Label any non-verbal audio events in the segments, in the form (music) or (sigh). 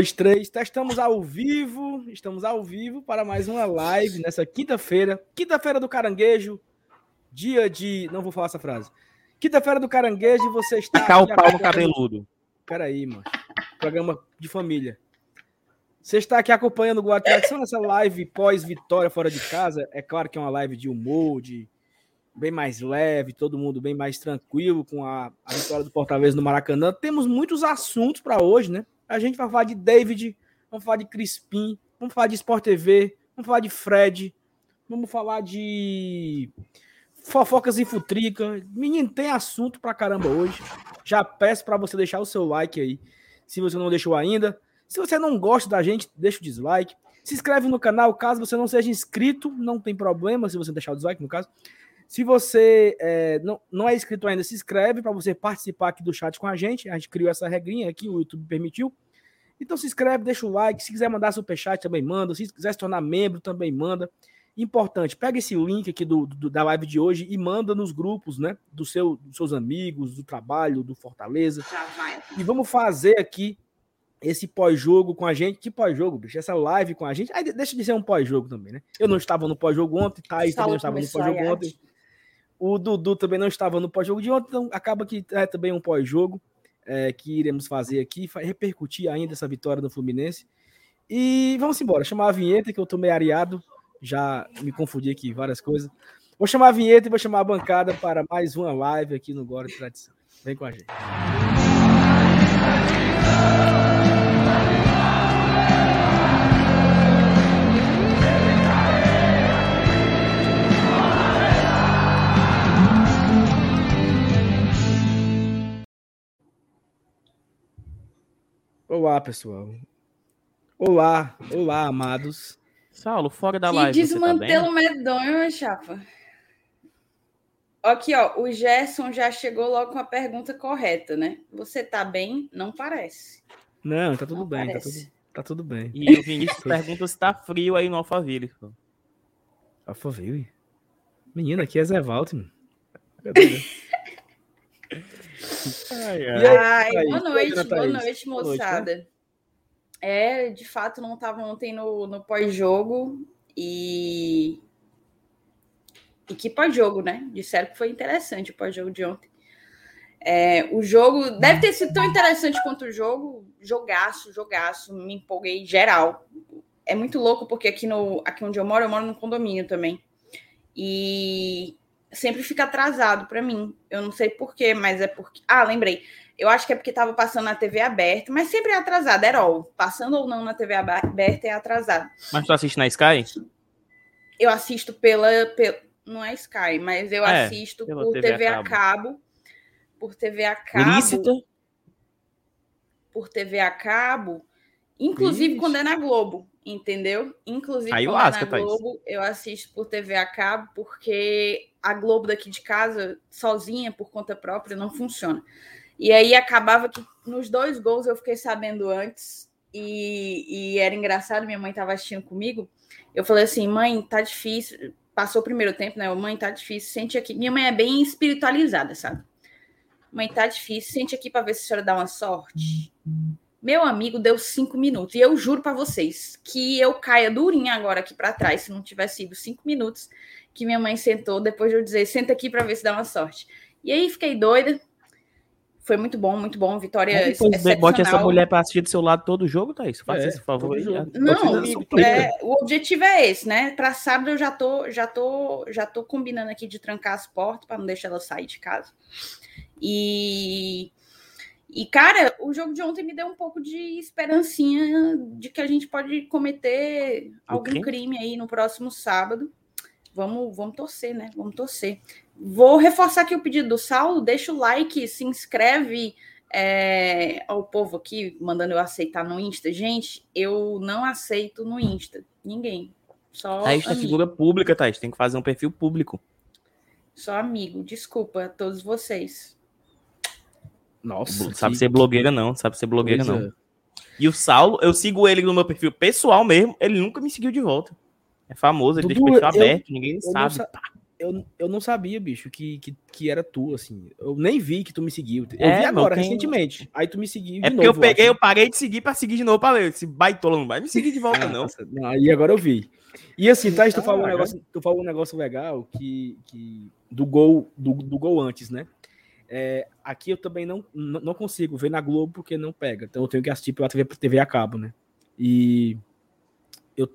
dois, três. Testamos ao vivo. Estamos ao vivo para mais uma live nessa quinta-feira. Quinta-feira do Caranguejo. Dia de. Não vou falar essa frase. Quinta-feira do Caranguejo e você está. Tacar o pau no cabeludo. Peraí, mano. Programa de família. Você está aqui acompanhando o Guarda Tradição nessa live pós-vitória fora de casa. É claro que é uma live de humor, de bem mais leve, todo mundo bem mais tranquilo com a, a vitória do Fortaleza no Maracanã. Temos muitos assuntos para hoje, né? A gente vai falar de David, vamos falar de Crispim, vamos falar de Sport TV, vamos falar de Fred, vamos falar de fofocas e futrica. Menino, tem assunto pra caramba hoje. Já peço para você deixar o seu like aí, se você não deixou ainda. Se você não gosta da gente, deixa o dislike. Se inscreve no canal, caso você não seja inscrito, não tem problema se você deixar o dislike, no caso. Se você é, não, não é inscrito ainda, se inscreve para você participar aqui do chat com a gente. A gente criou essa regrinha aqui, o YouTube permitiu. Então se inscreve, deixa o like. Se quiser mandar superchat, também manda. Se quiser se tornar membro, também manda. Importante, pega esse link aqui do, do da live de hoje e manda nos grupos, né? Do seu, dos seus amigos, do trabalho, do Fortaleza. E vamos fazer aqui esse pós-jogo com a gente. Que pós-jogo, bicho? Essa live com a gente. Aí deixa de ser um pós-jogo também, né? Eu não estava no pós-jogo ontem, Thaís também não estava no pós-jogo ontem. O Dudu também não estava no pós-jogo de ontem, então acaba que é também um pós-jogo é, que iremos fazer aqui, repercutir ainda essa vitória do Fluminense. E vamos embora, chamar a vinheta, que eu tô meio areado, já me confundi aqui várias coisas. Vou chamar a vinheta e vou chamar a bancada para mais uma live aqui no Glória e Tradição. Vem com a gente. Olá, pessoal. Olá, olá, amados. Saulo, fora da que live. Que desmantelo tá medonho, meu chapa. Aqui, ó, o Gerson já chegou logo com a pergunta correta, né? Você tá bem? Não parece. Não, tá tudo Não bem, tá tudo, tá tudo, bem. E o Vinícius (laughs) pergunta se tá frio aí no Alphaville. Alphaville? Menino, aqui é Zé Valt, (laughs) Ai, ai. Aí, ai boa noite, boa noite, moçada. Noite, né? É, de fato, não estava ontem no, no pós-jogo e. E que pós-jogo, né? Disseram que foi interessante o pós-jogo de ontem. É, o jogo deve ter sido tão interessante quanto o jogo. Jogaço, jogaço, me empolguei geral. É muito louco, porque aqui, no, aqui onde eu moro, eu moro no condomínio também. E sempre fica atrasado para mim. Eu não sei porquê, mas é porque. Ah, lembrei. Eu acho que é porque estava passando na TV aberta, mas sempre é atrasado, era ó. Passando ou não na TV aberta é atrasado. Mas tu assiste na Sky? Eu assisto pela. pela não é Sky, mas eu é, assisto por TV, TV a, cabo. a cabo. Por TV a cabo. Lícita? Por TV a cabo. Inclusive Ixi. quando é na Globo entendeu? Inclusive, Aí quando é na Globo, eu assisto por TV a cabo, porque a Globo daqui de casa, sozinha, por conta própria, não funciona. E aí acabava que nos dois gols eu fiquei sabendo antes, e, e era engraçado, minha mãe estava assistindo comigo. Eu falei assim, mãe, tá difícil. Passou o primeiro tempo, né? Mãe, tá difícil, sente aqui. Minha mãe é bem espiritualizada, sabe? Mãe, tá difícil, sente aqui para ver se a senhora dá uma sorte. Meu amigo deu cinco minutos. E eu juro para vocês que eu caia durinha agora aqui para trás, se não tivesse sido cinco minutos que minha mãe sentou depois de eu dizer, senta aqui para ver se dá uma sorte. E aí fiquei doida. Foi muito bom, muito bom. Vitória Bote essa mulher para assistir do seu lado todo o jogo, Thaís. Faça é, esse favor aí. Não, é, o objetivo é esse, né? Para sábado eu já tô, já tô, já tô combinando aqui de trancar as portas para não deixar ela sair de casa. E e, cara, o jogo de ontem me deu um pouco de esperancinha de que a gente pode cometer algum crime? crime aí no próximo sábado. Vamos, vamos torcer, né? Vamos torcer. Vou reforçar aqui o pedido do Saulo. Deixa o like, se inscreve é, ao povo aqui, mandando eu aceitar no Insta. Gente, eu não aceito no Insta. Ninguém. Só Thaís é figura pública, Thaís. Tem que fazer um perfil público. Só amigo. Desculpa a todos vocês. Nossa. Sabe que... ser blogueira, não. Sabe ser blogueira, pois não. É. E o Saulo, eu sigo ele no meu perfil pessoal mesmo, ele nunca me seguiu de volta. É famoso, ele Dudu, deixa o perfil eu, aberto, ninguém eu sabe. Não eu, eu não sabia, bicho, que, que, que era tu, assim. Eu nem vi que tu me seguiu. Eu é, vi agora, quem... recentemente. Aí tu me seguiu. É porque novo, eu peguei, eu, eu parei de seguir pra seguir de novo pra ver. Esse baitola não vai me seguir de volta, (laughs) não. não. Aí agora eu vi. E assim, Thais, tu, falou um negócio, tu falou um negócio legal que, que do gol do, do gol antes, né? É, aqui eu também não, não consigo ver na Globo porque não pega. Então eu tenho que assistir pela TV, TV a cabo, né? E eu,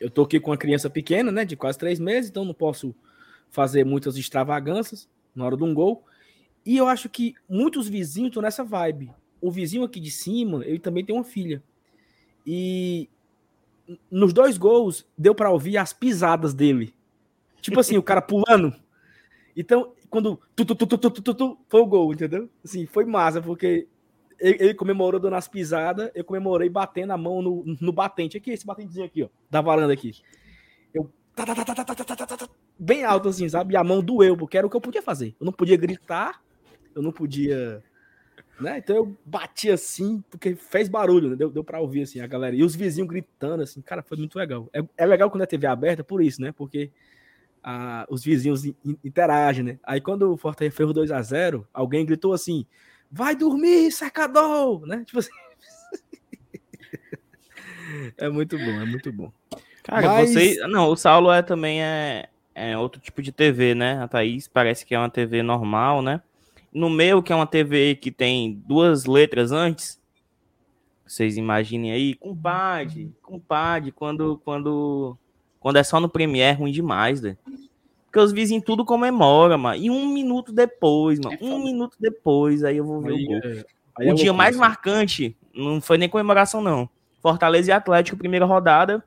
eu tô aqui com uma criança pequena, né? De quase três meses, então não posso fazer muitas extravagâncias na hora de um gol. E eu acho que muitos vizinhos estão nessa vibe. O vizinho aqui de cima, ele também tem uma filha. E nos dois gols deu para ouvir as pisadas dele. Tipo assim, o cara pulando. Então, quando tu, tu, tu, tu, tu, tu, tu, foi o gol, entendeu? Assim, foi massa, porque ele, ele comemorou dando as pisadas, eu comemorei batendo a mão no, no batente. Aqui, esse batentezinho aqui, ó, da varanda aqui. Eu bem alto assim, sabe? E a mão doeu, porque era o que eu podia fazer. Eu não podia gritar, eu não podia. Né? Então eu bati assim, porque fez barulho, né? deu, deu pra ouvir assim a galera. E os vizinhos gritando, assim, cara, foi muito legal. É, é legal quando é TV aberta por isso, né? Porque a, os vizinhos interagem, né? Aí quando o Fortaleza fez o 2x0, alguém gritou assim: vai dormir, secador! Né? (laughs) Tipo assim. é muito bom, é muito bom. Cara, Mas... você. Não, o Saulo é também é, é outro tipo de TV, né? A Thaís parece que é uma TV normal, né? No meu, que é uma TV que tem duas letras antes, vocês imaginem aí, compadre, compadre, quando, quando quando é só no Premiere, é ruim demais, né? Porque os vizinhos tudo comemora, mano. E um minuto depois, mano. É um minuto depois, aí eu vou ver aí, o gol. É, o dia mais pensar. marcante não foi nem comemoração, não. Fortaleza e Atlético, primeira rodada.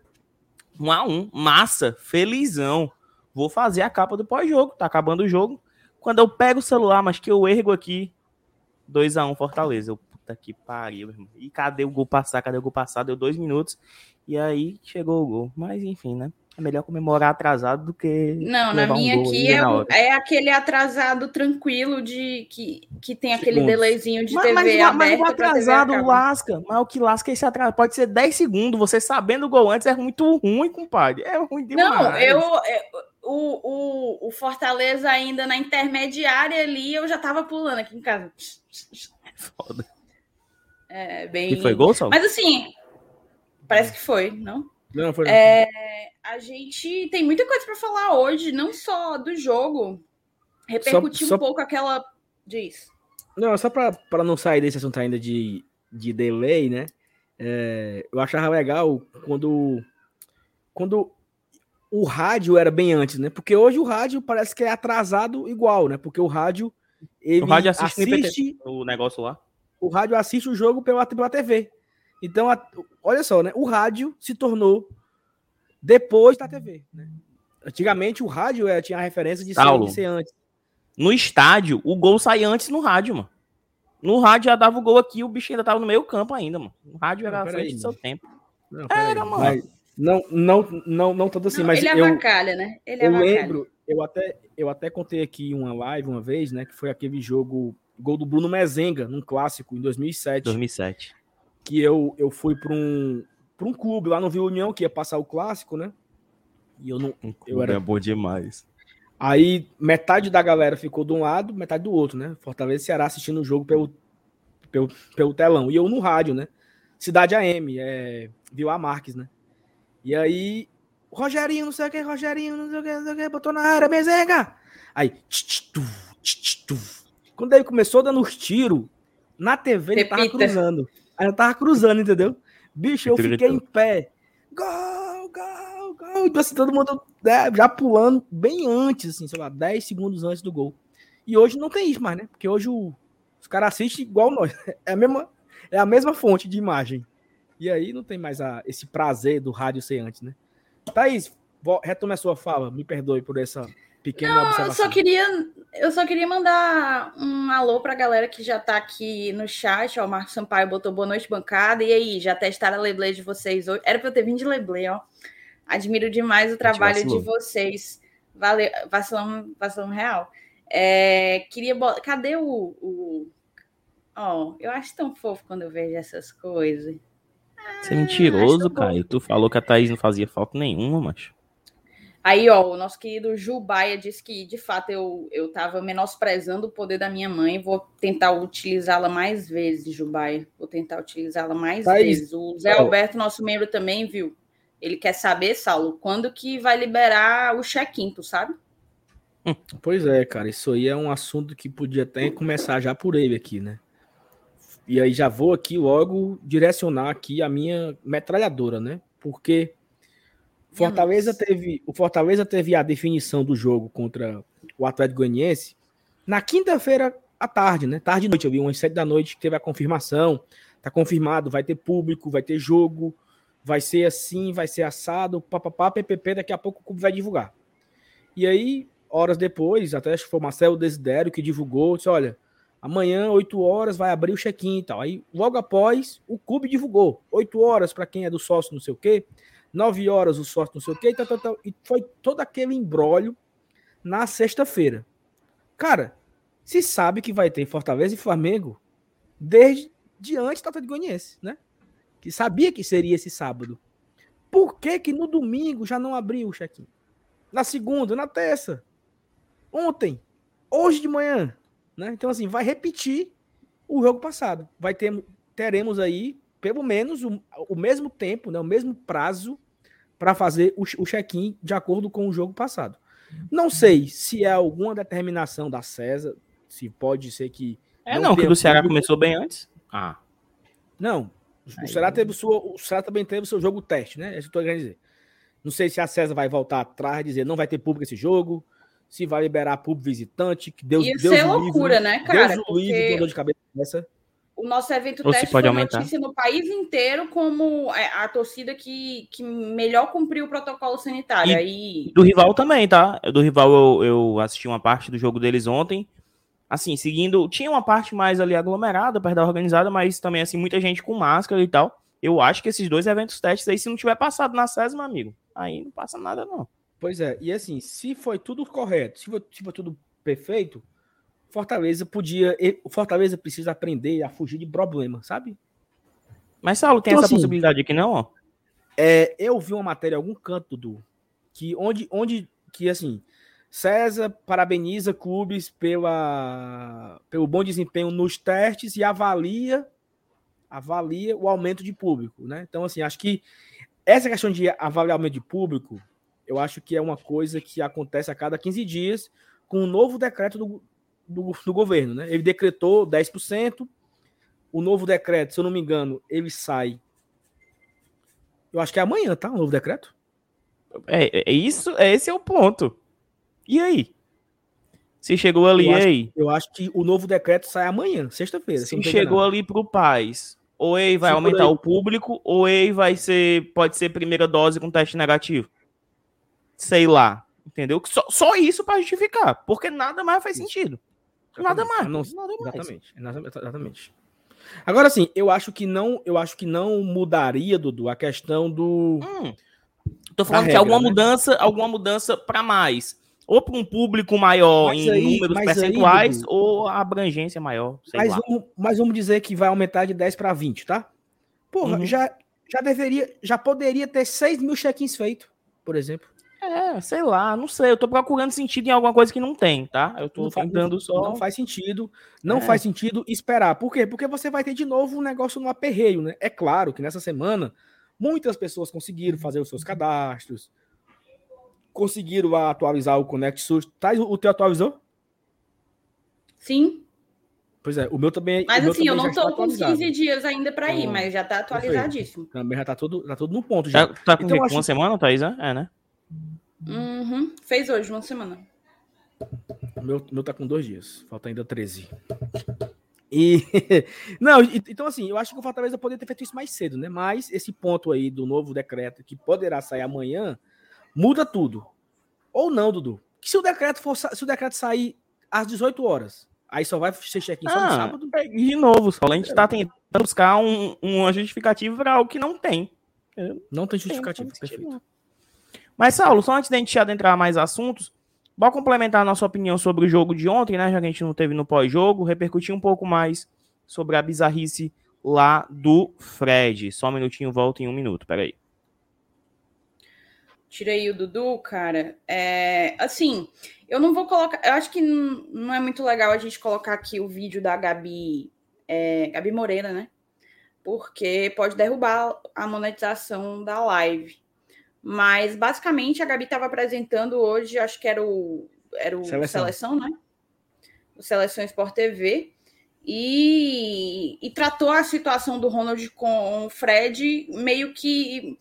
Um a um. Massa, felizão. Vou fazer a capa do pós-jogo. Tá acabando o jogo. Quando eu pego o celular, mas que eu ergo aqui. 2 a 1 Fortaleza. Eu, puta que pariu, irmão. E cadê o gol passar? Cadê o gol passar? Deu dois minutos. E aí chegou o gol. Mas enfim, né? É melhor comemorar atrasado do que. Não, na minha um aqui é, é, aquele atrasado tranquilo de que, que tem aquele segundos. delayzinho de mas, TV mas, aberta. Mas o atrasado lasca. Mas o que lasca é esse atraso. Pode ser 10 segundos. Você sabendo o gol antes é muito ruim, compadre. É ruim demais. Não, eu. eu o, o, o Fortaleza ainda na intermediária ali, eu já tava pulando aqui em casa. Foda. É, bem. E foi gol, só? Mas assim, parece que foi, não? Não, foi. É, a gente tem muita coisa para falar hoje, não só do jogo, repercutir só, um pouco aquela. Diz. Não, só para não sair desse assunto ainda de, de delay, né? É, eu achava legal quando, quando o rádio era bem antes, né? Porque hoje o rádio parece que é atrasado igual, né? Porque o rádio. Ele o rádio assiste, assiste o negócio lá. O rádio assiste o jogo pela, pela TV. Então, a, olha só, né? O rádio se tornou depois da TV. Né? Antigamente o rádio é, tinha a referência de ser, de ser, antes. No estádio, o gol saía antes no rádio, mano. No rádio já dava o gol aqui, o bicho ainda tava no meio campo ainda, mano. O rádio era a frente aí, do seu tempo. Não, era, aí, mano. Mas, não, não, não, não tanto assim, não, mas ele eu, avacalha, né? Ele eu lembro, eu até, eu até contei aqui uma live uma vez, né, que foi aquele jogo, gol do Bruno Mezenga, num clássico em 2007. 2007 que eu, eu fui para um, pra um clube lá no Vila União, que ia passar o clássico, né? E eu não. Um eu era... É bom demais. Aí metade da galera ficou de um lado, metade do outro, né? Fortaleza e Ceará assistindo o jogo pelo, pelo, pelo telão. E eu no rádio, né? Cidade AM, é, Vila Marques, né? E aí, Rogerinho, não sei o que, Rogerinho, não sei o que, não sei o que, botou na área, Mezenga! Aí, quando ele começou dando os tiros, na TV ele tava cruzando. Aí eu tava cruzando, entendeu? Bicho, eu fiquei em pé. Gol, gol, gol. Então, assim, todo mundo né, já pulando bem antes, assim, sei lá, 10 segundos antes do gol. E hoje não tem isso mais, né? Porque hoje o, os caras assistem igual nós. (laughs) É a, mesma, é a mesma fonte de imagem. E aí não tem mais a, esse prazer do rádio ser antes, né? Thaís, retome a sua fala. Me perdoe por essa pequena Não, observação. Eu só queria, eu só queria mandar um alô para a galera que já está aqui no chat. Ó, o Marcos Sampaio botou boa noite, bancada. E aí, já testaram a Leblé de vocês hoje? Era para eu ter vindo de Leblé, ó. Admiro demais o trabalho de vocês. Valeu, vacilão, vacilão real. É, queria. Cadê o, o. Ó, eu acho tão fofo quando eu vejo essas coisas. Você é mentiroso, ah, Caio. Tu falou que a Thaís não fazia falta nenhuma, macho. Aí, ó, o nosso querido Jubaia disse que, de fato, eu, eu tava menosprezando o poder da minha mãe. Vou tentar utilizá-la mais vezes, Jubaia. Vou tentar utilizá-la mais vezes. O Zé Alberto, nosso membro, também, viu? Ele quer saber, Saulo, quando que vai liberar o check-in, tu sabe? (laughs) Pois é, cara. Isso aí é um assunto que podia até começar já por ele aqui, né? E aí já vou aqui logo direcionar aqui a minha metralhadora, né? Porque Fortaleza teve, o Fortaleza teve a definição do jogo contra o Atlético Goianiense na quinta-feira à tarde, né? Tarde e noite, eu vi umas sete da noite que teve a confirmação. Tá confirmado, vai ter público, vai ter jogo, vai ser assim, vai ser assado, papapá, PPP, daqui a pouco o clube vai divulgar. E aí, horas depois, até acho que foi o Marcelo Desidério que divulgou, disse, olha, amanhã, 8 horas, vai abrir o check-in e tal. Aí, logo após, o clube divulgou, 8 horas para quem é do sócio, não sei o quê, 9 horas o sócio, não sei o quê, e, tal, tal, tal, e foi todo aquele embrólio na sexta-feira. Cara, se sabe que vai ter Fortaleza e Flamengo desde de antes do Atlético Goianiense, né? Que sabia que seria esse sábado. Por que que no domingo já não abriu o check-in? Na segunda, na terça, ontem, hoje de manhã, né? Então, assim, vai repetir o jogo passado. Vai ter, teremos aí, pelo menos, o, o mesmo tempo, né? o mesmo prazo para fazer o, o check-in de acordo com o jogo passado. Não sei se é alguma determinação da César, se pode ser que. É, não, não que o Ceará público. começou bem antes. Ah. Não, o Ceará, teve sua, o Ceará também teve o seu jogo teste, né? É isso que eu tô querendo dizer. Não sei se a César vai voltar atrás e dizer não vai ter público esse jogo, se vai liberar público visitante, que Deus Isso Deus é loucura, livre, né, cara? Deus porque... livre dor de cabeça dessa. O nosso evento Ou teste pode foi aumentar. notícia no país inteiro como é, a torcida que, que melhor cumpriu o protocolo sanitário. E Aí... Do rival também, tá? Do rival eu, eu assisti uma parte do jogo deles ontem. Assim, seguindo. Tinha uma parte mais ali aglomerada, perto da organizada, mas também, assim, muita gente com máscara e tal. Eu acho que esses dois eventos testes aí, se não tiver passado na SES, meu amigo, aí não passa nada, não. Pois é, e assim, se foi tudo correto, se foi, se foi tudo perfeito, Fortaleza podia. O Fortaleza precisa aprender a fugir de problema, sabe? Mas, Saulo, tem então, essa assim, possibilidade aqui, não? Ó? É, eu vi uma matéria em algum canto, do que onde, onde que assim, César parabeniza clubes pela, pelo bom desempenho nos testes e avalia avalia o aumento de público, né? Então, assim, acho que essa questão de avaliar o aumento de público eu acho que é uma coisa que acontece a cada 15 dias com um novo decreto do, do, do governo. Né? Ele decretou 10%, o novo decreto, se eu não me engano, ele sai. Eu acho que é amanhã, tá? O novo decreto. É, é isso, é esse é o ponto. E aí? Se chegou ali, eu acho, aí? Eu acho que o novo decreto sai amanhã, sexta-feira. Se chegou ali para o Paz, ou ele vai aumentar o público, ou ele vai ser, pode ser primeira dose com teste negativo sei lá, entendeu? Só, só isso para justificar, porque nada mais faz sentido. Nada mais. Não, nada mais. Exatamente, exatamente. Agora sim, eu acho que não, eu acho que não mudaria, Dudu, a questão do. Hum, tô falando regra, que alguma né? mudança, alguma mudança para mais. Ou para um público maior mas em aí, números percentuais, aí, ou a abrangência maior. mas, vamos, mas vamos dizer que vai aumentar de 10 para 20, tá? Porra, uhum. já, já deveria, já poderia ter 6 mil check-ins feitos, por exemplo. É, sei lá, não sei. Eu tô procurando sentido em alguma coisa que não tem, tá? Eu tô não tentando só. Não faz sentido. Não é. faz sentido esperar. Por quê? Porque você vai ter de novo um negócio no aperreio, né? É claro que nessa semana muitas pessoas conseguiram fazer os seus cadastros, conseguiram atualizar o Connect SUS. Tá, o teu atualizou? Sim. Pois é, o meu também. Mas assim, eu não tô com 15 dias ainda para ir, mas já tá atualizadíssimo. Também já tá tudo, tá tudo no ponto já. já tá com então, acho... uma semana, Thaís? É, né? Uhum. Fez hoje, uma semana. O meu, meu tá com dois dias. Falta ainda 13. E. (laughs) Não, então assim, eu acho que o Fortaleza poderia ter feito isso mais cedo, né? Mas esse ponto aí do novo decreto, que poderá sair amanhã, muda tudo. Ou não, Dudu. Que se o decreto for, se o decreto sair às 18 horas, aí só vai ser check-in só no ah, sábado. É, de novo, só a gente está tentando buscar um, uma justificativa para algo que não tem. Não tem justificativa, perfeito. Mas, Saulo, só antes da gente adentrar mais assuntos, bora complementar a nossa opinião sobre o jogo de ontem, né? Já que a gente não teve no pós-jogo, repercutir um pouco mais sobre a bizarrice lá do Fred. Só um minutinho, volta em um minuto, peraí. Tirei o Dudu, cara. É, assim, eu não vou colocar. Eu acho que não, é muito legal a gente colocar aqui o vídeo da Gabi, é, Gabi Moreira, né? Porque pode derrubar a monetização da live. Mas basicamente a Gabi estava apresentando hoje, acho que era o, era o Seleção, Seleção né? O Seleção Sport TV. E, e tratou a situação do Ronald com o Fred meio que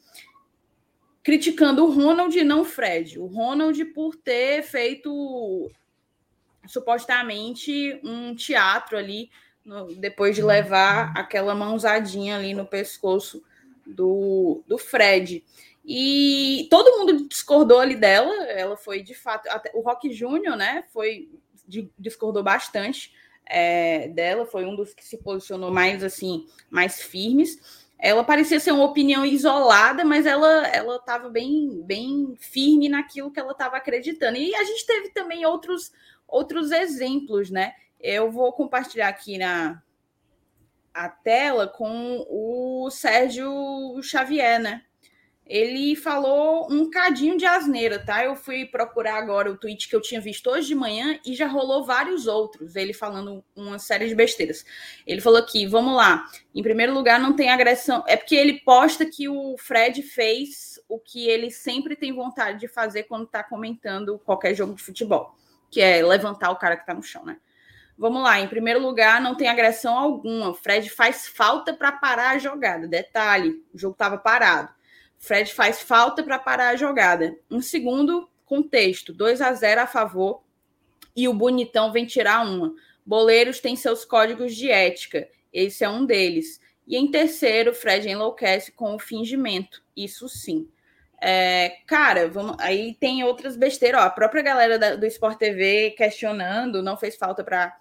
criticando o Ronald e não o Fred. O Ronald por ter feito supostamente um teatro ali, no, depois de levar aquela mãozadinha ali no pescoço do, do Fred. E todo mundo discordou ali dela, ela foi de fato. Até, o Rock Júnior, né, foi de, discordou bastante é, dela, foi um dos que se posicionou mais assim, mais firmes ela parecia ser uma opinião isolada, mas ela ela estava bem bem firme naquilo que ela estava acreditando. E a gente teve também outros outros exemplos, né? Eu vou compartilhar aqui na a tela com o Sérgio Xavier, né? Ele falou um cadinho de asneira, tá? Eu fui procurar agora o tweet que eu tinha visto hoje de manhã e já rolou vários outros, ele falando uma série de besteiras. Ele falou aqui, vamos lá. Em primeiro lugar, não tem agressão. É porque ele posta que o Fred fez o que ele sempre tem vontade de fazer quando tá comentando qualquer jogo de futebol, que é levantar o cara que tá no chão, né? Vamos lá, em primeiro lugar, não tem agressão alguma. O Fred faz falta para parar a jogada. Detalhe, o jogo estava parado. Fred faz falta para parar a jogada. Um segundo contexto, 2 a 0 a favor e o bonitão vem tirar uma. Boleiros têm seus códigos de ética. Esse é um deles. E em terceiro, Fred enlouquece com o fingimento. Isso sim. É, cara, vamos, aí tem outras besteiras. Ó, a própria galera da, do Sport TV questionando, não fez falta para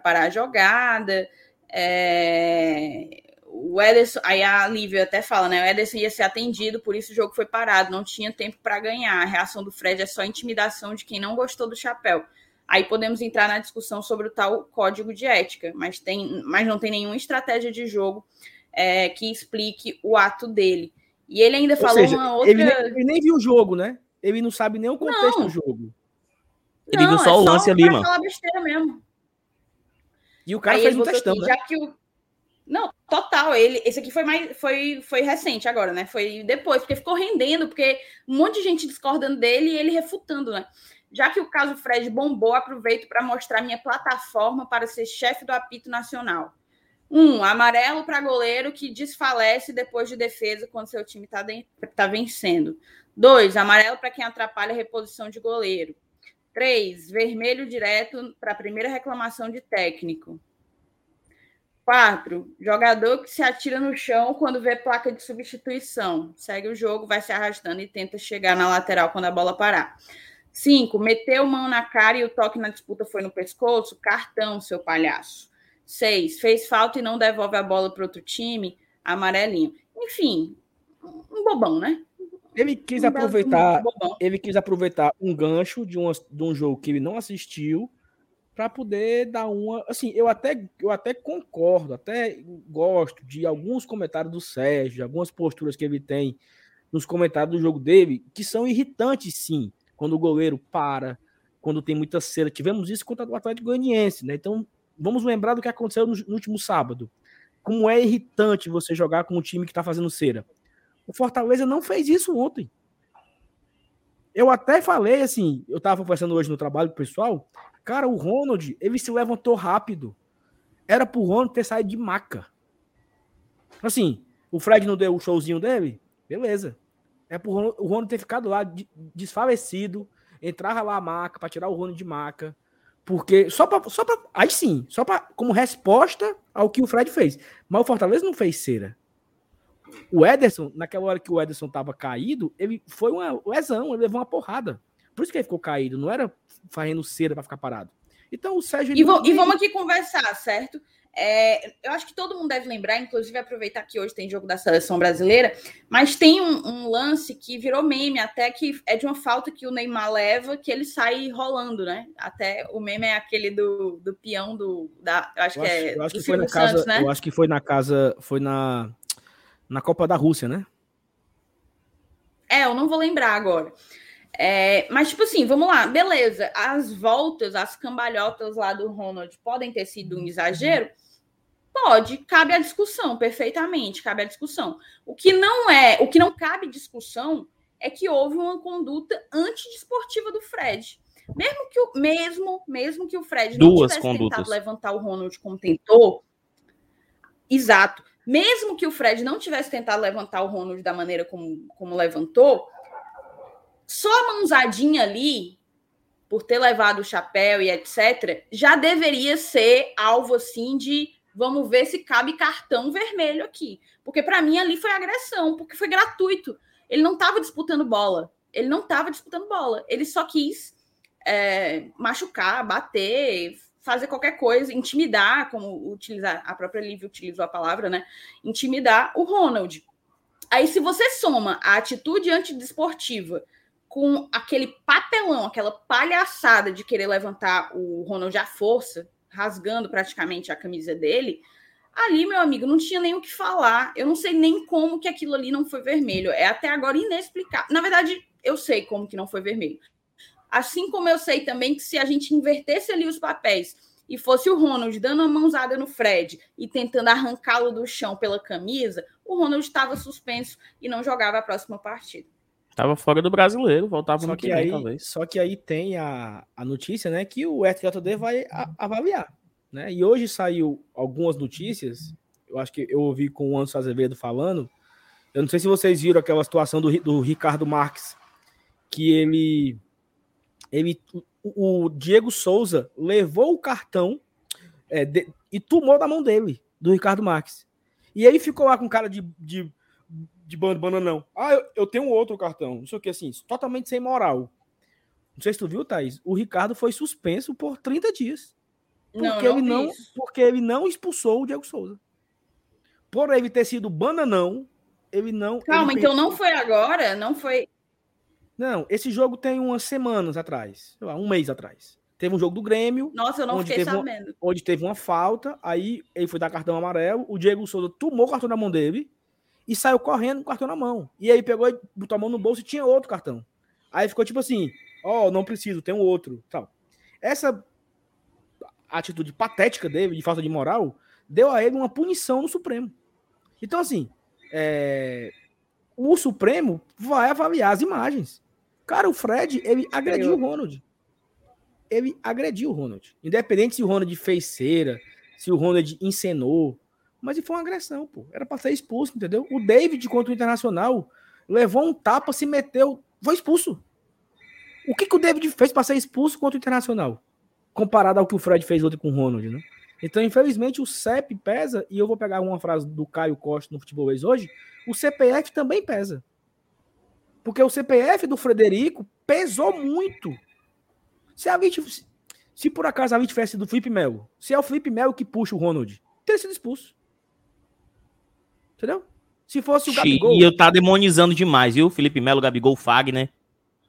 parar a jogada. É, o Ederson, aí a Lívia até fala, né? O Ederson ia ser atendido, por isso o jogo foi parado, não tinha tempo para ganhar. A reação do Fred é só intimidação de quem não gostou do chapéu. Aí podemos entrar na discussão sobre o tal código de ética, mas, tem, mas não tem nenhuma estratégia de jogo é, que explique o ato dele. E ele ainda Ou falou seja, uma outra. Ele nem, ele nem, viu o jogo, né? Ele não sabe nem o contexto não. do jogo. Ele não, viu só é o lance só ali, mano. falar besteira mesmo. E o cara Aí fez um testão, né? Já que o, não, total. Ele, esse aqui foi mais foi, foi recente agora, né? Foi depois, porque ficou rendendo, porque um monte de gente discordando dele e ele refutando, né? Já que o caso Fred bombou, aproveito para mostrar minha plataforma para ser chefe do apito nacional. Um, amarelo para goleiro que desfalece depois de defesa quando seu time está tá vencendo. Dois, amarelo para quem atrapalha a reposição de goleiro. Três, vermelho direto para a primeira reclamação de técnico. Quatro, jogador que se atira no chão quando vê placa de substituição. Segue o jogo, vai se arrastando e tenta chegar na lateral quando a bola parar. Cinco, meteu mão na cara e o toque na disputa foi no pescoço. Cartão, seu palhaço. Seis, fez falta e não devolve a bola para outro time. Amarelinho. Enfim, um bobão, né? Ele quis um aproveitar, ele quis aproveitar um gancho de, uma, de um jogo que ele não assistiu para poder dar uma. Assim, eu até, eu até concordo, até gosto de alguns comentários do Sérgio, algumas posturas que ele tem nos comentários do jogo dele, que são irritantes, sim, quando o goleiro para, quando tem muita cera. Tivemos isso contra o Atlético Goianiense, né? Então, vamos lembrar do que aconteceu no, no último sábado. Como é irritante você jogar com um time que está fazendo cera. O Fortaleza não fez isso ontem. Eu até falei assim, eu estava conversando hoje no trabalho com o pessoal, Cara, o Ronald, ele se levantou rápido. Era pro Ronald ter saído de maca. Assim, o Fred não deu o showzinho dele? Beleza. É pro Ronald, o Ronald ter ficado lá desfalecido, entrava lá a maca para tirar o Ronald de maca. Porque só para só pra, aí sim, só para como resposta ao que o Fred fez. Mas o Fortaleza não fez cera. O Ederson, naquela hora que o Ederson tava caído, ele foi uma lesão, ele levou uma porrada. Por isso que ele ficou caído, não era fazendo cera para ficar parado. Então o Sérgio. E, e vamos aqui conversar, certo? É, eu acho que todo mundo deve lembrar, inclusive aproveitar que hoje tem jogo da seleção brasileira, mas tem um, um, lance que virou meme, até que é de uma falta que o Neymar leva, que ele sai rolando, né? Até o meme é aquele do, do peão do. Da, eu acho eu que acho, é. Eu acho que foi na Santos, casa. Né? Eu acho que foi na casa. Foi na, na Copa da Rússia, né? É, eu não vou lembrar agora. É, mas, tipo assim, vamos lá, beleza. As voltas, as cambalhotas lá do Ronald podem ter sido um exagero? Pode, cabe à discussão, perfeitamente, cabe à discussão. O que não é, o que não cabe discussão é que houve uma conduta antidesportiva do Fred. Mesmo que o, mesmo, mesmo que o Fred não Duas tivesse condutas. tentado levantar o Ronald como tentou, exato. Mesmo que o Fred não tivesse tentado levantar o Ronald da maneira como, como levantou, só a mãozadinha ali, por ter levado o chapéu e etc., já deveria ser alvo assim de vamos ver se cabe cartão vermelho aqui. Porque para mim ali foi agressão, porque foi gratuito. Ele não estava disputando bola. Ele não estava disputando bola. Ele só quis é, machucar, bater, fazer qualquer coisa, intimidar, como utilizar a própria Lívia utilizou a palavra, né? Intimidar o Ronald. Aí, se você soma a atitude antidesportiva com aquele papelão, aquela palhaçada de querer levantar o Ronald à força, rasgando praticamente a camisa dele, ali, meu amigo, não tinha nem o que falar. Eu não sei nem como que aquilo ali não foi vermelho. É até agora inexplicável. Na verdade, eu sei como que não foi vermelho. Assim como eu sei também que se a gente invertesse ali os papéis e fosse o Ronald dando uma mãozada no Fred e tentando arrancá-lo do chão pela camisa, o Ronald estava suspenso e não jogava a próxima partida. Tava fora do brasileiro, voltava só no que, que aí, talvez. Só que aí tem a, a notícia, né, que o STJD vai a, avaliar, né? E hoje saiu algumas notícias, eu acho que eu ouvi com o Anderson Azevedo falando, eu não sei se vocês viram aquela situação do, do Ricardo Marques, que ele, ele o, o Diego Souza levou o cartão é, de, e tomou da mão dele, do Ricardo Marques. E ele ficou lá com cara de, de de bananão. Ah, eu, eu tenho outro cartão. Não sei o que, assim, totalmente sem moral. Não sei se tu viu, Thaís. O Ricardo foi suspenso por 30 dias. Porque, não, ele, não, porque ele não expulsou o Diego Souza. Por ele ter sido bananão, ele não. Calma, ele então não foi agora? Não foi. Não, esse jogo tem umas semanas atrás, lá, um mês atrás. Teve um jogo do Grêmio. Nossa, eu não onde fiquei sabendo. Uma, onde teve uma falta, aí ele foi dar cartão amarelo, o Diego Souza tomou o cartão na mão dele, e saiu correndo com o cartão na mão. E aí pegou e botou a mão no bolso e tinha outro cartão. Aí ficou tipo assim: ó, oh, não preciso, tem um outro. Tal. Essa atitude patética dele, de falta de moral, deu a ele uma punição no Supremo. Então, assim, é... o Supremo vai avaliar as imagens. Cara, o Fred, ele agrediu o Ronald. Ele agrediu o Ronald. Independente se o Ronald fez cera, se o Ronald encenou, mas foi uma agressão, pô. Era para ser expulso, entendeu? O David contra o Internacional levou um tapa, se meteu, foi expulso. O que, que o David fez para ser expulso contra o Internacional? Comparado ao que o Fred fez ontem com o Ronald, né? Então, infelizmente, o CEP pesa, e eu vou pegar uma frase do Caio Costa no Futebol hoje, o CPF também pesa. Porque o CPF do Frederico pesou muito. Se a gente, se por acaso a gente tivesse do Felipe Melo, se é o Felipe Melo que puxa o Ronald, teria sido expulso. Entendeu? Se fosse o Gabigol. E eu tá demonizando demais, viu? Felipe Melo, Gabigol, Fagner.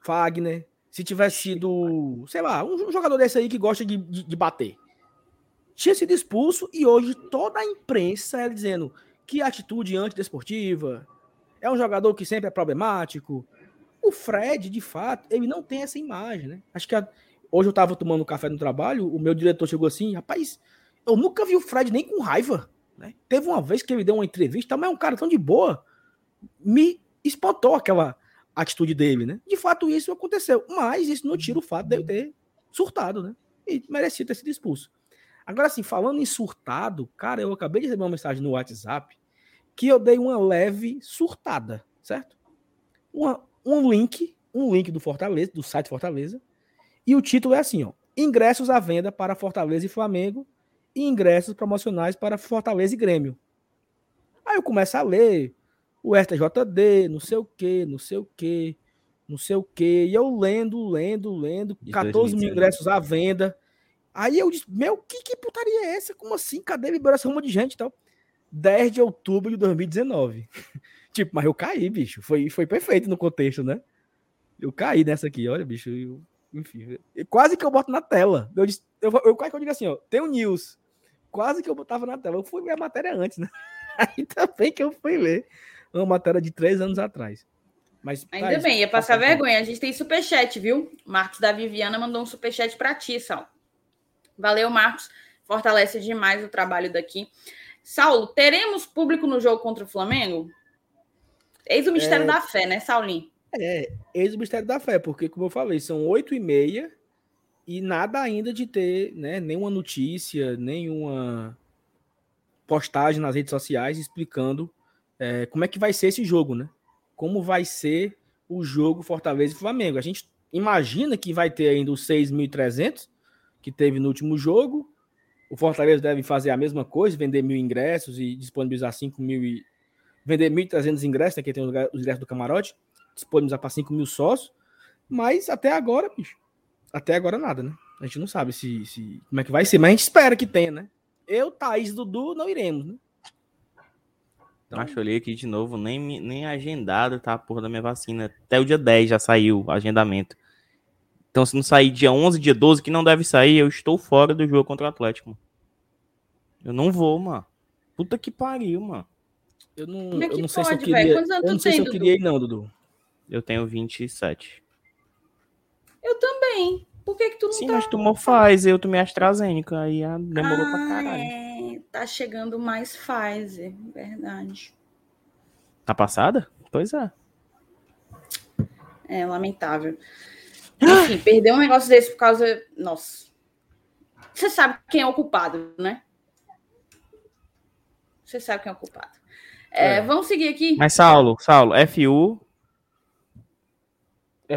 Fagner. Se tivesse sido, sei lá, um jogador desse aí que gosta de, de, de bater. Tinha sido expulso e hoje toda a imprensa é dizendo que atitude antidesportiva. É um jogador que sempre é problemático. O Fred, de fato, ele não tem essa imagem, né? Acho que a... hoje eu tava tomando café no trabalho, o meu diretor chegou assim, rapaz, eu nunca vi o Fred nem com raiva. Né? Teve uma vez que ele deu uma entrevista, mas é um cara tão de boa, me espantou aquela atitude dele, né? De fato, isso aconteceu, mas isso não tira o fato de eu ter surtado, né? E merecia ter sido expulso. Agora, assim, falando em surtado, cara, eu acabei de receber uma mensagem no WhatsApp que eu dei uma leve surtada, certo? Uma, um link, um link do Fortaleza, do site Fortaleza, e o título é assim, ó: Ingressos à venda para Fortaleza e Flamengo e ingressos promocionais para Fortaleza e Grêmio. Aí eu começo a ler o STJD, não sei o que, não sei o que, não sei o que, e eu lendo, lendo, lendo, 14 mil ingressos à venda. Aí eu disse, meu, que, que putaria é essa? Como assim? Cadê essa ruma de gente e tal? 10 de outubro de 2019. (laughs) tipo, mas eu caí, bicho. Foi, foi perfeito no contexto, né? Eu caí nessa aqui, olha, bicho. Eu, enfim, quase que eu boto na tela. Eu, disse, eu, eu quase que eu digo assim, ó, tem o news quase que eu botava na tela. Eu fui ver a matéria antes, né? (laughs) Ainda bem que eu fui ler uma matéria de três anos atrás. Mas, Ainda bem, ia passar vergonha. A gente tem superchat, viu? Marcos da Viviana mandou um superchat para ti, Sal. Valeu, Marcos. Fortalece demais o trabalho daqui. Saulo, teremos público no jogo contra o Flamengo? Eis o mistério é... da fé, né, Saulinho? É, eis o mistério da fé, porque, como eu falei, são oito e meia e nada ainda de ter né, nenhuma notícia, nenhuma postagem nas redes sociais explicando é, como é que vai ser esse jogo, né? Como vai ser o jogo Fortaleza e Flamengo. A gente imagina que vai ter ainda os 6.300 que teve no último jogo. O Fortaleza deve fazer a mesma coisa, vender mil ingressos e disponibilizar 5 mil e vender 1.300 ingressos, né, que tem os ingressos do camarote, disponibilizar para 5 mil sócios. Mas até agora, bicho, até agora nada, né? A gente não sabe se, se como é que vai ser, mas a gente espera que tenha, né? Eu, Thaís Dudu, não iremos, né? Então... Acho, olhei aqui de novo, nem, nem agendado tá a porra da minha vacina. Até o dia 10 já saiu o agendamento. Então, se não sair dia 11, dia 12, que não deve sair, eu estou fora do jogo contra o Atlético, mano. Eu não vou, mano. Puta que pariu, mano. Eu não, é eu não sei se eu queria. Eu não sei se eu queria ir, não, Dudu. Eu tenho 27. Eu também. Por que, que tu não Sim, tá? mas tomou Pfizer, eu tomei AstraZeneca, aí demorou ah, pra caralho. É, tá chegando mais Pfizer, verdade. Tá passada? Pois é. É, lamentável. Enfim, perder um negócio desse por causa. Nossa. Você sabe quem é o culpado, né? Você sabe quem é o culpado. É, é. Vamos seguir aqui. Mas, Saulo, Saulo, FU.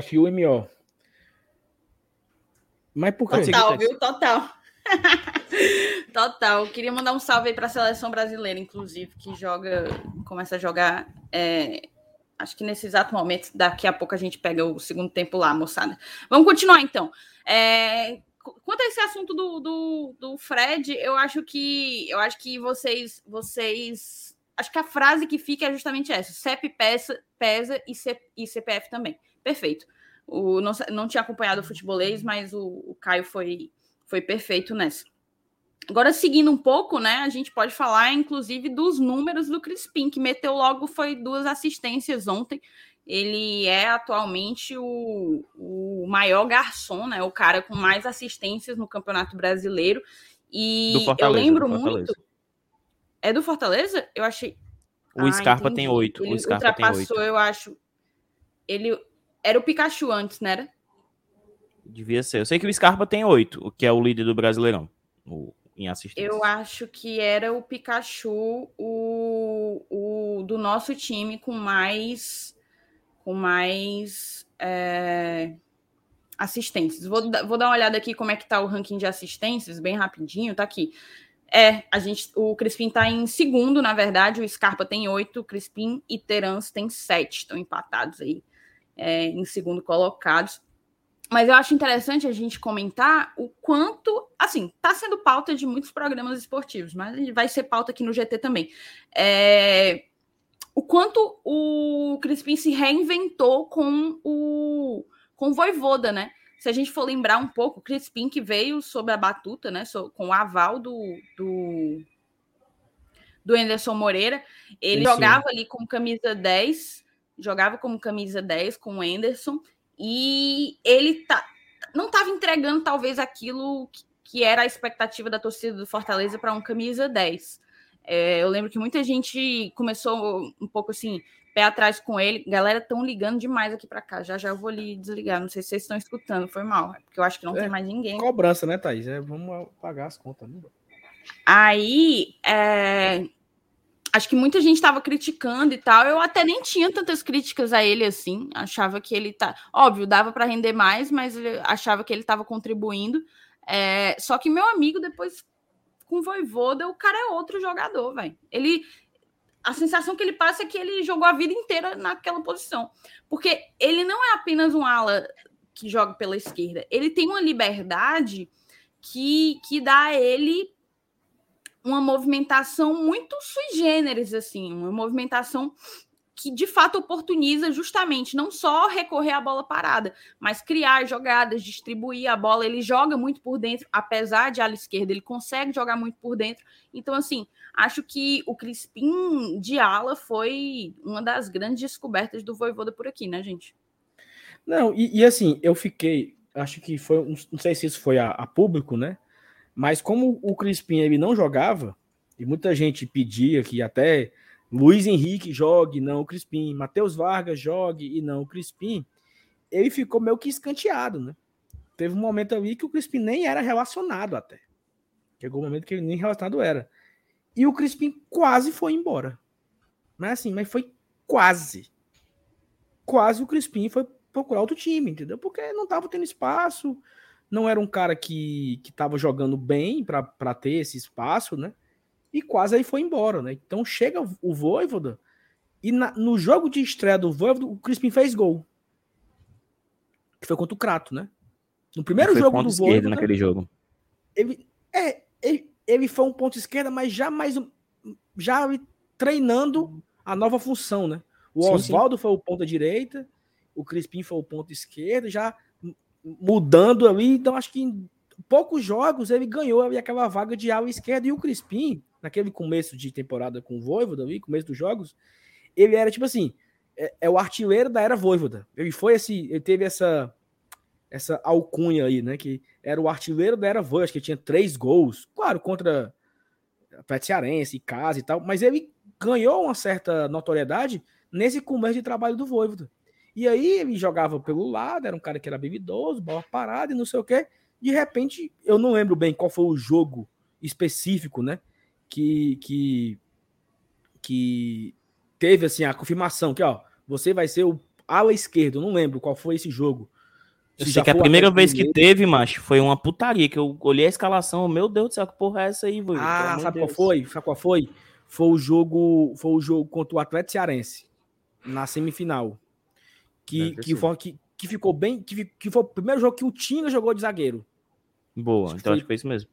FUMO. Mas por que? Total, viu? Total. (laughs) Total. Queria mandar um salve aí para a seleção brasileira, inclusive, que joga, começa a jogar. É, acho que nesse exato momento, daqui a pouco a gente pega o segundo tempo lá, moçada. Vamos continuar então. É, quanto a esse assunto do, do, do, Fred, eu acho que eu acho que vocês vocês acho que a frase que fica é justamente essa: CEP pesa, pesa e, C, e CPF também. Perfeito. O, não, não tinha acompanhado o futebolês, mas o, o Caio foi, foi perfeito nessa. Agora, seguindo um pouco, né, a gente pode falar, inclusive, dos números do Crispim, que meteu logo foi duas assistências ontem. Ele é atualmente o, o maior garçom, né, o cara com mais assistências no Campeonato Brasileiro. E eu lembro muito. É do Fortaleza? Eu achei. O ah, Scarpa entendi. tem oito. O Scarpa tem oito. eu acho. Ele era o Pikachu antes, né? Era? Devia ser. Eu sei que o Scarpa tem oito, o que é o líder do Brasileirão o, em assistência. Eu acho que era o Pikachu o, o do nosso time com mais com mais é, assistências. Vou, vou dar uma olhada aqui como é que tá o ranking de assistências, bem rapidinho, tá aqui. É, a gente, o Crispim tá em segundo, na verdade, o Scarpa tem oito, o Crispim e Terans tem sete, estão empatados aí é, em segundo colocados. Mas eu acho interessante a gente comentar o quanto, assim, está sendo pauta de muitos programas esportivos, mas vai ser pauta aqui no GT também. É, o quanto o Crispim se reinventou com o com o Voivoda, né? Se a gente for lembrar um pouco, o Crispim que veio sob a batuta, né? Com o aval do, do, do Anderson Moreira, ele Isso. jogava ali com camisa 10 jogava como camisa 10 com o Anderson e ele tá, não estava entregando talvez aquilo que, que, era a expectativa da torcida do Fortaleza para um camisa 10. É, eu lembro que muita gente começou um pouco assim, pé atrás com ele. Galera, estão ligando demais aqui para cá. Já já eu vou lhe desligar. Não sei se vocês estão escutando, foi mal, é porque eu acho que não é, tem mais ninguém. Cobrança, né, Thaís? É, vamos pagar as contas, né? Aí, é, acho que muita gente estava criticando e tal. Eu até nem tinha tantas críticas a ele assim. Achava que ele tá. Óbvio, dava para render mais, mas achava que ele estava contribuindo. É... Só que meu amigo, depois, com o Voivoda, o cara é outro jogador, velho. Ele. A sensação que ele passa é que ele jogou a vida inteira naquela posição. Porque ele não é apenas um ala que joga pela esquerda. Ele tem uma liberdade que, que dá a ele uma movimentação muito sui generis, assim, uma movimentação que de fato oportuniza justamente não só recorrer à bola parada, mas criar jogadas, distribuir a bola. Ele joga muito por dentro, apesar de ala esquerda, ele consegue jogar muito por dentro. Então, assim, acho que o Crispim de ala foi uma das grandes descobertas do Voivoda por aqui, né, gente? Não, e, e assim, eu fiquei, acho que foi, não sei se isso foi a, a público, né? Mas como o Crispim ele não jogava, e muita gente pedia que até Luiz Henrique jogue, não o Crispim. Matheus Vargas jogue e não o Crispim. Ele ficou meio que escanteado, né? Teve um momento ali que o Crispim nem era relacionado até. Chegou um momento que ele nem relacionado era. E o Crispim quase foi embora. Mas assim, mas foi quase. Quase o Crispim foi procurar outro time, entendeu? Porque não estava tendo espaço, não era um cara que, que tava jogando bem para ter esse espaço, né? e quase aí foi embora, né? Então chega o Voivoda e na, no jogo de estreia do Voivoda, o Crispim fez gol. Que foi contra o Crato, né? No primeiro jogo do Voivoda... naquele jogo. Ele, é, ele, ele foi um ponto esquerda, mas já mais já treinando a nova função, né? O Oswaldo foi o ponta direita, o Crispim foi o ponto esquerdo, já mudando ali. Então acho que em poucos jogos ele ganhou ali aquela vaga de ala esquerda e o Crispim naquele começo de temporada com o Voivoda, ali, começo dos jogos, ele era tipo assim, é, é, o artilheiro da era Voivoda. Ele foi esse, ele teve essa essa alcunha aí, né, que era o artilheiro da era Voivoda, acho que tinha três gols, claro, contra Atlético Cearense, Casa e tal, mas ele ganhou uma certa notoriedade nesse começo de trabalho do Voivoda. E aí ele jogava pelo lado, era um cara que era bebidoso, bola parada e não sei o quê. De repente, eu não lembro bem qual foi o jogo específico, né? que, que, que teve assim a confirmação que ó, você vai ser o ala esquerdo. Não lembro qual foi esse jogo. Eu sei que a primeira vez que teve, macho, foi uma putaria, que eu olhei a escalação, meu Deus do céu, que porra é essa aí, velho? Ah, sabe Deus. qual foi? Sabe qual foi? Foi o jogo, foi o jogo contra o Atlético Cearense, na semifinal. Que, que, foi, que, que ficou bem, que, que foi o primeiro jogo que o Tinga jogou de zagueiro. Boa, acho então foi, acho que foi isso mesmo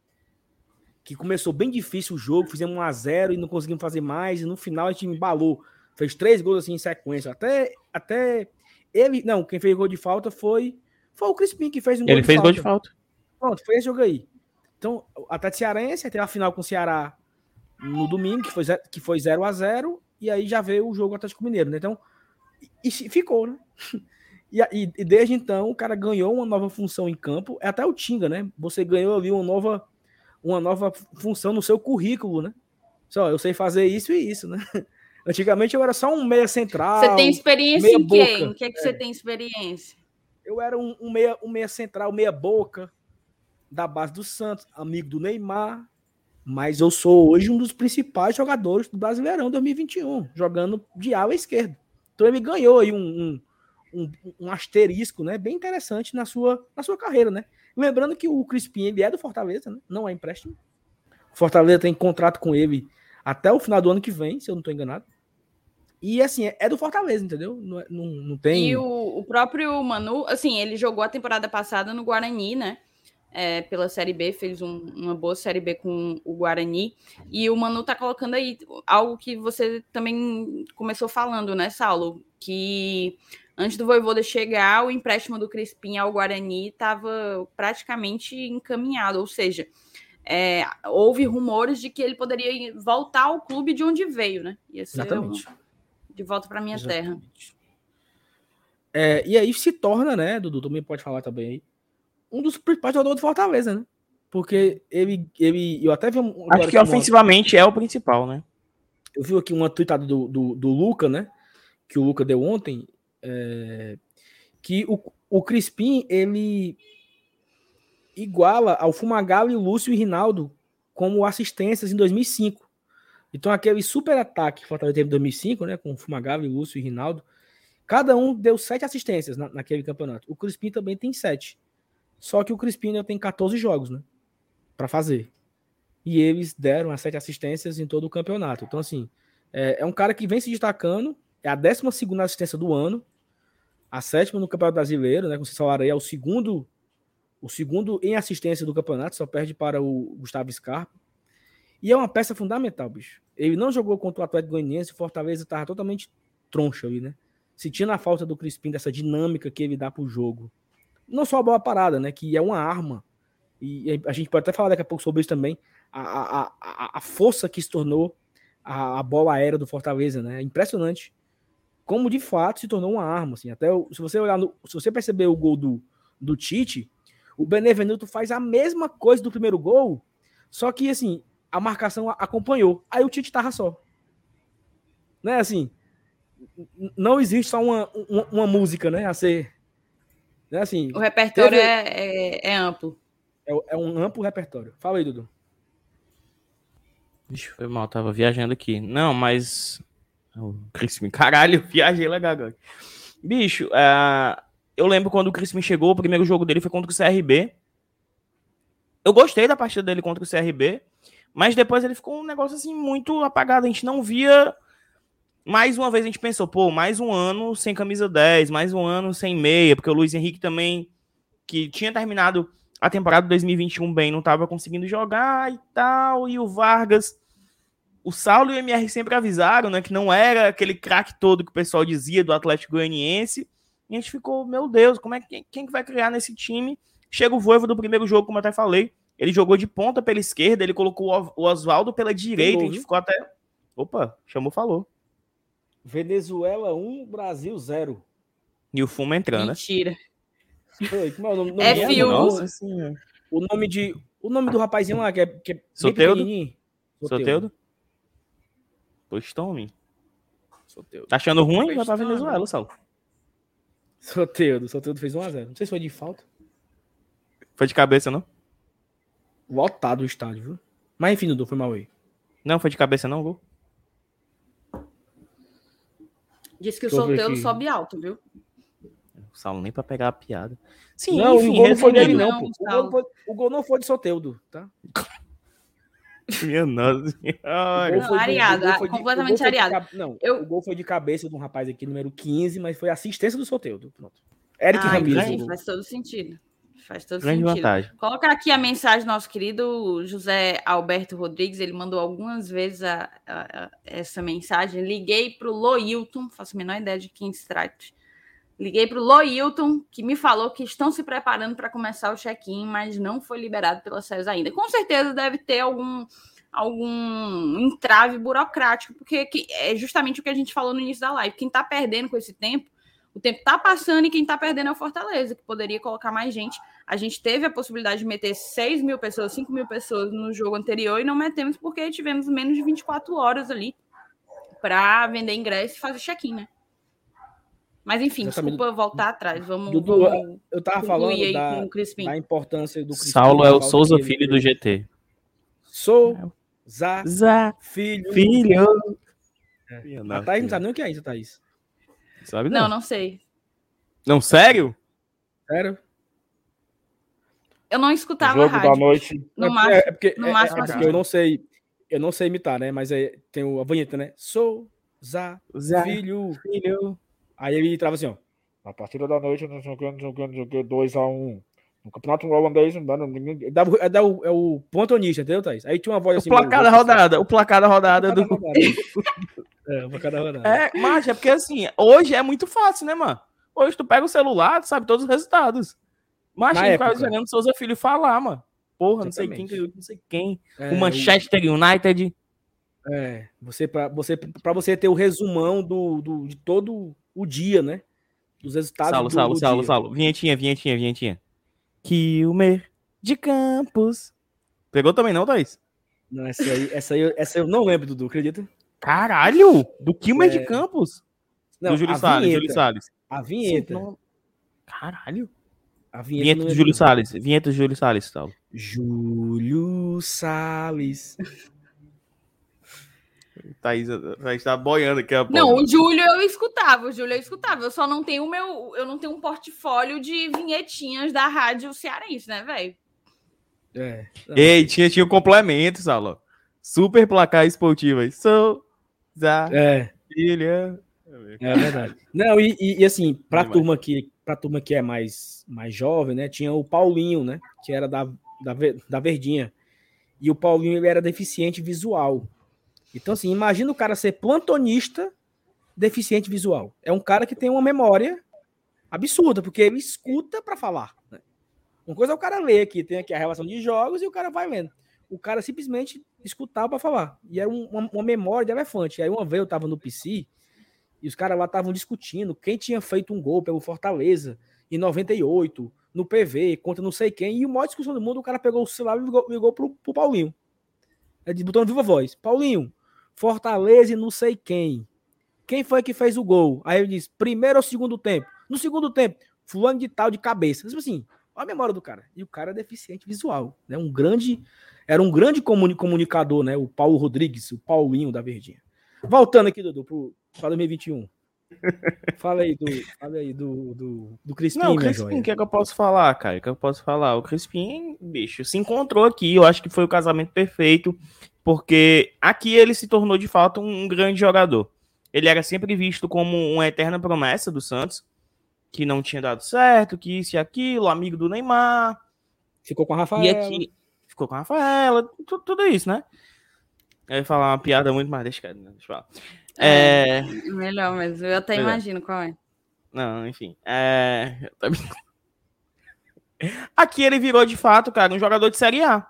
que começou bem difícil o jogo, fizemos 1 a 0 e não conseguimos fazer mais, e no final a gente embalou. Fez três gols assim em sequência. Até, até ele. Não, quem fez gol de falta foi, foi o Crispim que fez um gol Ele fez falta. gol de falta. Pronto, foi esse jogo aí. Então, até Cearense, teve a final com o Ceará no domingo, que foi, que foi 0 a 0 e aí já veio o jogo Atlético Mineiro, né? Então, e, ficou, né? (laughs) E, e, e, desde então, o cara ganhou uma nova função em campo. É até o Tinga, né? Você ganhou ali uma nova uma nova função no seu currículo, né? Só, eu sei fazer isso e isso, né? (laughs) Antigamente eu era só um meia central. Você tem experiência em quem? O que é que é. você tem experiência? Eu era um, um, meia, um meia central, meia boca, da base do Santos, amigo do Neymar. Mas eu sou hoje um dos principais jogadores do Brasileirão 2021, jogando de ala esquerda. Então ele ganhou aí um, um, um, um asterisco, né? Bem interessante na sua, na sua carreira, né? Lembrando que o Crispim ele é do Fortaleza, né? não é empréstimo. O Fortaleza tem contrato com ele até o final do ano que vem, se eu não estou enganado. E assim, é, é do Fortaleza, entendeu? Não, é, não, não tem. E o, o, próprio Manu, assim, ele jogou a temporada passada no Guarani, né? É, pela Série B, fez um, uma boa Série B com o Guarani. E o Manu tá colocando aí algo que você também começou falando, né, Saulo? Que antes do Voivoda chegar, o empréstimo do Crispim ao Guarani estava praticamente encaminhado, ou seja, é, houve rumores de que ele poderia voltar ao clube de onde veio, né? Exatamente. Um, de volta para minha Exatamente. terra. É, e aí se torna, né, Dudu, também pode falar também aí, um dos principais jogadores do Fortaleza, né? Porque ele, ele eu até vi um, Acho que ofensivamente uma... é o principal, né? Eu vi aqui uma tweetada do, do, do Luca, né? Que o Luca deu ontem, é, que o, o Crispim ele iguala ao Fumagalli, Lúcio e Rinaldo como assistências em 2005. Então aquele super ataque que o Fortaleza teve em 2005, né, com Fumagalli, Lúcio e Rinaldo, cada um deu sete assistências na, naquele campeonato. O Crispim também tem sete. Só que o Crispim ainda tem 14 jogos, né, para fazer. E eles deram as sete assistências em todo o campeonato. Então assim, é, é um cara que vem se destacando, é a 12 assistência do ano, a sétima no Campeonato Brasileiro, né? Com o Areia, é o segundo, o segundo em assistência do campeonato, só perde para o Gustavo Scarpa. E é uma peça fundamental, bicho. Ele não jogou contra o Atlético Goianiense, o Fortaleza estava totalmente troncho ali, né? Sentindo a falta do Crispim, dessa dinâmica que ele dá pro jogo. Não só a bola parada, né? Que é uma arma. E a gente pode até falar daqui a pouco sobre isso também. A, a, a, a força que se tornou a, a bola aérea do Fortaleza, né? É impressionante. Como de fato se tornou uma arma. Assim. Até se você olhar no, se você perceber o gol do, do Tite, o Benevenuto faz a mesma coisa do primeiro gol, só que assim, a marcação acompanhou. Aí o Tite tava só. Né, assim, não existe só uma, uma, uma música, né, a ser... Né, assim, o repertório teve... é, é, é, amplo. É, é, um amplo repertório. Fala aí, Dudu. Vixe, foi mal, tava viajando aqui. Não, mas... Caralho, (laughs) viajei legal agora. Bicho, uh, eu lembro quando o Crispim chegou, o primeiro jogo dele foi contra o CRB. Eu gostei da partida dele contra o CRB, mas depois ele ficou um negócio assim muito apagado. A gente não via. Mais uma vez a gente pensou, pô, mais um ano sem camisa 10, mais um ano sem meia, porque o Luiz Henrique também, que tinha terminado a temporada 2021 bem, não estava conseguindo jogar e tal, e o Vargas. O Saulo e o MR sempre avisaram, né, que não era aquele craque todo que o pessoal dizia do Atlético Goianiense. E a gente ficou, meu Deus, como é que quem que vai criar nesse time? Chega o Voivo do primeiro jogo, como eu até falei. Ele jogou de ponta pela esquerda, ele colocou o Oswaldo pela direita, a gente ficou até. Opa, chamou, falou. Venezuela 1, Brasil 0. E o fumo entrando, Mentira. né? Mentira. Como é o nome? nome é Fio. O nome de. O nome do rapazinho lá, que é, que é Soteudo? Soteudo? Pois tome. Soteudo. Tá achando ruim? Vai pra Venezuela, Saulo. Soteudo. Soteudo fez 1x0. Não sei se foi de falta. Foi de cabeça, não? Lotado o estádio, viu? Mas enfim, Dudu, foi mal aí. Não, foi de cabeça não, gol? Disse que o Soteudo sobe alto, viu? O Saulo nem pra pegar a piada. Sim, não, enfim, o gol não foi dele, não, pô. O gol, foi, o gol, não foi de Soteudo, tá? (laughs) Minha nossa senhora. Não, areado, completamente areado. não, eu... o gol foi de cabeça de um rapaz aqui, número 15, mas foi assistência do Soteudo. Pronto. Eric ah, Ramirez. Faz todo sentido. Faz todo Grande sentido. vantagem. Coloca aqui a mensagem do nosso querido José Alberto Rodrigues. Ele mandou algumas vezes a, a, a, essa mensagem. Liguei para o Loilton, faço a menor ideia de quem se trata. Liguei para o Loilton, que me falou que estão se preparando para começar o check-in, mas não foi liberado pela SES ainda. Com certeza deve ter algum, algum entrave burocrático, porque é justamente o que a gente falou no início da live. Quem está perdendo com esse tempo, o tempo está passando e quem está perdendo é o Fortaleza, que poderia colocar mais gente. A gente teve a possibilidade de meter 6 mil pessoas, 5 mil pessoas no jogo anterior e não metemos porque tivemos menos de 24 horas ali para vender ingresso e fazer check-in, né? Mas enfim, Exatamente. desculpa voltar atrás. Vamos. Dudu, vamos eu tava falando da, da, importância do Crispim. Saulo é o Souza Filho do GT. Sou Zá, Zá filho. Filho. É. A Thaís não sabe nem o que é isso, Thaís. Sabe não? Não, não sei. Não, sério? Sério? Eu não escutava Jogo rádio. da noite. No é, máximo, é, porque, no é, máximo é, porque eu não sei, eu não sei imitar, né? Mas é, tem a vinheta, né? Sou Zá, Zá filho, filho. Aí ele trava assim, ó. A partida da noite, não sei o que, não sei o que, não sei o que, 2x1. No campeonato holandês, dá, é, dá o, é o pontonista, entendeu, Thaís? Aí tinha uma voz assim. O placar da rodada, o placar da rodada do. (laughs) é, o placar da rodada. É, mas é porque assim, hoje é muito fácil, né, mano? Hoje tu pega o celular, tu sabe todos os resultados. Mas a gente ficava esperando Souza Filho falar, mano. Porra, não sei quem, não sei quem. É, o Manchester o... United. É, você para você, pra você ter o resumão do, do, de todo o dia, né? Dos resultados Saulo, do, Saulo, do Saulo, dia. Saulo. Vinhetinha, vinhetinha, vinhetinha. Kilmer de Campos. Pegou também não, Thaís? Não, essa aí, essa aí, essa eu não lembro, Dudu, acredita? Caralho! Do Kilmer é... de Campos? Não, do Júlio Salles, Júlio Salles. A vinheta. Caralho. A vinheta, vinheta do Júlio Salles. Vinheta do Júlio Salles, Saulo. Júlio Salles. (laughs) Thaís, Thaís tá boiando aqui. A não, o Júlio eu escutava, o Júlio eu escutava. Eu só não tenho o meu, eu não tenho um portfólio de vinhetinhas da rádio cearense, né, velho? É. Ei, tinha, tinha o um complemento, Saulo. Super placar esportivo. Sou za é. filha. É verdade. Não, e, e, e assim, pra é turma que pra turma que é mais, mais jovem, né, tinha o Paulinho, né, que era da, da, da Verdinha. E o Paulinho ele era deficiente visual. Então, assim, imagina o cara ser plantonista deficiente visual. É um cara que tem uma memória absurda, porque ele escuta para falar. Né? Uma coisa é o cara ler aqui, tem aqui a relação de jogos e o cara vai lendo. O cara simplesmente escutava para falar. E era uma, uma, memória de elefante. Aí uma vez eu tava no PC e os caras lá estavam discutindo quem tinha feito um gol pelo Fortaleza em 98, no PV, contra não sei quem. E o maior discussão do mundo, o cara pegou o celular e ligou, ligou pro, pro Paulinho. Ele botou no viva voz. Paulinho, Fortaleza e não sei quem. Quem foi que fez o gol? Aí ele disse, primeiro ou segundo tempo? No segundo tempo, fulano de tal de cabeça. Tipo assim, olha a memória do cara. E o cara é deficiente visual, né? Um grande, era um grande comunicador, né? O Paulo Rodrigues, o Paulinho da Verdinha. Voltando aqui, Dudu, para 2021. fala aí do, fala aí do, do, do Crispim, Não, o Crispim, o que é que eu posso falar, cara? O que, é que eu posso falar? O Crispim, bicho, se encontrou aqui. Eu acho que foi o casamento perfeito, porque aqui ele se tornou de fato um grande jogador. Ele era sempre visto como uma eterna promessa do Santos, que não tinha dado certo, que isso e aquilo, amigo do Neymar. Ficou com a Rafaela. E aqui, ficou com a Rafaela, tudo, tudo isso, né? Eu ia falar uma piada muito mais, deixa, deixa eu falar. É... é... Melhor, mas eu até Melhor. imagino qual é. Não, enfim. É... Aqui ele virou de fato, cara, um jogador de Série A.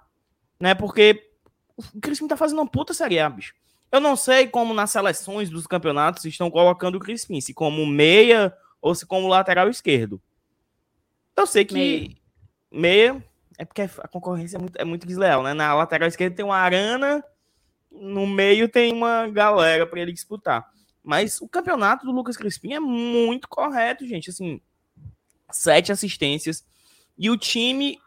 Né? Porque o Crispim tá fazendo uma puta Série A, bicho. Eu não sei como nas seleções dos campeonatos estão colocando o Crispim, se como meia ou se como lateral esquerdo. Eu sei que meia, meia é porque a concorrência é muito, é muito desleal, né? Na lateral esquerda tem uma Arana no meio tem uma galera para ele disputar. Mas o campeonato do Lucas Crispim é muito correto, gente. Assim, sete assistências. E o time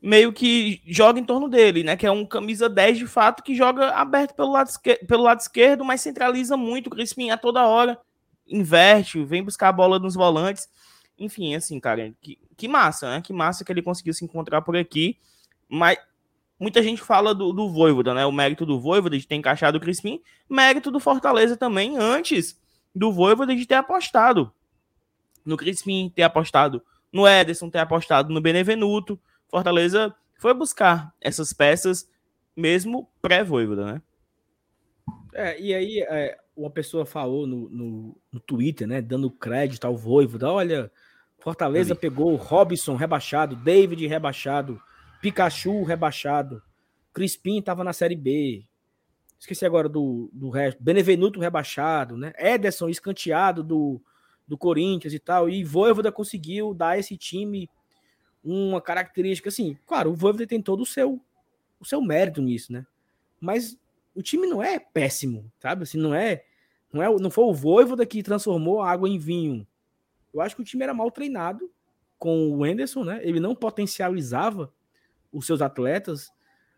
meio que joga em torno dele, né? Que é um camisa 10 de fato que joga aberto pelo lado, esquerdo, pelo lado esquerdo, mas centraliza muito. O Crispim a toda hora inverte, vem buscar a bola nos volantes. Enfim, assim, cara, que, que massa, né? Que massa que ele conseguiu se encontrar por aqui. Mas muita gente fala do, do Voivoda, né? O mérito do Voivoda de ter encaixado o Crispim, mérito do Fortaleza também, antes do Voivoda de ter apostado no Crispim, ter apostado no Ederson, ter apostado no Benevenuto. Fortaleza foi buscar essas peças mesmo pré-Voivoda, né? É, e aí é, uma pessoa falou no, no, no, Twitter, né, dando crédito ao Voivoda, olha, Fortaleza Ali. pegou Robson rebaixado, David rebaixado, Pikachu rebaixado. Crispim estava na Série B. Esqueci agora do, do resto. Benevenuto rebaixado, né? Ederson escanteado do, do Corinthians e tal. E Voivoda conseguiu dar a esse time uma característica assim. Claro, o Voivoda tem todo o seu, o seu mérito nisso, né? Mas o time não é péssimo, sabe? Assim, não é, não é, não foi o Voivoda que transformou a água em vinho. Eu acho que o time era mal treinado com o Enderson, né? Ele não potencializava os seus atletas,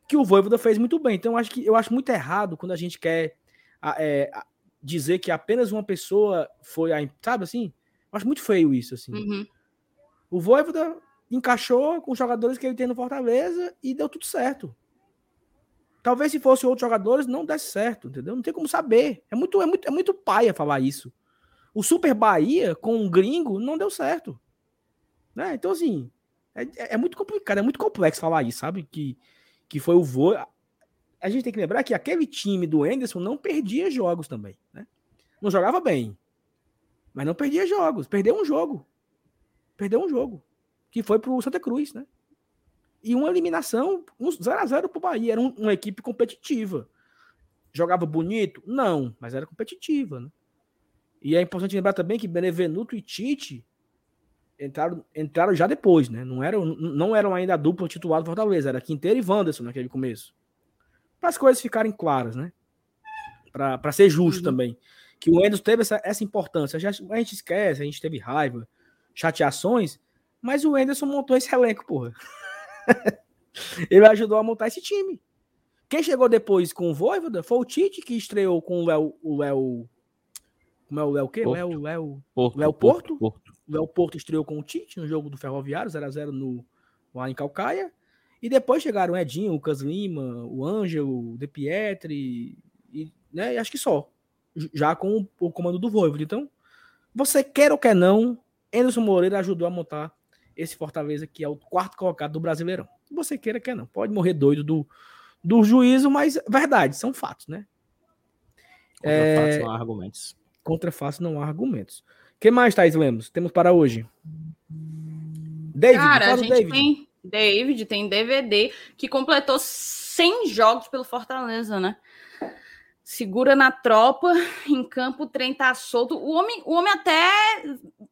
que o Voivoda fez muito bem. Então, eu acho, que, eu acho muito errado quando a gente quer é, dizer que apenas uma pessoa foi a. Sabe assim? Eu acho muito feio isso. assim. Uhum. O Voivoda encaixou com os jogadores que ele tem no Fortaleza e deu tudo certo. Talvez se fosse outros jogadores não desse certo, entendeu? Não tem como saber. É muito, é muito, é muito paia falar isso. O Super Bahia com um gringo não deu certo. Né? Então, assim, é, é, muito complicado, é muito complexo falar isso, sabe? Que, que foi o voo. A gente tem que lembrar que aquele time do Anderson não perdia jogos também, né? Não jogava bem, mas não perdia jogos. Perdeu um jogo. Perdeu um jogo. Que foi pro Santa Cruz, né? E uma eliminação, um 0x0 pro Bahia. Era um, uma equipe competitiva. Jogava bonito? Não, mas era competitiva, né? E é importante lembrar também que Benevenuto e Tite entraram, entraram já depois, né? Não eram, não eram ainda a dupla titular do Fortaleza, era Quinteiro e Wanderson naquele começo. Para as coisas ficarem claras, né? Para ser justo uhum. também. Que o Enderson teve essa, essa importância. Já, a gente esquece, a gente teve raiva, chateações, mas o Enderson montou esse elenco, porra. (laughs) Ele ajudou a montar esse time. Quem chegou depois com o Voivoda foi o Tite, que estreou com o Léo. O Léo como é o Léo quê? Léo, Léo, Porto, Léo Porto. Porto, Porto. O Léo Porto estreou com o Tite no jogo do Ferroviário, 0x0 no, lá em Calcaia. E depois chegaram o Edinho, o Lucas Lima, o Ângelo, o De Pietri, e, né, e acho que só. Já com o, o comando do Voivoda. Então, você quer ou quer não, Anderson Moreira ajudou a montar esse Fortaleza, que é o quarto colocado do Brasileirão. Você queira, quer não. Pode morrer doido do, do juízo, mas verdade, são fatos, né? É, fatos são argumentos. Contra fácil não há argumentos. O que mais, Thais Lemos? Temos para hoje? David, Cara, a gente David. tem David, tem DVD, que completou 100 jogos pelo Fortaleza, né? Segura na tropa, em campo o trem tá solto. O homem, o homem até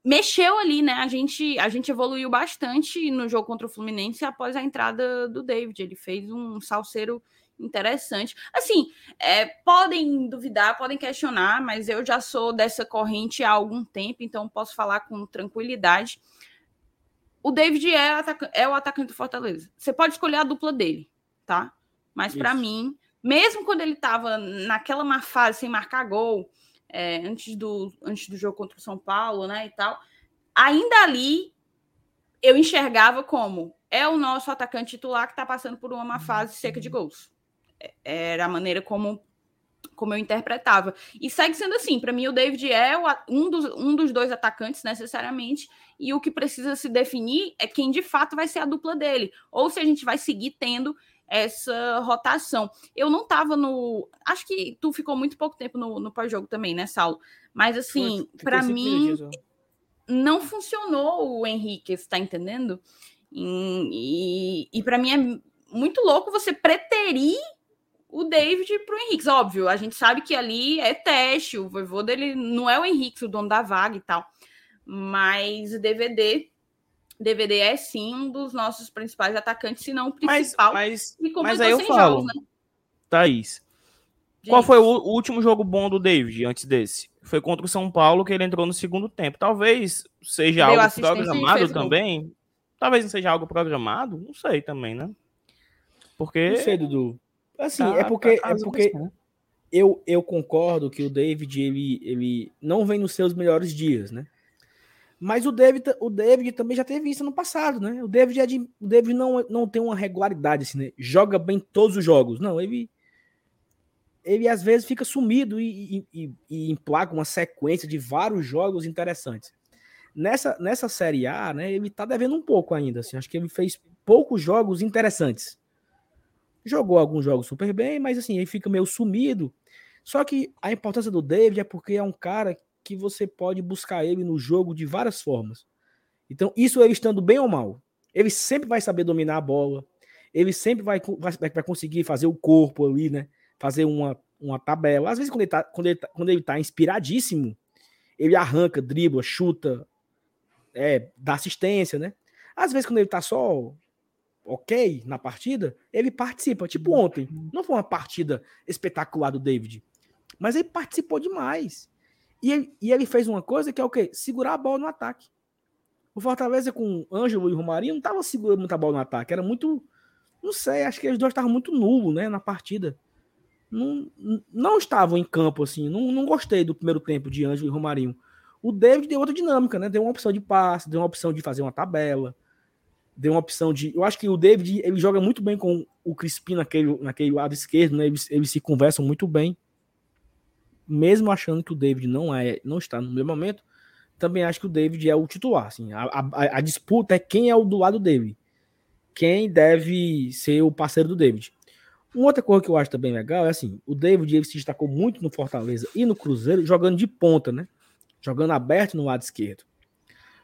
mexeu ali, né? A gente, a gente evoluiu bastante no jogo contra o Fluminense após a entrada do David. Ele fez um salseiro interessante. Assim, é, podem duvidar, podem questionar, mas eu já sou dessa corrente há algum tempo, então posso falar com tranquilidade. O David é, é o atacante do Fortaleza. Você pode escolher a dupla dele, tá? Mas para mim, mesmo quando ele estava naquela má fase sem marcar gol, é, antes, do, antes do jogo contra o São Paulo, né, e tal, ainda ali eu enxergava como é o nosso atacante titular que está passando por uma má fase seca de gols. Era a maneira como como eu interpretava. E segue sendo assim. Para mim, o David é um dos, um dos dois atacantes, necessariamente. E o que precisa se definir é quem de fato vai ser a dupla dele. Ou se a gente vai seguir tendo essa rotação. Eu não estava no. Acho que tu ficou muito pouco tempo no, no pós-jogo também, né, Saulo? Mas assim, para mim, não funcionou o Henrique, está entendendo? E, e, e para mim é muito louco você preterir o David para o Henrique. Óbvio, a gente sabe que ali é teste, o vovô dele não é o Henrique, o dono da vaga e tal. Mas o DVD, DVD é sim um dos nossos principais atacantes, se não o principal. Mas, mas, mas aí eu falo, jogos, né? Thaís, gente. qual foi o, o último jogo bom do David antes desse? Foi contra o São Paulo que ele entrou no segundo tempo. Talvez seja Deu algo programado também. Gol. Talvez não seja algo programado, não sei também, né? Porque. Não sei, Dudu. Assim, tá, é porque, tá é porque eu, eu concordo que o David ele, ele não vem nos seus melhores dias, né? Mas o David, o David também já teve isso no passado, né? O David, é de, o David não, não tem uma regularidade, assim, né? Joga bem todos os jogos. Não, ele, ele às vezes fica sumido e, e, e, emplaca uma sequência de vários jogos interessantes. Nessa, nessa Série A, né, ele tá devendo um pouco ainda, assim. Acho que ele fez poucos jogos interessantes. Jogou alguns jogos super bem, mas assim, ele fica meio sumido. Só que a importância do David é porque é um cara que você pode buscar ele no jogo de várias formas. Então, isso ele estando bem ou mal. Ele sempre vai saber dominar a bola. Ele sempre vai, vai, vai conseguir fazer o corpo ali, né? Fazer uma, uma tabela. Às vezes, quando ele, tá, quando, ele tá, quando ele tá inspiradíssimo, ele arranca, dribla, chuta, é, dá assistência, né? Às vezes, quando ele tá só ok na partida, ele participa. Tipo ontem. Não foi uma partida espetacular do David. Mas ele participou demais. E ele, e ele fez uma coisa que é o quê? Segurar a bola no ataque. O Fortaleza com Ângelo e Romarinho não estava segurando muita bola no ataque. Era muito. Não sei, acho que os dois estavam muito nulos né, na partida. Não, não estavam em campo assim. Não, não gostei do primeiro tempo de Ângelo e Romarinho. O David deu outra dinâmica, né? Deu uma opção de passe, deu uma opção de fazer uma tabela deu uma opção de. Eu acho que o David ele joga muito bem com o Crispim naquele, naquele lado esquerdo, né? Eles, eles se conversam muito bem. Mesmo achando que o David não é, não está no meu momento, também acho que o David é o titular. Assim, a, a, a disputa é quem é o do lado dele. Quem deve ser o parceiro do David. Uma outra coisa que eu acho também legal é assim: o David ele se destacou muito no Fortaleza e no Cruzeiro, jogando de ponta, né? Jogando aberto no lado esquerdo.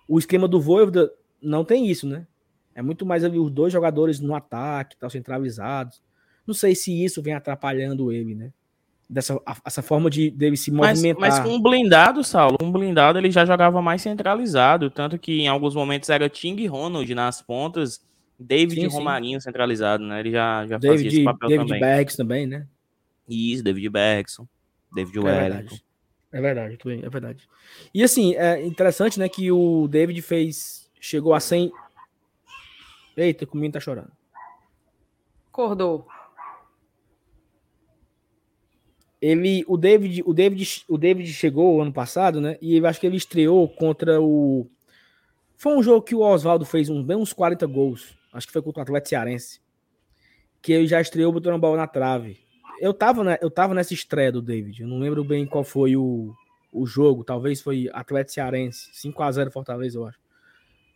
O esquema do Voivoda não tem isso, né? É muito mais ali os dois jogadores no ataque, tal, centralizados. Não sei se isso vem atrapalhando ele, né? Dessa essa forma de dele se movimentar. Mas, mas com um blindado, Saulo, um blindado ele já jogava mais centralizado, tanto que em alguns momentos era Ting e Ronald nas pontas, David sim, e Romarinho sim. centralizado, né? Ele já, já David, fazia esse papel David também. David Bergson também, né? Isso, David Bergson, David é Wellington. É verdade, é verdade. E assim, é interessante, né, que o David fez, chegou a 100, Eita, o menino tá chorando. Acordou. Ele, o David, o David, o David chegou ano passado, né? E eu acho que ele estreou contra o. Foi um jogo que o Oswaldo fez uns, bem uns 40 gols. Acho que foi contra o Atlético Cearense. Que ele já estreou botando a bola na trave. Eu tava, né, eu tava nessa estreia do David. Eu não lembro bem qual foi o, o jogo. Talvez foi Atlético Cearense. 5x0 Fortaleza, eu acho.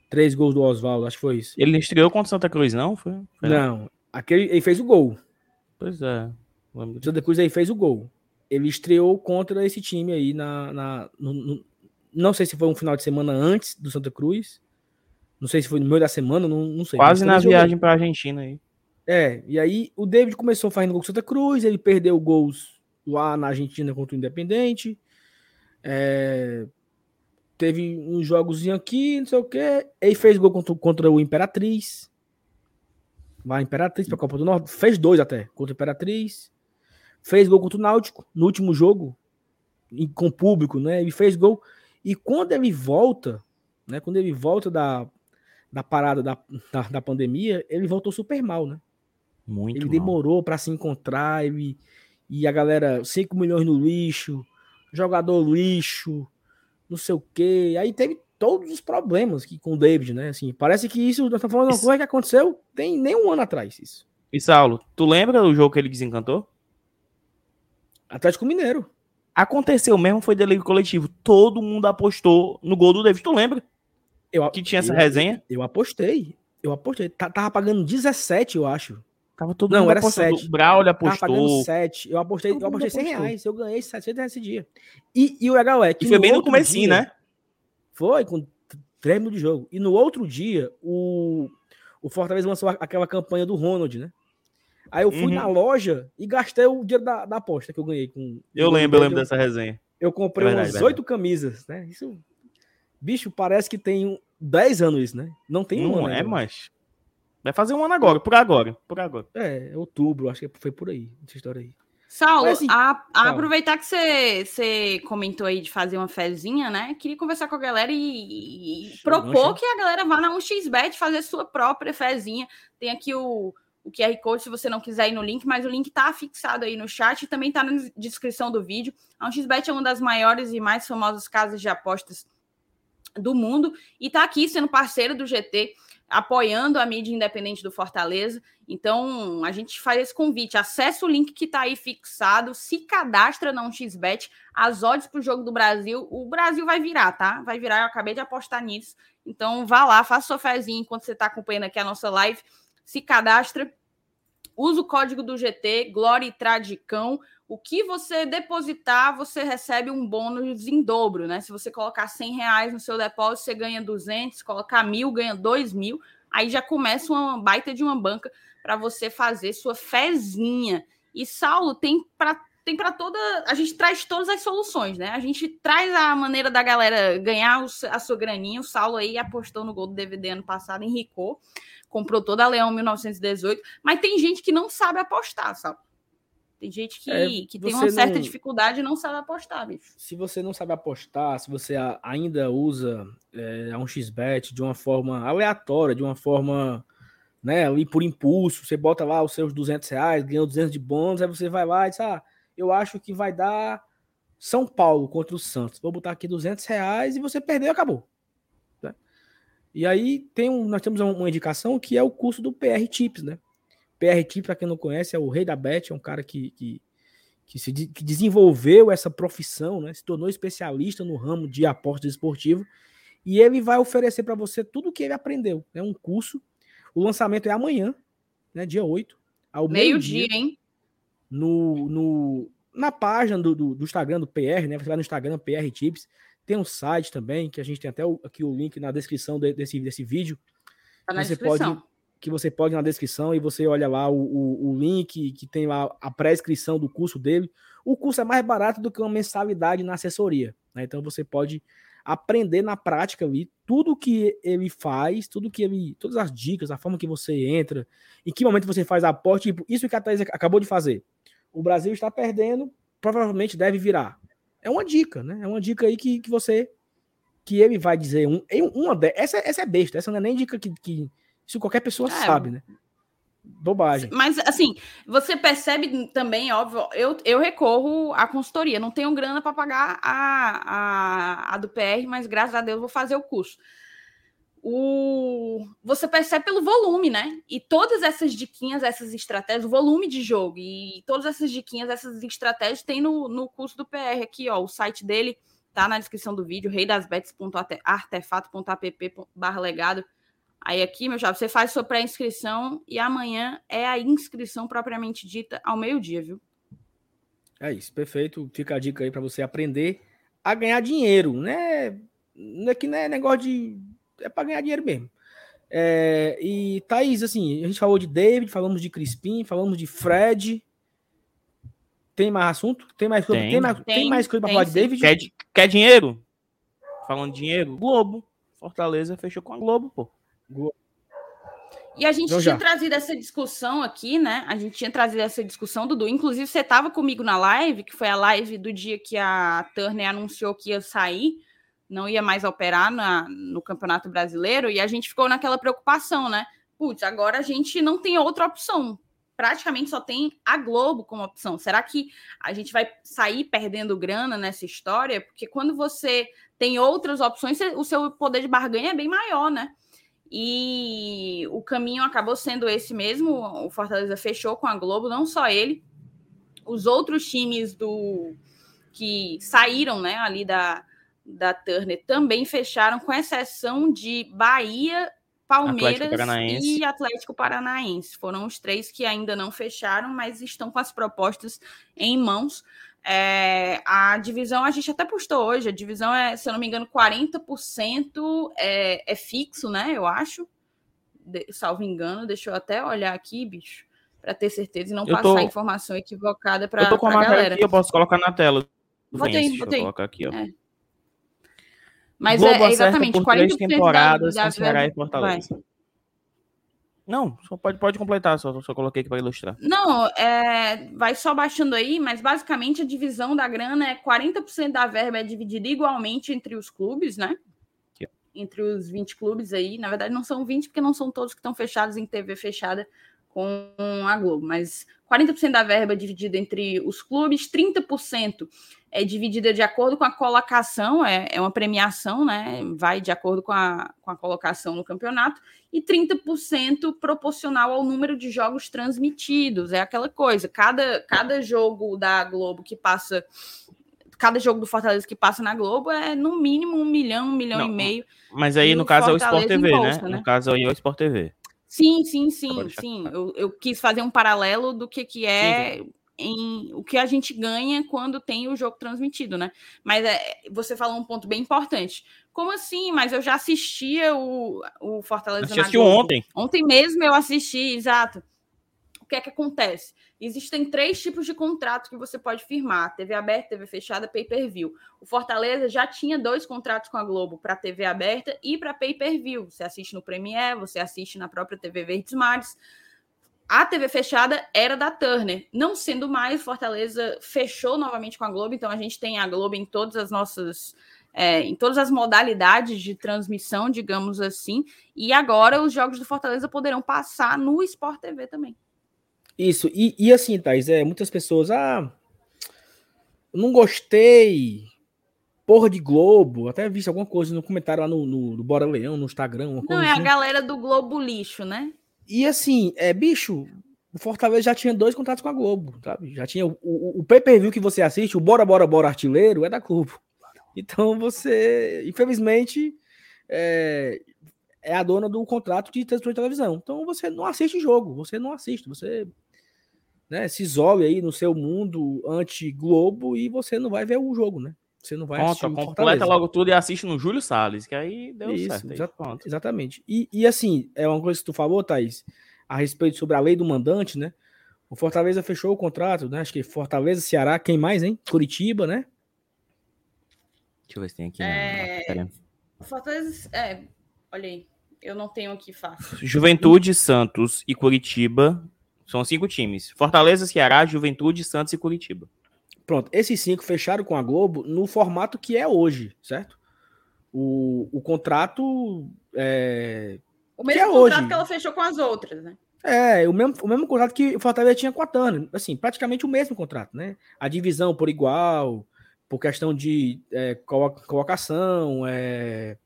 Três gols do Oswaldo, acho que foi isso. Ele estreou contra o Santa Cruz, não? Foi? foi não, aquele, ele fez o gol. Pois é. O Santa Cruz aí fez o gol. ele estreou contra esse time aí na. na no, no, não sei se foi um final de semana antes do Santa Cruz. Não sei se foi no meio da semana, não, não sei. Quase na viagem para Argentina aí. É, e aí o David começou fazendo gol com Santa Cruz, ele perdeu gols lá na Argentina contra o Independente. É, teve uns jogos aqui, não sei o que. Ele fez gol contra, contra o Imperatriz. Vai Imperatriz pra Copa do Norte. Fez dois até contra o Imperatriz. Fez gol contra o Náutico no último jogo. Com público, né? Ele fez gol. E quando ele volta, né? Quando ele volta da, da parada da, da, da pandemia, ele voltou super mal, né? Muito ele mal. demorou para se encontrar. Ele, e a galera, 5 milhões no lixo, jogador lixo, não sei o quê. Aí teve todos os problemas que, com o David, né? Assim, parece que isso, nós estamos falando uma coisa que aconteceu tem nem um ano atrás. Isso. E Saulo, tu lembra do jogo que ele desencantou? Atlético Mineiro. Aconteceu mesmo, foi delírio coletivo. Todo mundo apostou no gol do David. Tu lembra? Eu, que tinha essa eu, resenha? Eu, eu apostei. Eu apostei. Tava pagando 17, eu acho. Tava todo Não, mundo era apostando. sete. O Braulio Tava pagando apostou. 7. Eu apostei, Todo eu apostei 100 apostou. reais. Eu ganhei 700 reais esse dia. E, e o legal é que. E foi bem no comecinho, dia- né? Foi, com 3 minutos de jogo. E no outro dia, o, o Fortaleza lançou aquela campanha do Ronald, né? Aí eu fui Uhum. na loja e gastei o dinheiro da, da aposta que eu ganhei. Com, Eu lembro, eu lembro dessa resenha. Eu comprei É verdade, umas verdade. oito camisas, né? Isso. Bicho, parece que tem um- 10 anos isso, né? Não tem um Não ano. é, ainda. mas. Vai fazer um ano agora, por agora, por agora. É, é outubro, acho que foi por aí, essa história aí. Saulo, assim, a- a aproveitar que você, comentou aí de fazer uma fezinha, né? Queria conversar com a galera e, e propor que a galera vá na 1xBet fazer sua própria fezinha. Tem aqui o, o QR Code se você não quiser ir no link, mas o link tá fixado aí no chat e também tá na descrição do vídeo. A 1xBet é uma das maiores e mais famosas casas de apostas do mundo e tá aqui sendo parceiro do GT, apoiando a mídia independente do Fortaleza. Então, a gente faz esse convite. Acesse o link que está aí fixado, se cadastra na 1xBet, as odds para o jogo do Brasil. O Brasil vai virar, tá? Vai virar, eu acabei de apostar nisso. Então, vá lá, faça sua fezinha enquanto você está acompanhando aqui a nossa live. Se cadastra, usa o código do GT, Glória e Tradicão. O que você depositar, você recebe um bônus em dobro, né? Se você colocar 100 reais no seu depósito, você ganha 200, colocar mil, ganha 2 mil. Aí já começa uma baita de uma banca para você fazer sua fezinha. E Saulo tem para tem para toda, a gente traz todas as soluções, né? A gente traz a maneira da galera ganhar a sua graninha. O Saulo aí apostou no gol do DVD ano passado, enricou, comprou toda a Leão 1918, mas tem gente que não sabe apostar, Saulo. Tem gente que, É, que tem uma certa não- dificuldade e não sabe apostar, bicho. Se você não sabe apostar, se você ainda usa é, a 1xBet de uma forma aleatória, de uma forma, né, ali por impulso, você bota lá os seus 200 reais, ganhou 200 de bônus, aí você vai lá e diz, ah, eu acho que vai dar São Paulo contra o Santos. Vou botar aqui 200 reais e você perdeu, acabou. Né? E aí tem um, nós temos uma, indicação que é o curso do PR Tips, né? PR Tips, para quem não conhece, é o rei da bet, é um cara que, que, que se que desenvolveu essa profissão, né? Se tornou especialista no ramo de apostas esportivas e ele vai oferecer para você tudo o que ele aprendeu. É um curso. O lançamento é amanhã, né? Dia 8, ao meio-dia Meio-dia, hein? no, no, na página do, do, do Instagram do PR, né? Você vai no Instagram PR Tips, tem um site também, que a gente tem até o- aqui o link na descrição de- desse, desse vídeo, Tá na você descrição. pode que você pode ir na descrição e você olha lá o, o, o link que tem lá a pré-inscrição do curso dele. O curso é mais barato do que uma mensalidade na assessoria. né? Então você pode aprender na prática ali tudo que ele faz, tudo que ele. Todas as dicas, a forma que você entra, em que momento você faz a aposta. Tipo, isso que a Thaís acabou de fazer. O Brasil está perdendo, provavelmente deve virar. É uma dica, né? É uma dica aí que, que você. Que ele vai dizer. Um, uma de- essa, essa é besta, essa não é nem dica que, que isso qualquer pessoa É. sabe, né? Bobagem. Mas, assim, você percebe também, óbvio, eu, eu recorro à consultoria. Não tenho grana para pagar a, a, a do PR, mas graças a Deus vou fazer o curso. O, você percebe pelo volume, né? E todas essas diquinhas, essas estratégias, o volume de jogo e todas essas diquinhas, essas estratégias tem no, no curso do PR aqui, ó. O site dele tá na descrição do vídeo, reidasbets.artefato.app barra legado. Aí aqui, meu chapa, você faz sua pré-inscrição e amanhã é a inscrição propriamente dita ao meio-dia, viu? É isso, perfeito. Fica a dica aí para você aprender a ganhar dinheiro, né? Não é que não é negócio de. É para ganhar dinheiro mesmo. É, e Thaís, assim, a gente falou de David, falamos de Crispim, falamos de Fred. Tem mais assunto? Tem mais Tem. tem mais, tem, Tem, mais coisa para tem falar de. David? Quer, quer dinheiro? Falando de dinheiro, Globo. Fortaleza fechou com a Globo, pô. E a gente Então tinha já. trazido essa discussão aqui, né? A gente tinha trazido essa discussão, Dudu. Inclusive, você estava comigo na live, que foi a live do dia que a Turner anunciou que ia sair, não ia mais operar na- no Campeonato Brasileiro, e a gente ficou naquela preocupação, né? Putz, agora a gente não tem outra opção. Praticamente só tem a Globo como opção. Será que a gente vai sair perdendo grana nessa história? Porque quando você tem outras opções, o seu poder de barganha é bem maior, né? E o caminho acabou sendo esse mesmo. O Fortaleza fechou com a Globo, não só ele, os outros times do que saíram, né, ali da, da Turner também fecharam, com exceção de Bahia, Palmeiras Atlético e Atlético Paranaense. Foram os três que ainda não fecharam, mas estão com as propostas em mãos. É, a divisão, a gente até postou hoje, a divisão é, se eu não me engano, 40% é, é fixo, né? Eu acho. De- salvo engano, deixa eu até olhar aqui, bicho, para ter certeza e não Eu passar tô- informação equivocada para eu tô com a galera. aqui, eu posso colocar na tela. Botei, botei. colocar aqui, ó. É. Mas Globo é, é exatamente por 40% três temporadas da, da Ceará e Fortaleza. Não, só pode, pode completar, só, só coloquei aqui para ilustrar. Não, é, vai só baixando aí, mas basicamente a divisão da grana é 40% da verba é dividida igualmente entre os clubes, né? Aqui, Entre os 20 clubes aí. Na verdade, não são 20, porque não são todos que estão fechados em TV fechada com a Globo, mas 40% da verba é dividida entre os clubes, 30% é dividida de acordo com a colocação, é, é uma premiação, né? Vai de acordo com a, com a colocação no campeonato, e 30% proporcional ao número de jogos transmitidos. É aquela coisa, cada, cada jogo da Globo que passa. Cada jogo do Fortaleza que passa na Globo é no mínimo um milhão, um milhão Não, e meio. Mas aí, no caso, é o Sport TV, embolsa, né? né? No caso aí é o Sport TV. Sim, sim, sim, sim. Eu, eu quis fazer um paralelo do que, que é em o que a gente ganha quando tem o jogo transmitido, né? Mas é, você falou um ponto bem importante. Como assim? Mas eu já assistia o, o Fortaleza assistiu ontem. Ontem mesmo eu assisti, exato. O que é que acontece? Existem três tipos de contrato que você pode firmar: TV aberta, TV fechada, pay-per-view. O Fortaleza já tinha dois contratos com a Globo para TV aberta e para pay-per-view. Você assiste no Premiere, você assiste na própria TV Verdes Mares. A TV fechada era da Turner. Não sendo mais, Fortaleza fechou novamente com a Globo, então a gente tem a Globo em todas as nossas. é, em todas as modalidades de transmissão, digamos assim. E agora os jogos do Fortaleza poderão passar no Sport TV também. Isso, e, e assim, Thaís, é, muitas pessoas, ah, não gostei, porra de Globo, até vi alguma coisa no comentário lá no, no, no Bora Leão, no Instagram, uma Não coisa é a assim. galera do Globo Lixo, né? E assim, é, bicho, o Fortaleza já tinha dois contratos com a Globo, sabe? Já tinha o, o, o pay-per-view que você assiste, o Bora Bora Bora Artilheiro, é da Globo. Então você, infelizmente, é, é a dona do contrato de transmissão de televisão. Então você não assiste jogo, você não assiste, você né, se isole aí no seu mundo anti-Globo e você não vai ver o jogo, né? Você não vai assistir Conta, o completa Fortaleza. logo tudo e assiste no Júlio Salles, que aí deu Isso, certo. Aí. exa- Pronto. Exatamente. E, e assim, é uma coisa que tu falou, Thaís, a respeito sobre a lei do mandante, né? O Fortaleza fechou o contrato, né? Acho que Fortaleza, Ceará, quem mais, hein? Curitiba, né? Deixa eu ver se tem aqui. É, Fortaleza. É, olha aí. Eu não tenho aqui fácil. Juventude, Santos e Curitiba são cinco times. Fortaleza, Ceará, Juventude, Santos e Curitiba. Pronto, esses cinco fecharam com a Globo no formato que é hoje, certo? O, o contrato é, O Que mesmo é contrato hoje. que ela fechou com as outras, né? é o mesmo, o mesmo contrato que o Fortaleza tinha com a Tana. Assim, praticamente o mesmo contrato, né? A divisão por igual, por questão de é, colo- colocação, é,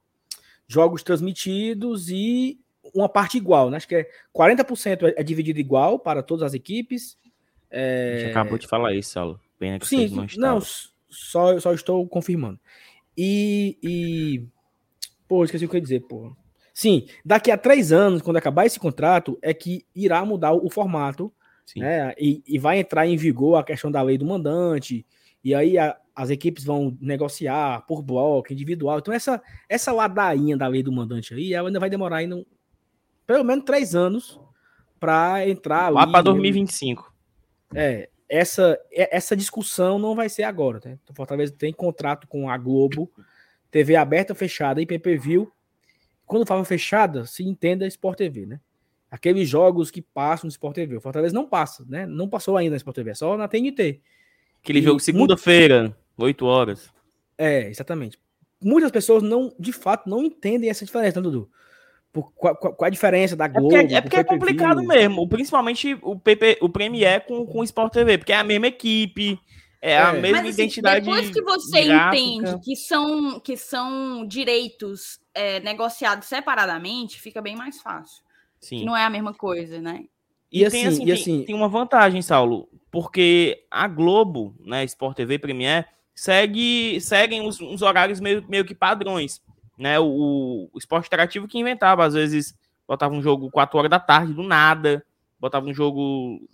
jogos transmitidos e uma parte igual, né? Acho que é 40% é, é dividido igual para todas as equipes. A É, gente acabou de falar isso, Saulo. Pena que Sim, não não, estavam. só, só estou confirmando. E, e. Pô, esqueci o que eu ia dizer, pô. Sim, daqui a três anos, quando acabar esse contrato, é que irá mudar o, formato Né? E, e, vai entrar em vigor a questão da lei do mandante, e aí a, as equipes vão negociar por bloco, individual. Então, essa, essa ladainha da lei do mandante aí, ela ainda vai demorar ainda pelo menos três anos para entrar Lá para 2025. É, essa, essa discussão não vai ser agora. Né? O Fortaleza tem contrato com a Globo, TV aberta, fechada e PPV. Quando fala fechada, se entenda Sport TV, né? Aqueles jogos que passam no Sport TV. O Fortaleza não passa, né? Não passou ainda na Sport TV, é só na TNT. Aquele e jogo segunda-feira, 8 horas. É, exatamente. Muitas pessoas não, de fato, não entendem essa diferença, né, Dudu? Por, qual, qual, a diferença da Globo? É porque, é, porque é complicado mesmo, principalmente o, PP, o Premier com, com o Sport TV, porque é a mesma equipe, é, é. a mesma Mas, assim, identidade. Depois que você gráfica... entende que são, que são direitos é, negociados separadamente, fica bem mais fácil. Sim. não é a mesma coisa, né? E, e assim, tem, assim, e assim... Tem, tem, uma vantagem, Saulo, porque a Globo, né, Sport TV Premier, segue, seguem os, os horários meio, meio que padrões. Né? O, o esporte interativo que inventava, às vezes botava um jogo 4 horas da tarde, do nada, botava um jogo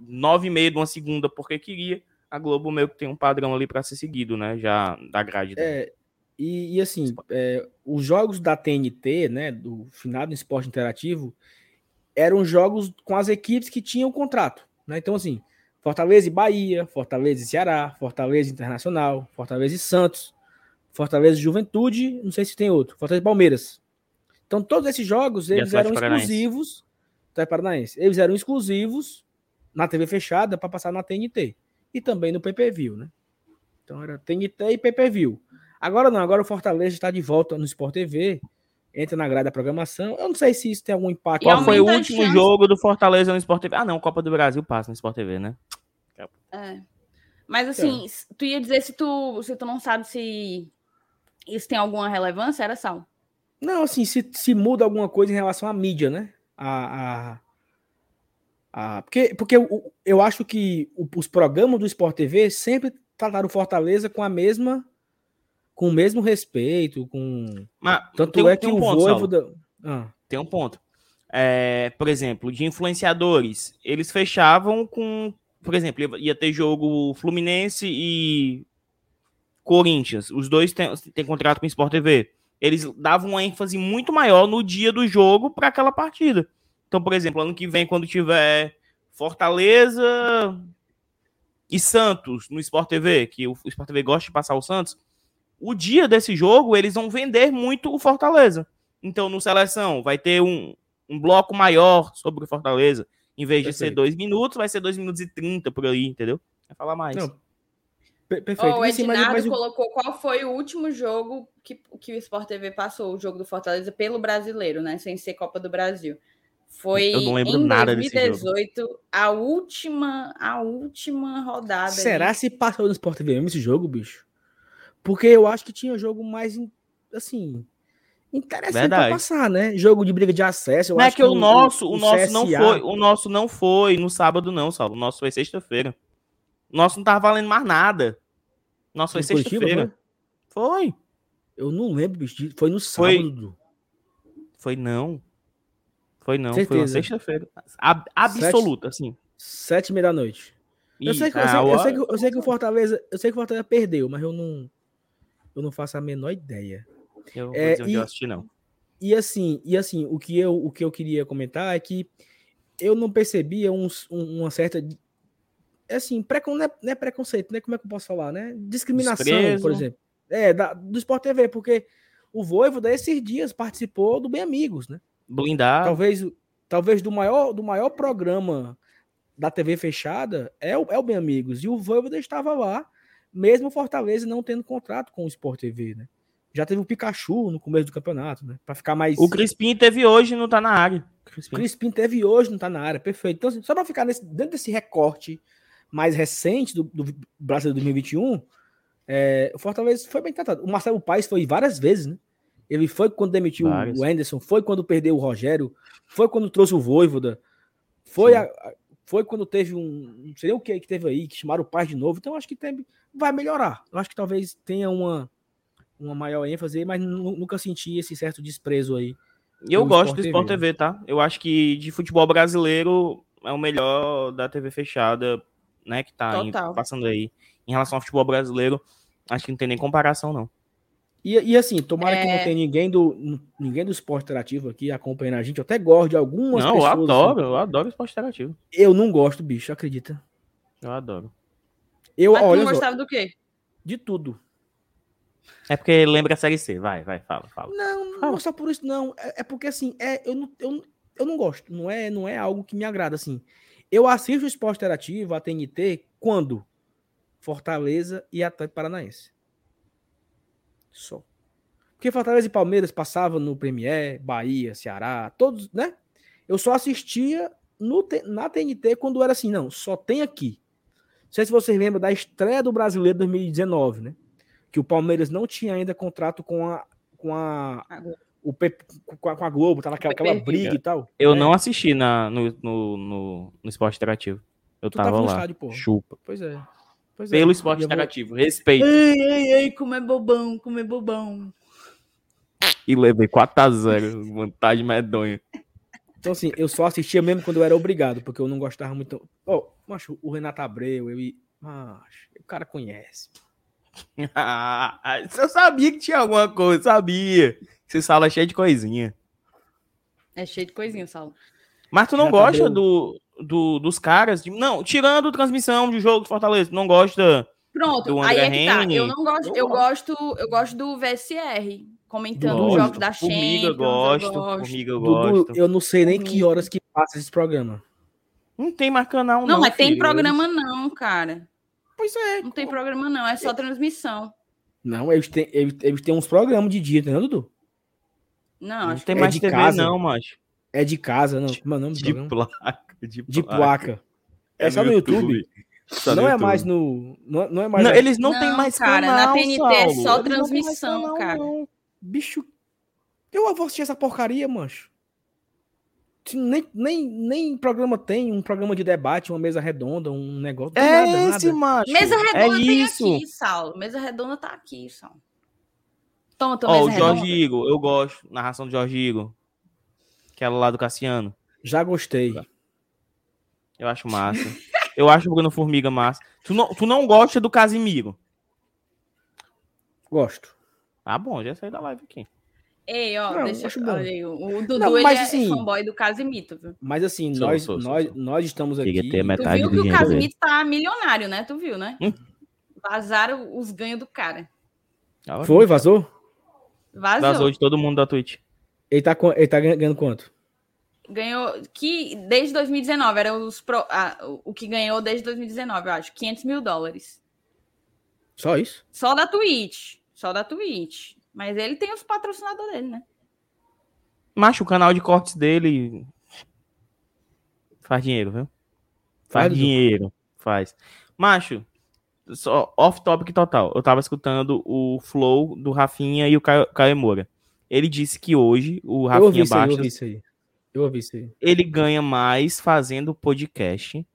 9 e meia de uma segunda porque queria. A Globo meio que tem um padrão ali para ser seguido, né? Já da grade. É, e, e, assim, é, os jogos da TNT, né, do finado esporte interativo, eram jogos com as equipes que tinham contrato. Né? Então, assim, Fortaleza e Bahia, Fortaleza e Ceará, Fortaleza Internacional, Fortaleza e Santos, Fortaleza e Juventude, não sei se tem outro, Fortaleza e Palmeiras. Então, todos esses jogos, eles eram exclusivos. Atlético Paranaense. Eles eram exclusivos na TV fechada para passar na TNT. E também no PPV, né? Então era TNT e PPV. Agora não, agora o Fortaleza está de volta no Sport TV, entra na grade da programação. Eu não sei se isso tem algum impacto. Qual foi o último chance... jogo do Fortaleza no Sport TV? Ah, não, Copa do Brasil passa no Sport TV, né? É. Mas assim, é. tu ia dizer se tu, se tu não sabe se isso tem alguma relevância, era sal. Não, assim, se, se muda alguma coisa em relação à mídia, né? A, a, a porque porque eu, eu acho que os programas do Sport TV sempre trataram Fortaleza com a mesma com o mesmo respeito, com Mas, tanto é que um o ponto, da... ah. tem um ponto. É, por exemplo, de influenciadores, eles fechavam com, por exemplo, ia ter jogo Fluminense e Corinthians. Os dois têm, contrato com o Sport TV. Eles davam uma ênfase muito maior no dia do jogo para aquela partida. Então, por exemplo, ano que vem, quando tiver Fortaleza e Santos no Sport TV, que o Sport TV gosta de passar o Santos, o dia desse jogo eles vão vender muito o Fortaleza. Então, no Seleção, vai ter um, um bloco maior sobre o Fortaleza. Em vez Perfeito. de ser dois minutos, vai ser dois minutos e trinta por aí, entendeu? Vai falar mais. Não, Perfeito. Oh, o Ednardo mas, mas... colocou qual foi o último jogo que, que o Sport TV passou, o jogo do Fortaleza, pelo brasileiro, né? Sem ser Copa do Brasil. Foi Eu não lembro em nada 2018, a última, a última rodada. Será se passou no Sport TV mesmo esse jogo, bicho? Porque eu acho que tinha jogo mais assim, interessante para passar, né? Jogo de briga de acesso. não é que, que o, nosso, o, o nosso CSA... não foi, o nosso não foi no sábado não, Saulo. O nosso foi sexta-feira. Nosso não tava valendo mais nada. Nossa, foi sexta-feira. Foi? Eu não lembro, bicho. Foi no sábado. Foi, foi não. Foi não. Certeza. Foi na sexta-feira. Ab absoluta, Sete... assim. Sete e meia da noite. Eu sei, que, eu, sei, eu, sei que, eu sei que o Fortaleza. Eu sei que o Fortaleza perdeu, mas eu não. Eu não faço a menor ideia. Eu é, vou dizer e, eu assisti, não. E assim, e assim, o que eu, o que eu queria comentar é que eu não percebia um, uma certa é assim, precon, não, é, não é preconceito, né? Como é que eu posso falar, né? Discriminação, Desprezo. por exemplo. É, da, do Sport TV, porque o Voivoda esses dias participou do Bem Amigos, né? Blindado. Talvez, talvez do maior, do maior programa da TV fechada é o, é o Bem Amigos. E o Voivoda estava lá, mesmo Fortaleza não tendo contrato com o Sport TV, né? Já teve o Pikachu no começo do campeonato, né? Para ficar mais. O Crispim teve hoje não tá na área. Crispim. Crispim teve hoje não tá na área, perfeito. Então, assim, só para ficar nesse, dentro desse recorte mais recente do, do Brasileiro 2021, é, o Fortaleza foi bem tratado. O Marcelo Paes foi várias vezes, né? Ele foi quando demitiu várias. o Anderson, foi quando perdeu o Rogério, foi quando trouxe o Voivoda, foi, a, foi quando teve um. Não sei o que que teve aí, que chamaram o Paes de novo. Então, acho que tem, vai melhorar. Eu acho que talvez tenha uma, uma maior ênfase, mas nunca senti esse certo desprezo aí. E eu gosto Sport do Sport TV. TV, tá? Eu acho que de futebol brasileiro é o melhor da TV fechada, né? Que tá em- passando aí. Em relação ao futebol brasileiro, acho que não tem nem comparação, não. E, e assim, tomara que É. não tenha ninguém do, ninguém do esporte interativo aqui acompanhando a gente. Eu até gosto de algumas não, eu pessoas. adoro, assim. eu adoro esporte interativo. Eu não gosto, bicho, acredita? Eu adoro. Eu, Mas tu olha não só, gostava do quê? de tudo. É porque lembra a série C. Vai, vai, fala, fala. Não, não é só por isso, não. É, é porque assim, é, eu, não, eu, não- eu não gosto. Não é, não é algo que me agrada, assim. Eu assisto o esporte interativo, a TNT, quando? Fortaleza e Atlético Paranaense. Só. Porque Fortaleza e Palmeiras passavam no Premier, Bahia, Ceará, todos, né? Eu só assistia no, na TNT quando era assim, não, só tem aqui. Não sei se vocês lembram da estreia do Brasileiro 2019, né? Que o Palmeiras não tinha ainda contrato com a, com a. o P- com a, Globo, tava aquela, aquela briga e tal. Eu É, não assisti na, no, no, no, no esporte interativo. Eu Tu tava, tava no lá. estádio, porra. Chupa. Pois é. Pois é. Pelo esporte E eu vou- interativo. Respeito. Ei, ei, ei, como é bobão, como é bobão. E levei 4x0. Vantagem medonha. Então, assim, eu só assistia mesmo quando eu era obrigado, porque eu não gostava muito. Ó, macho, o Renato Abreu, eu e. Macho, o cara conhece. (laughs) Ah, eu sabia que tinha alguma coisa, sabia. Essa sala é cheia de coisinha. É cheio de coisinha, Saulo. Mas tu não Já gosta tá do, do- dos caras? de- não, tirando transmissão de jogo do Fortaleza, tu não gosta. Pronto, Do aí é que tá. Eu não gosto, Eu eu gosto, eu gosto do VSR, comentando os Gosto. jogos da Champions. Formiga, eu gosto. gosto. Formiga, eu Dudu, gosto. eu não sei nem que Comigo. horas que passa esse programa. Não tem mais canal, não. Não, mas tem filho. programa não, cara. Pois é. Não tem programa não, é só transmissão. Não, eles têm, eles, eles têm uns programas de dia, entendeu, Dudu? Não, Não tem é mais de TV, casa. não, macho. É de casa, não. Como é o nome do De placa. De, De placa. placa. É, só no YouTube. Só não no é YouTube. mais no. Não, não é mais. Não, a- eles não, Não, têm mais cara, canal, na TNT é Saulo. só Eles transmissão, cara. não. Bicho. Eu vou assistir essa porcaria, mancho. Nem, nem, nem programa tem, um programa de debate, uma mesa redonda, um negócio. É nada, esse, nada. macho. Mesa é redonda tem isso. aqui, Saulo. Mesa redonda tá aqui, Saulo. Toma, tua Ó, o Jorge redonda. Igor, eu gosto. Narração do Jorge Igor. Aquela lá do Cassiano. Já gostei. Eu acho massa. (laughs) eu acho o Bruno Formiga massa. Tu não, tu não gosta do Casimiro? Gosto. Ah, bom, já saí da live aqui. Ei, ó, Não, deixa eu aí. O Dudu, Não, ele mas é assim- fanboy do Casimito, viu? Mas assim, Sou, nós, sou, sou, nós, sou. nós estamos Queria aqui. ter Tu metade viu do que o. Casimito tá milionário, né? Tu viu, né? Hum. Vazaram os ganhos do cara. Foi, vazou? Vazou. Vazou de todo mundo da Twitch. Ele tá, ele tá ganha- ganhando quanto? Ganhou, que desde 2019, era os pro- ah, o que ganhou desde 2019, eu acho, 500 mil dólares. Só isso? Só da Twitch, só da Twitch. Mas ele tem os patrocinadores dele, né? Macho, o canal de cortes dele faz dinheiro, viu? Faz Faz, dinheiro. Faz. Macho, só off topic total. Eu tava escutando o flow do Rafinha e o Ca- Caio Moura. Ele disse que hoje o Rafinha aí, eu ouvi isso aí. Eu ouvi isso aí. ele ganha mais fazendo podcast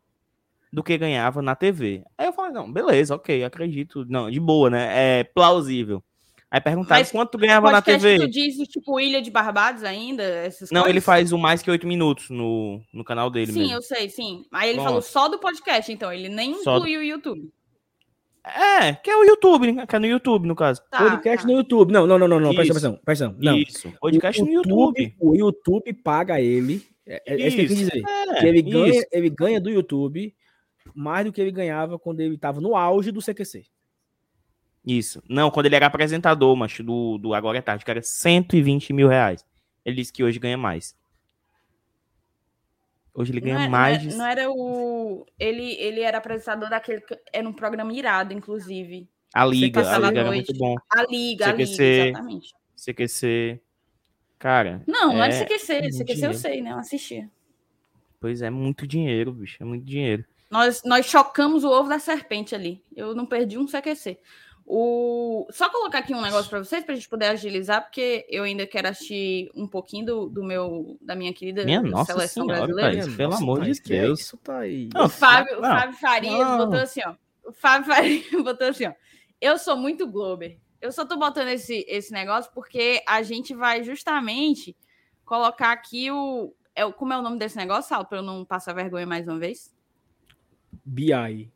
do que ganhava na TV. Aí eu falei, não, beleza, ok, acredito. Não, de boa, né? É plausível. Aí perguntaram Mas quanto ganhava na TV. tu diz, tipo, Ilha de Barbados ainda? Essas Não, coisas? ele faz o mais que oito minutos no, no canal dele Sim, mesmo. eu sei, sim. Aí ele Pronto. falou só do podcast, então. Ele nem Só do- incluiu o YouTube. É, que é o YouTube, né? Que é no YouTube, no caso. Tá, podcast tá. no YouTube. Não, não, não, não, não. Presta Isso. atenção, presta atenção. Não. Isso. Podcast O no YouTube. O YouTube paga ele. É, é isso que eu quis Isso. dizer. É, que ele ganha, isso. ele ganha do YouTube mais do que ele ganhava quando ele estava no auge do CQC. Isso. Não, quando ele era apresentador, macho, do, do Agora é Tarde, que era 120 mil reais. Ele disse que hoje ganha mais. Hoje ele ganha não, é- mais não, de... é- não era o. Ele, ele era apresentador daquele. que- Era um programa irado, inclusive. A Liga, a Liga era muito bom. A Liga, a CQC. Liga, exatamente. CQC. Cara, Não, não é, de CQC. CQC eu dinheiro. sei, né? Eu assistia. pois é, muito dinheiro, bicho. É muito dinheiro. Nós, nós chocamos o ovo da serpente ali. Eu não perdi um CQC. O... Só colocar aqui um negócio para vocês, para a gente poder agilizar, porque eu ainda quero assistir um pouquinho do, do meu, da minha querida Minha nossa seleção senhora, brasileira. Thaís, pelo amor de Thaís, é Deus. Isso tá aí. Não, O Fábio, o não, Fábio Farias não. botou assim, ó. O Fábio Farias (laughs) botou assim, ó. Eu sou muito Glober. Eu só tô botando esse, esse negócio porque a gente vai justamente colocar aqui o. É, como é o nome desse negócio, Saulo, para eu não passar vergonha mais uma vez? BI.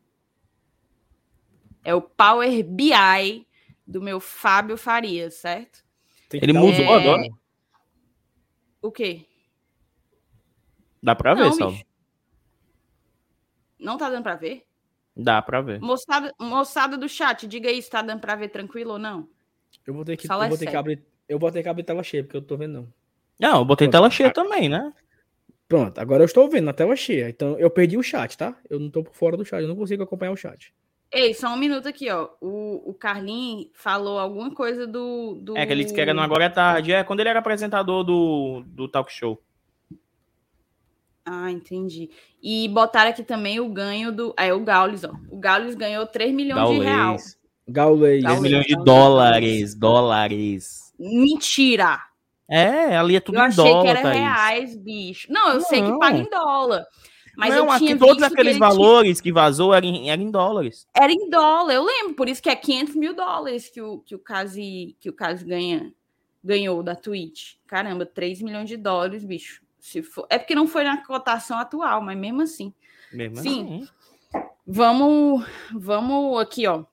É o Power BI do meu Fábio Farias, certo? Ele mudou zoom. agora? O quê? Dá pra ver, bicho. Não tá dando pra ver? Dá pra ver. Moçada, moçada do chat, diga aí se tá dando pra ver tranquilo ou não. Eu vou ter que, Sala eu vou é ter que abrir. Eu vou ter que abrir tela cheia, porque eu tô vendo não. Não, eu botei Pronto. tela cheia também, né? Pronto, agora eu estou vendo na tela cheia. Então eu perdi o chat, tá? Eu não tô por fora do chat, eu não consigo acompanhar o chat. Ei, só um minuto aqui, ó. O, o Carlinhos falou alguma coisa do, do. É que ele disse que era no Agora é Tarde. É quando ele era apresentador do, do talk show. Ah, entendi. E botaram aqui também o ganho do. É, o Gaules, ó. O Gaules ganhou 3 milhões de reais. 10 Gaulês. milhões de dólares. Dólares. Mentira! É, ali é tudo eu em achei dólar, que era Thaís. reais, bicho. Não, eu sei que Não. paga em dólar. Mas não, eu tinha aqui todos aqueles ele tinha- valores que vazou eram em, eram em dólares. Era em dólar, eu lembro. Por isso que é 500 mil dólares que o, que o Casi que o Casi ganha, ganhou da Twitch. Caramba, 3 milhões de dólares, bicho. Se for... É porque não foi na cotação atual, mas mesmo assim. Mesmo Sim. assim. Vamos, vamos aqui, ó.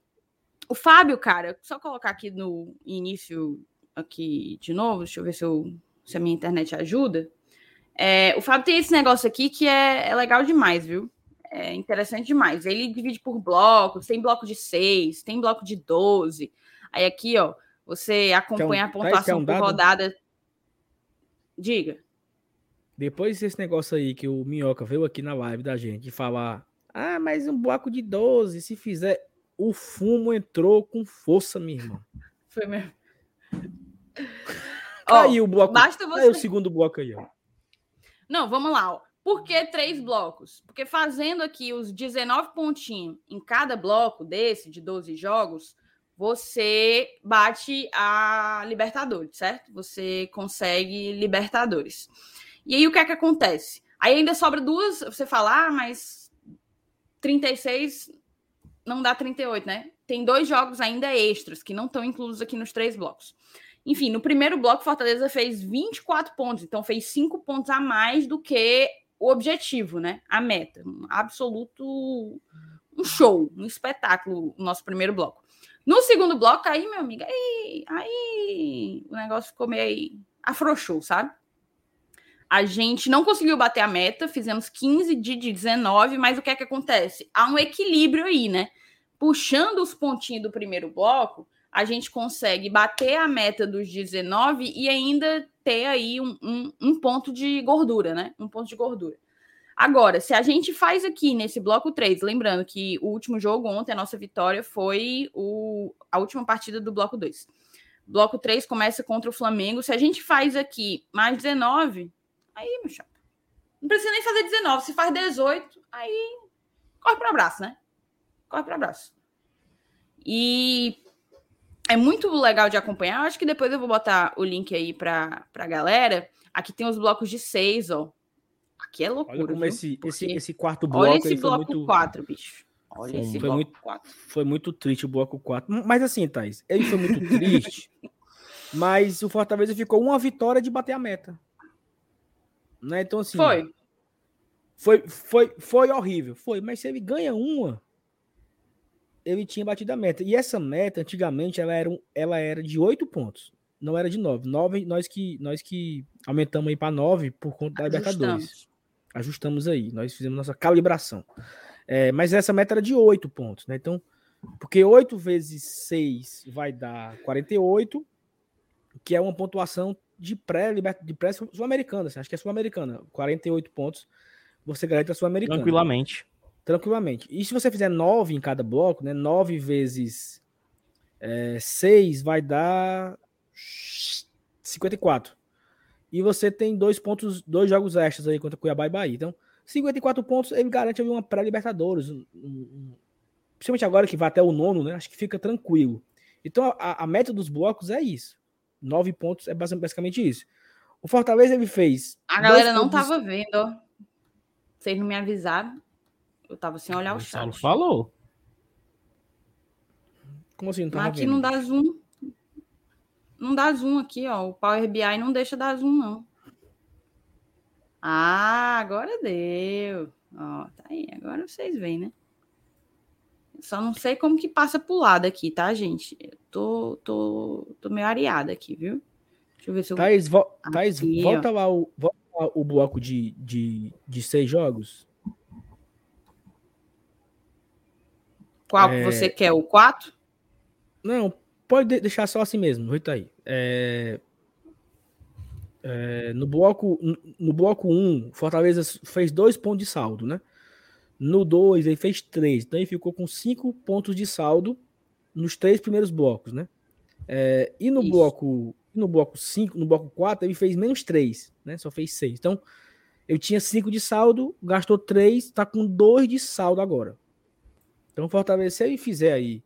O Fábio, cara, só colocar aqui no início aqui de novo, deixa eu ver se, eu, se a minha internet ajuda. É, o Fábio tem esse negócio aqui que é, é legal demais, viu? É interessante demais. Ele divide por blocos, tem bloco de 6, tem bloco de 12. Aí aqui, ó, você acompanha a Thaís, quer pontuação um por rodada. Diga. Depois desse negócio aí que o Minhoca veio aqui na live da gente e falar: Ah, mas um bloco de 12, se fizer. O fumo entrou com força, minha irmã. Foi mesmo. Caiu o bloco. basta Caiu o você. segundo bloco aí, ó. Não, vamos lá. Ó. Por que três blocos? Porque fazendo aqui os 19 pontinhos em cada bloco desse, de 12 jogos, você bate a Libertadores, certo? Você consegue Libertadores. E aí o que é que acontece? Aí ainda sobra duas, você fala, ah, mas 36 não dá 38, né? Tem dois jogos ainda extras que não estão inclusos aqui nos três blocos. Enfim, no primeiro bloco, Fortaleza fez 24 pontos, então fez 5 pontos a mais do que o objetivo, né? A meta. Um absoluto. Um show, um espetáculo, o nosso primeiro bloco. No segundo bloco, aí, meu amigo, aí, aí o negócio ficou meio. afrouxou, sabe? A gente não conseguiu bater a meta, fizemos 15 de 19, mas o que é que acontece? Há um equilíbrio aí, né? Puxando os pontinhos do primeiro bloco, a gente consegue bater a meta dos 19 e ainda ter aí um, um, um, ponto de gordura, né? Um ponto de gordura. Agora, se a gente faz aqui nesse bloco 3, lembrando que o último jogo ontem, a nossa vitória foi o, a última partida do bloco 2. Bloco 3 começa contra o Flamengo. Se a gente faz aqui mais 19, aí, meu chapa. Não precisa nem fazer 19. Se faz 18, aí corre para abraço, né? Corre para abraço. E é muito legal de acompanhar. Eu acho que depois eu vou botar o link aí para a galera. Aqui tem os blocos de seis, ó. Aqui é loucura. Olha como viu? esse, esse, esse quarto bloco Olha esse foi bloco muito, 4, bicho. Olha Foi esse muito- bloco 4. foi muito triste o bloco 4. Mas assim, Thaís, ele foi muito triste, (laughs) mas o Fortaleza ficou uma vitória de bater a meta. Né? Então, assim. Foi. Foi, foi, foi horrível. Foi, mas se ele ganha uma, ele tinha batido a meta. E essa meta, antigamente, ela era, um- ela era de 8 pontos. Não era de 9. 9 nós que, nós que aumentamos aí para 9 por conta da Libertadores. Ajustamos. Ajustamos aí. Nós fizemos nossa calibração. É, mas essa meta era de 8 pontos, né? Então, porque 8 vezes 6 vai dar 48, que é uma pontuação de pré de pré sul-americana, assim, acho que é sul-americana, 48 pontos, você garante a sul-americana. Tranquilamente. Tranquilamente. E se você fizer 9 em cada bloco, né? 9 vezes é, 6 vai dar 54. E você tem dois pontos, dois jogos extras aí contra Cuiabá e Bahia. Então, 54 pontos, ele garante uma pré-Libertadores. um- um- um- principalmente agora que vai até o nono, né? Acho que fica tranquilo. Então, a, a meta dos blocos é isso. 9 pontos é basi- basicamente isso. O Fortaleza ele fez. A galera não pontos- tava vendo, ó. Vocês não me avisaram. Eu tava sem olhar o O Saulo chat. falou. Como assim? Não tava Mas aqui vendo? não dá zoom. Não dá zoom aqui, ó. O Power BI não deixa dar zoom, não. Ah, agora deu. Ó, tá aí. Agora vocês veem, né? Só não sei como que passa pro lado aqui, tá, gente? Eu tô, tô, tô meio areada aqui, viu? Deixa eu ver se eu. Thaís, vo Thaís Aqui, volta, lá o, volta lá o bloco de, de, de seis jogos. Qual que é- você quer? O 4? Não, pode de- deixar só assim mesmo. Rita aí. É, é, no bloco no- no bloco 1, Fortaleza fez dois pontos de saldo, né? No 2, ele fez três. Então ele ficou com cinco pontos de saldo nos três primeiros blocos, né? É, e no Isso. bloco no bloco 5, no bloco 4, ele fez menos três, né? Só fez seis. Então, eu tinha cinco de saldo, gastou três, tá com dois de saldo agora. Então, Fortaleza, se ele fizer aí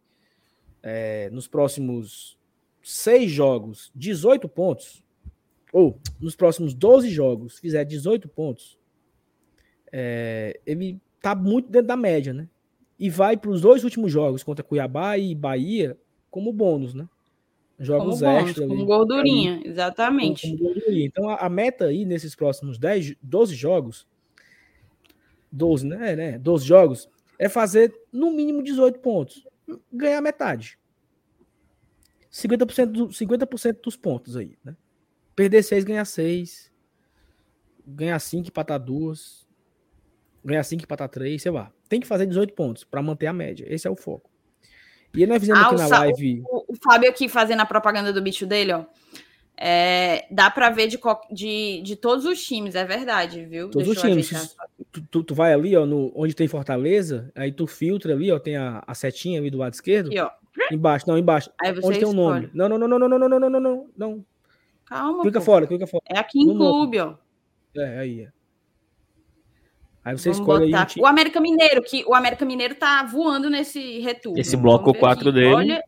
é, nos próximos seis jogos 18 pontos, ou nos próximos 12 jogos fizer 18 pontos, é, ele tá muito dentro da média, né? E vai para os dois últimos jogos contra Cuiabá e Bahia como bônus, né? Como Jogos bônus, extra. como ali, gordurinha, como- exatamente. como gordurinha. Então a, a meta aí nesses próximos 10, 12 jogos, 12, né? É, né? 12 jogos, é fazer no mínimo 18 pontos. Ganhar metade. 50%, do, 50 dos pontos aí, né? Perder 6, ganhar 6. Ganhar 5, empatar 2. Ganhar 5, empatar 3, sei lá. Tem que fazer 18 pontos para manter a média. Esse é o foco. E nós fizemos Ah, aqui na live. O, o Fábio aqui fazendo a propaganda do bicho dele, ó. É, dá pra ver de, de, de todos os times, é verdade, viu? Todos Deixa os eu times. Tu, tu, tu vai ali, ó, no, onde tem Fortaleza, aí tu filtra ali, ó, tem a, a setinha ali do lado esquerdo. Aqui, ó. Embaixo, não, embaixo. Aí você onde tem o nome. escolhe. Não, não, não, não, não, não, não, não, não, não, não, não. Calma, Clica pô. fora, clica fora. É aqui em No nome. clube, ó. É, aí. é. Aí você Vamos escolhe aí botar um. O América Mineiro, que o América Mineiro tá voando nesse retorno. Esse bloco Vamos ver 4 aqui. dele. Olha,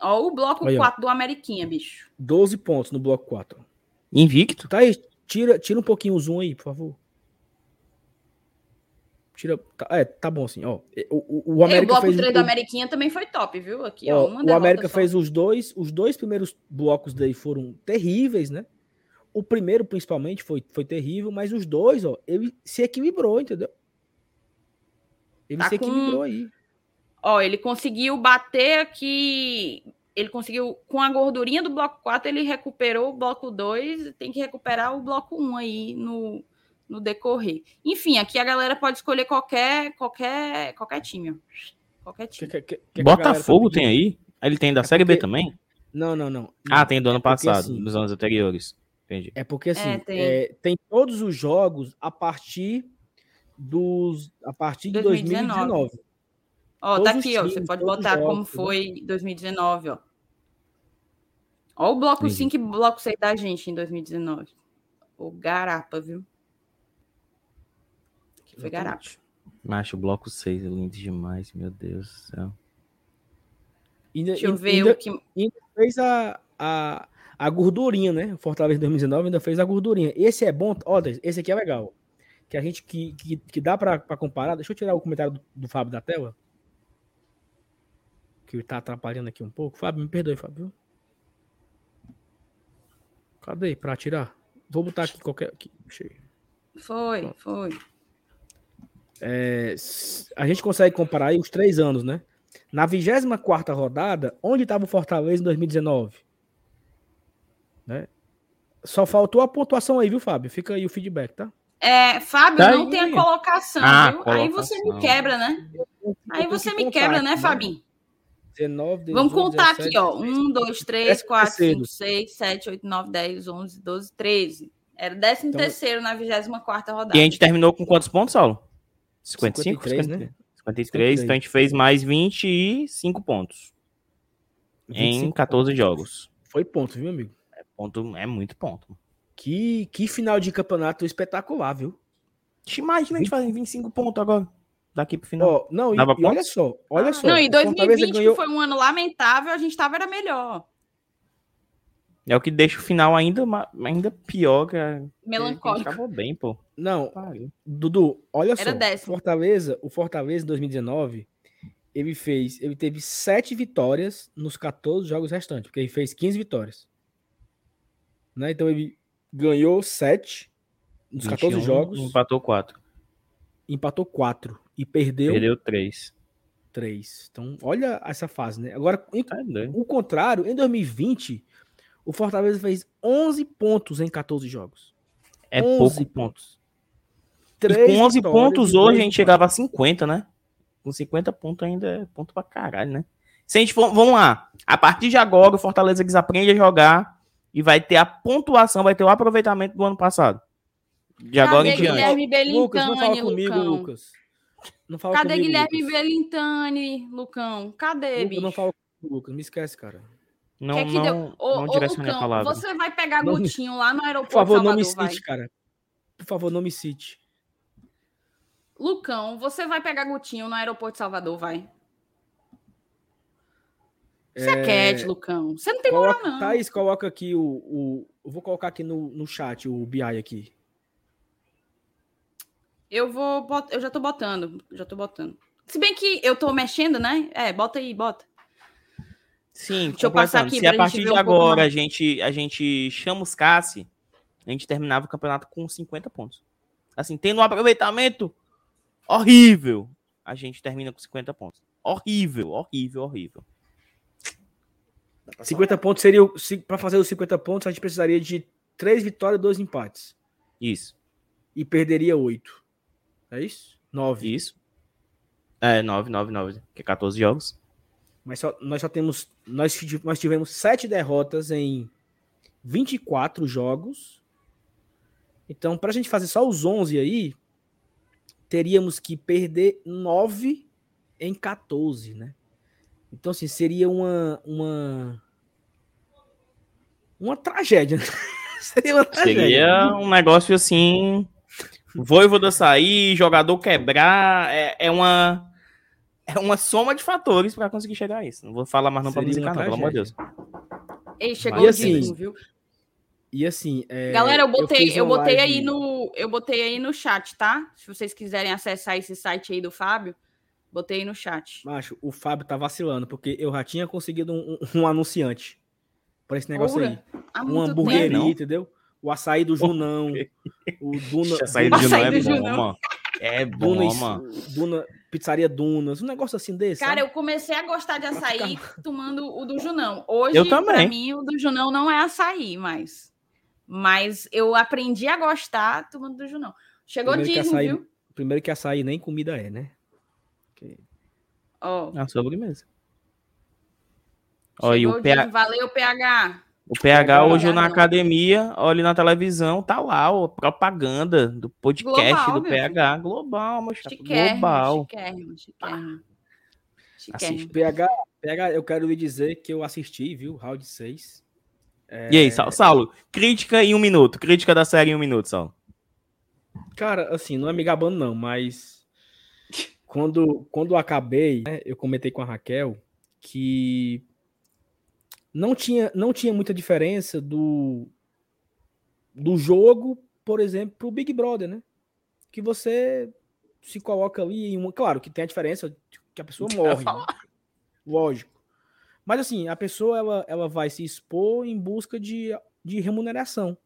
ó, o bloco Aí, ó. 4 do Ameriquinha, bicho. 12 pontos no bloco 4. Invicto. Tá aí, tira, tira um pouquinho o zoom aí, por favor. Tira. Tá, é, tá bom assim, ó. O, o, o E o América bloco fez. 3 o- do Ameriquinha também foi top, viu? Aqui, ó. Ó, o América só. fez os dois, os dois primeiros blocos daí foram terríveis, né? O primeiro, principalmente, foi, foi terrível, mas os dois, ó, ele se equilibrou, entendeu? Ele Tá se com- equilibrou aí. Ó, ele conseguiu bater aqui. Ele conseguiu, com a gordurinha do bloco 4, ele recuperou o bloco 2. Tem que recuperar o bloco 1 aí no, no decorrer. Enfim, aqui a galera pode escolher qualquer, qualquer, qualquer time. Qualquer Que- time. que- que- que tá Botafogo pedindo. tem aí? Ele tem da É Série B porque- também? Não, não, não. Ah, tem do ano É porque, passado, assim, dos anos anteriores. Entendi. É porque assim, É, tem. é, tem todos os jogos a partir dos a partir de 2019. 2019. Ó, todos tá aqui, ó. Você pode botar como jogos, foi 2019, ó. Ó o bloco Entendi. 5 e bloco 6 da gente em 2019. O Garapa, viu? Foi Garapa. Exatamente. Macho, bloco 6 é lindo demais, meu Deus do céu. Ainda, Deixa eu ver ainda o que. fez a, a, a gordurinha, né? O Fortaleza 2019 ainda fez a gordurinha. Esse é bom, ó, esse aqui é legal. Que a gente que, que, que dá pra, pra comparar. Deixa eu tirar o comentário do, do Fábio da tela. Que tá atrapalhando aqui um pouco. Fábio, me perdoe, Fábio. Cadê? Pra tirar? Vou botar aqui qualquer. Aqui. Foi, foi. É, a gente consegue comparar aí os três anos, né? Na 24 rodada, onde estava o Fortaleza em 2019? Né? Só faltou a pontuação aí, viu, Fábio? Fica aí o feedback, tá? É, Fábio, Tá não aí. tem a colocação, Ah, viu? Aí você me colocação. quebra, né? Aí você que me contar quebra, aqui, né, Fabinho? 19, 18, Vamos contar 17, aqui, ó. 16. 1, 2, 3, Décimo 4, terceiro. 5, 6, 7, 8, 9, 10, 11, 12, 13. Era 13 Então- terceiro na 24 rodada. E a gente terminou com quantos pontos, Saulo? 55? 53, 53, né? 53, então a gente fez mais 25 pontos em 25 14 jogos. Foi ponto, viu, amigo? Ponto, é muito ponto. Que, que final de campeonato espetacular, viu? Imagina a gente fazer 25 pontos agora, daqui pro final. Ó, não, e, e olha pontos? só, olha só. Não, e Fortaleza 2020, ganhou- que foi um ano lamentável, a gente tava era melhor. É o que deixa o final ainda, ainda pior que a... que a gente Melancólico. acabou bem, pô. Não, Pariu. Dudu, olha Era só. décimo. Fortaleza, o Fortaleza em 2019, ele fez, ele teve sete vitórias nos 14 jogos restantes, porque ele fez 15 vitórias. Né? Então ele ganhou 7 nos 14 21, jogos, Empatou 4. empatou 4 e perdeu, Perdeu 3. 3. Então, olha essa fase, né? Agora, em- Tá o contrário, em 2020, o Fortaleza fez 11 pontos em 14 jogos. É 11 pouco pontos. E Três com 11 vitórias pontos hoje a gente chegava a 50, né? Com 50 pontos ainda é ponto pra caralho, né? Se a gente for, vamos lá. A partir de agora, o Fortaleza desaprende a jogar e vai ter a pontuação, vai ter o aproveitamento do ano passado. De agora em Cadê diante. Guilherme Lucas, não fala Belintani, comigo, Lucão? Lucas. Não fala Cadê comigo, Guilherme Lucas. Belintani, Lucão? Cadê, Lucas, bicho? não fala comigo, Lucas. Me esquece, cara. Não, Quer que não, deu? Ô, não direcione a Lucão, palavra. você vai pegar Gutinho lá no aeroporto Por favor, de não me Salvador, vai. cite, cara. Por favor, não me cite. Lucão, você vai pegar Gutinho no aeroporto de Salvador, vai. Você é, quieto, Lucão. Você não tem moral, Coloca, não. Thaís, coloca aqui o, o. Eu vou colocar aqui no, no chat o BI aqui. Eu vou bot... eu já tô botando, já tô botando. Se bem que eu tô mexendo, né? É, bota aí, bota. Sim, Deixa eu passar aqui Se pra a gente partir ver de um agora a gente, a gente chama os Cassi, a gente terminava o campeonato com 50 pontos. Assim, tendo um aproveitamento horrível, a gente termina com 50 pontos. Horrível, horrível, horrível. 50 pontos seria. Pra fazer os 50 pontos, a gente precisaria de 3 vitórias e 2 empates. Isso, E perderia 8. É isso? 9. isso. É, 9, 9, 9, que é 14 jogos. Mas só- nós só temos. Nós, nós tivemos 7 derrotas em 24 jogos. Então, pra gente fazer só os 11 aí, teríamos que perder 9 em 14, né? Então, assim, seria uma. Uma, uma tragédia. né? (laughs) seria uma tragédia. Seria um negócio assim. Voivoda sair, jogador quebrar. É, é uma. É uma soma de fatores pra conseguir chegar a isso. Não vou falar mais não pra Seria musicar, não, pelo amor de Deus. Ei, chegou E o assim, viu? E assim. é, Galera, eu botei, eu, uma botei live- aí no, eu botei aí no chat, tá? Se vocês quiserem acessar esse site aí do Fábio, botei aí no chat. Macho, o Fábio tá vacilando, porque eu já tinha conseguido um, um- anunciante pra esse negócio aí. Um hamburgueria, não. entendeu? O açaí do Junão. o Duna. Essa saída Duna- de não Açaí é do bom, Junão. mano. É bom, Duna, mano. Duna, Pizzaria Dunas, um negócio assim desse. Cara, sabe? eu comecei a gostar de Pra açaí tomando o do Junão. Hoje, Eu pra também. mim, o do Junão não é açaí mais. Mas eu aprendi a gostar tomando do Junão. Chegou Primeiro que dízimo, açaí- viu? Primeiro que açaí nem comida é, né? Ó, É uma sobremesa. Chegou o, PH. Valeu, PH. o PH hoje PH na não. academia, olha na televisão, tá lá, ó, propaganda do podcast Global, do PH. Global, meu chapa, Chiquérrimo, global. chiquérrimo, chiquérrimo. Assiste. Chiquérrimo. PH, PH, eu quero lhe dizer que eu assisti, viu? Round 6. E aí, Saulo, Saulo, crítica em um minuto. Crítica da série em um minuto, Saulo. Cara, assim, não é me gabando, não, mas quando, quando eu acabei, né, eu comentei com a Raquel que não tinha, não tinha muita diferença do, do jogo, por exemplo, pro Big Brother, né? Que você se coloca ali em uma. Claro que tem a diferença que a pessoa (laughs) morre. né? Lógico. Mas assim, a pessoa ela, ela vai se expor em busca de, de remuneração.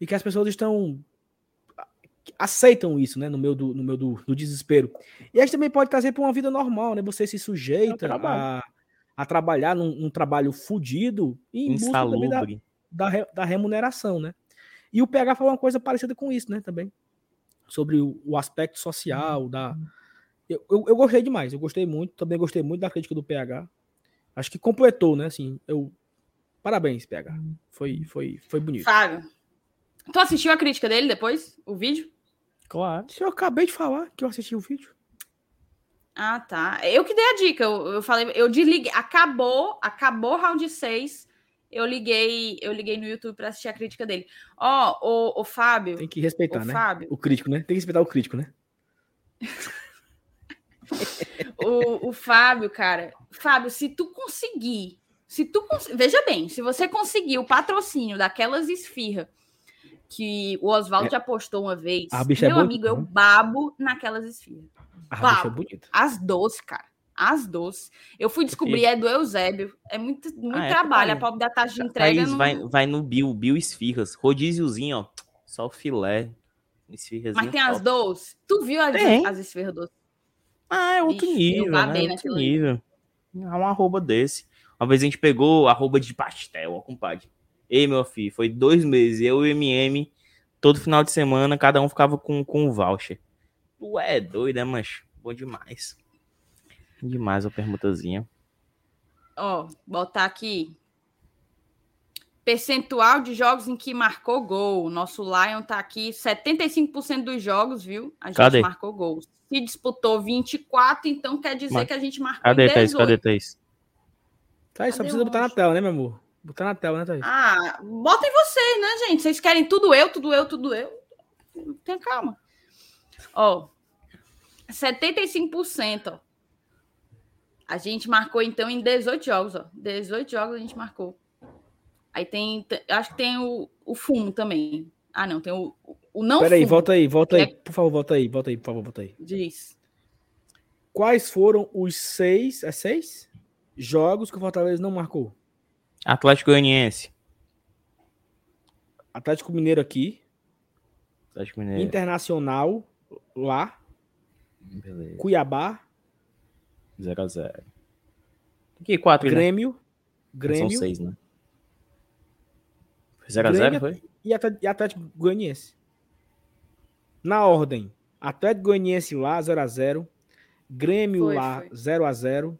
E que as pessoas estão aceitam isso, né, no meu do, no meu do, do desespero. E a gente também pode trazer para uma vida normal, né? Você se sujeita É a, a trabalhar num, num trabalho fudido e em busca também da, Insalubre. da, da remuneração, né? E o PH falou uma coisa parecida com isso, né, também. Sobre o, o aspecto social, da... Eu, eu, eu gostei demais, eu gostei muito, também gostei muito da crítica do PH. Acho que completou, né, assim, eu... Parabéns, PH. Foi, foi, foi bonito. Fábio. Tu assistiu a crítica dele depois? O vídeo? Claro. Se eu acabei de falar que eu assisti o vídeo. Ah, tá. Eu que dei a dica. Eu, eu falei, eu desliguei. Acabou, acabou o round 6. Eu liguei, eu liguei no YouTube para assistir a crítica dele. Ó, o, o Fábio. Tem que respeitar, o né? Fábio. O crítico, né? Tem que respeitar o crítico, né? (laughs) (laughs) O, o Fábio, cara. Fábio, se tu conseguir. Se tu cons... Veja bem, se você conseguir o patrocínio daquelas esfirra que o Oswaldo É. já postou uma vez, A é meu boa, amigo, eu né? babo naquelas esfirras. A Pau. bicha é. As doces, cara. As doces. Eu fui descobrir, é do Eusébio. É muito, muito Ah, é, trabalho. A Thaís. pobre da taxa de entrega. Thaís, não... vai, vai no Bill, Bill Esfirras. Rodíziozinho, ó. Só o filé. Mas tem as doces. Tu viu as, as esfirras doces? Ah, é outro Ixi, nível, né? É outro nível. É um arroba desse. Uma vez a gente pegou arroba de pastel, ó, compadre. Ei, meu filho, foi dois meses. Eu e o MM, todo final de semana, cada um ficava com, com um voucher. Tu é doido, né, mancho? Bom demais. Demais a permutazinha. Ó, botar aqui. Percentual de jogos em que marcou gol. Nosso Lion tá aqui, 75% dos jogos, viu? A gente Cadê? marcou gol. Se disputou 24, então quer dizer Mas... que a gente marcou Cadê, 18. Thaís? Cadê, Thaís? Thaís, só precisa botar na tela, né, meu amor? Botar na tela, né, Thaís? Ah, botem vocês, né, gente? Vocês querem tudo eu, tudo eu, tudo eu. Tenha calma. Ó, 75%, ó. A gente marcou, então, em 18 jogos, ó. 18 jogos a gente marcou. Aí tem, acho que tem o, o fumo também. Ah, não, tem o, o não Peraí, volta aí, volta aí. É... Por favor, volta aí, volta aí, por favor, volta aí. Diz. Quais foram os seis, é seis? Jogos que o Fortaleza não marcou? Atlético Goianiense. Atlético Mineiro aqui. Atlético Mineiro. Internacional lá. Beleza. Cuiabá. 0x0. Que quatro? Grêmio. Né? Grêmio. São seis, né? 0x0 foi? E Atlético Goianiense. Na ordem. Atlético Goianiense lá, 0x0. Grêmio foi, lá, 0x0.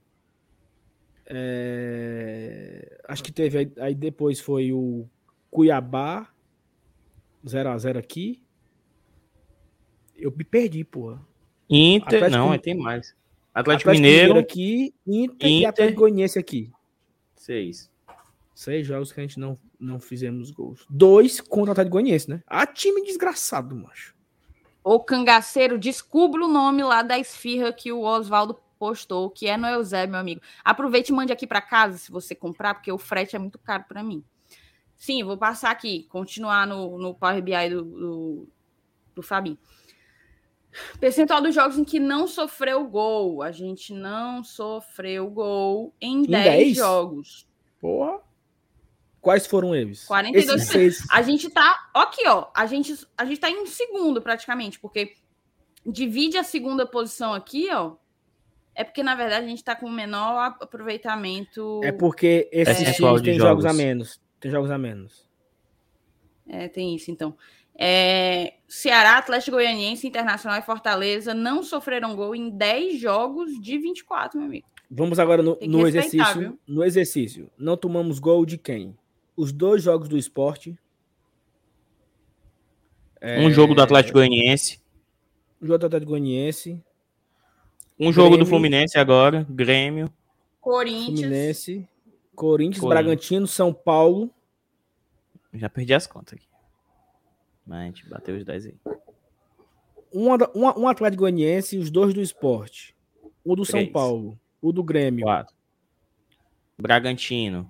É... Acho que teve. Aí, aí depois foi o Cuiabá, 0x0 aqui. Eu me perdi, porra. Inter, Atlético, não, tem mais. Atlético, Atlético Mineiro, Mineiro aqui, Inter, Inter e Atlético Goianiense aqui. Seis. Seis jogos que a gente não, não fizemos gols. Dois contra o Atlético Goianiense, né? Ah, time desgraçado, macho. O cangaceiro, descubra o nome lá da esfirra que o Oswaldo postou, que é no Eusébio, meu amigo. Aproveite e mande aqui para casa se você comprar, porque o frete é muito caro para mim. Sim, vou passar aqui, continuar no, no Power BI do, do, do Fabinho. Percentual dos jogos em que não sofreu gol. A gente não sofreu gol em, em 10, 10 jogos. Porra. Quais foram eles? 42 seis... A gente tá. Aqui, ó. A gente, a gente tá em segundo, praticamente, porque divide a segunda posição aqui, ó. É porque, na verdade, a gente tá com o menor aproveitamento. É porque esses é, times têm jogos. jogos a menos. Tem jogos a menos. É, tem isso, então. É, Ceará, Atlético Goianiense, Internacional e Fortaleza não sofreram gol em 10 jogos de 24, meu amigo. Vamos agora no, no exercício. Viu? No exercício. Não tomamos gol de quem? Os dois jogos do esporte. Um é... jogo do Atlético Goianiense. Um jogo do Atlético Goianiense. Um jogo Grêmio, do Fluminense agora, Grêmio. Corinthians. Fluminense. Corinthians, Corinthians, Bragantino, São Paulo. Já perdi as contas aqui. Mas a gente bateu os 10 aí. Um, um, um Atlético Goianiense e os dois do esporte. O do Três. São Paulo. O do Grêmio. Quatro. Bragantino.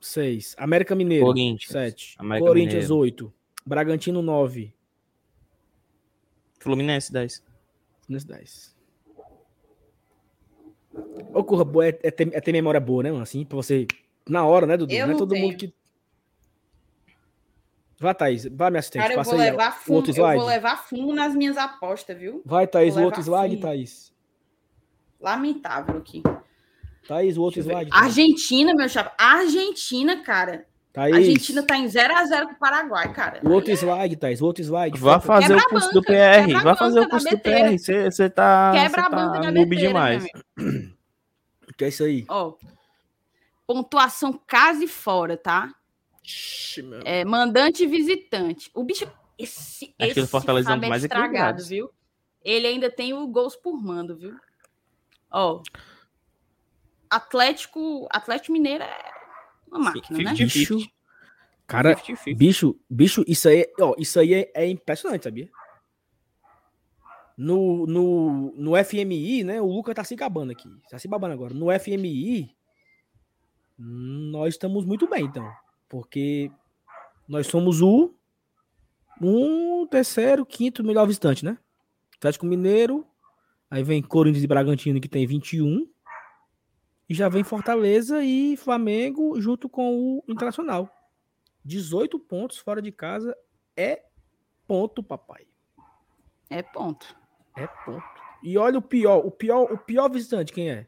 6. América Mineiro. Corinthians. 7. Corinthians, Mineiro. 8. Bragantino, 9. Fluminense, 10. Fluminense, 10. Ô, curra boa, é, é, ter, é ter memória boa, né, mano? Assim, pra você. Na hora, né, Dudu? Eu não é todo tenho. mundo que. Vai, Thaís. Vai, minha assistente. Cara, eu vou, aí, levar fundo, outro slide. eu vou levar fundo nas minhas apostas, viu? Vai, Thaís. O outro slide, fundo. Thaís. Lamentável aqui. Thaís, o outro slide. Argentina, meu chapa. Argentina, cara. Thaís. Argentina tá em 0x0 com o Paraguai, cara. O outro slide, Thaís. O outro slide. Vá fazer quebra o curso banca, do PR. Vá fazer o curso do PR. Você tá. Quebra a banca tá noob demais. O (clears throat) que é isso aí? Ó. Pontuação casa e fora, tá? é, mandante e visitante. O bicho. Esse, Acho esse Fortaleza é mais estragado, viu? Ele ainda tem o gols por mando, viu? Ó. Atlético, Atlético Mineiro é uma máquina, 50, né? Bicho, cara, 50, bicho, bicho, isso aí, ó, isso aí é, é, impressionante, sabia? No, no, no FMI, né? O Luca tá se gabando aqui. Tá se babando agora. No FMI, nós estamos muito bem, então. Porque nós somos o um terceiro, quinto melhor visitante, né? Atlético Mineiro. Aí vem Corinthians e Bragantino, que tem 21. E já vem Fortaleza e Flamengo junto com o Internacional. 18 pontos fora de casa é ponto, papai. É ponto. É ponto. E olha o pior, o pior, o pior visitante quem é?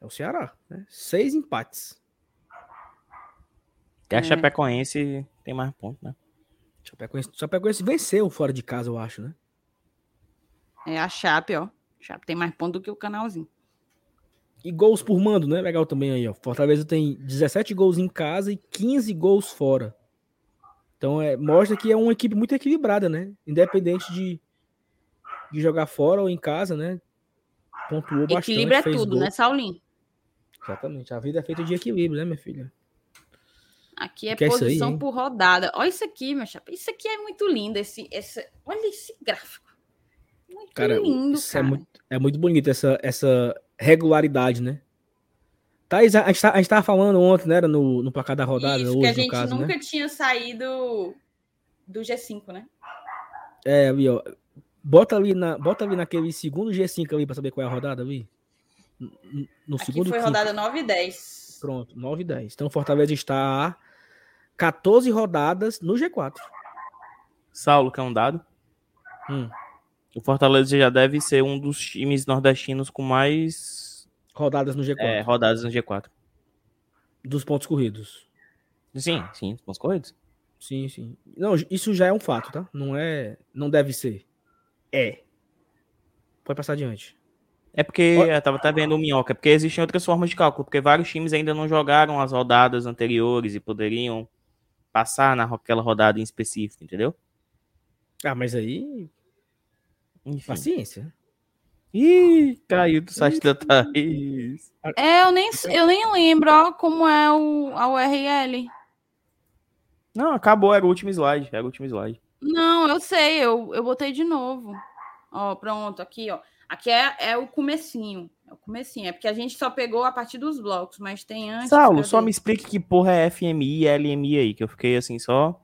É o Ceará, né? Seis empates. E a É. Chapecoense tem mais pontos, né? Chapecoense, Chapecoense venceu fora de casa, eu acho, né? É a Chape, ó. Chape tem mais ponto do que o canalzinho. E gols por mando, né? Legal também aí, ó. Fortaleza tem 17 gols em casa e 15 gols fora. Então é, mostra que é uma equipe muito equilibrada, né? Independente de, de jogar fora ou em casa, né? Pontuou bastante. Equilíbrio é fez tudo, gol. né, Saulinho? Exatamente. A vida é feita de equilíbrio, né, minha filha? Aqui é é aí, posição hein? por rodada. Olha isso aqui, meu chapa. Isso aqui é muito lindo. Esse, esse... Olha esse gráfico. Muito Cara, lindo, isso cara. é muito, é muito bonito essa, essa regularidade, né? Thaís, a gente, tá, a gente tava falando ontem, né? Era no, no placar da rodada, Isso, hoje, que a no gente caso, nunca né? tinha saído do G5, né? É, ali, ó. Bota ali, na, bota ali naquele segundo G5 ali pra saber qual é a rodada ali. No- Aqui segundo foi quinto. rodada 9 e 10. Pronto, 9 e 10. Então o Fortaleza está a 14 rodadas no G4. Saulo, que é um dado. Hum, O Fortaleza já deve ser um dos times nordestinos com mais rodadas no G4. é, rodadas no G4. Dos pontos corridos. Sim, sim, pontos corridos. Sim, sim. Não, isso já é um fato, tá? Não é. Não deve ser. É. Pode passar adiante. É porque Ó- eu tava até vendo o Minhoca, é porque existem outras formas de cálculo, porque vários times ainda não jogaram as rodadas anteriores e poderiam passar naquela rodada em específico, entendeu? Ah, mas aí. Enfim. Paciência. Ih, caiu do site da Thaís. É, eu nem, eu nem lembro ó, como é o, a URL. Não, acabou, era o último slide, era o último slide. Não, eu sei, eu, eu botei de novo. Ó, pronto, aqui, ó. Aqui é, é o comecinho. É o comecinho. É porque a gente só pegou a partir dos blocos, mas tem antes. Saulo, só cadê? me explique que porra é FMI e LMI aí, que eu fiquei assim só.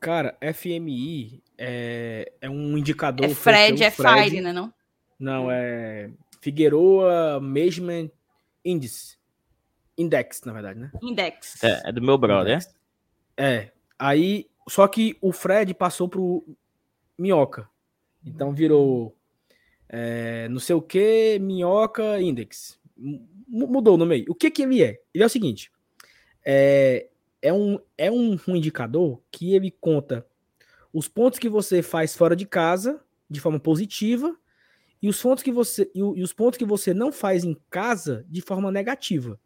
Cara, FMI é, é um indicador. É Fred, é Fire, né? Não? Não, é Figueroa Measurement Index. Index, na verdade, né? Index. É, é do meu brother, Index. É. Aí, só que o Fred passou pro Minhoca. Então virou é, não sei o que, Minhoca Index. M- Mudou o nome aí. O que que ele é? Ele é o seguinte. É, é, um, é um, um indicador que ele conta os pontos que você faz fora de casa de forma positiva e os pontos que você e, e os pontos que você não faz em casa de forma negativa.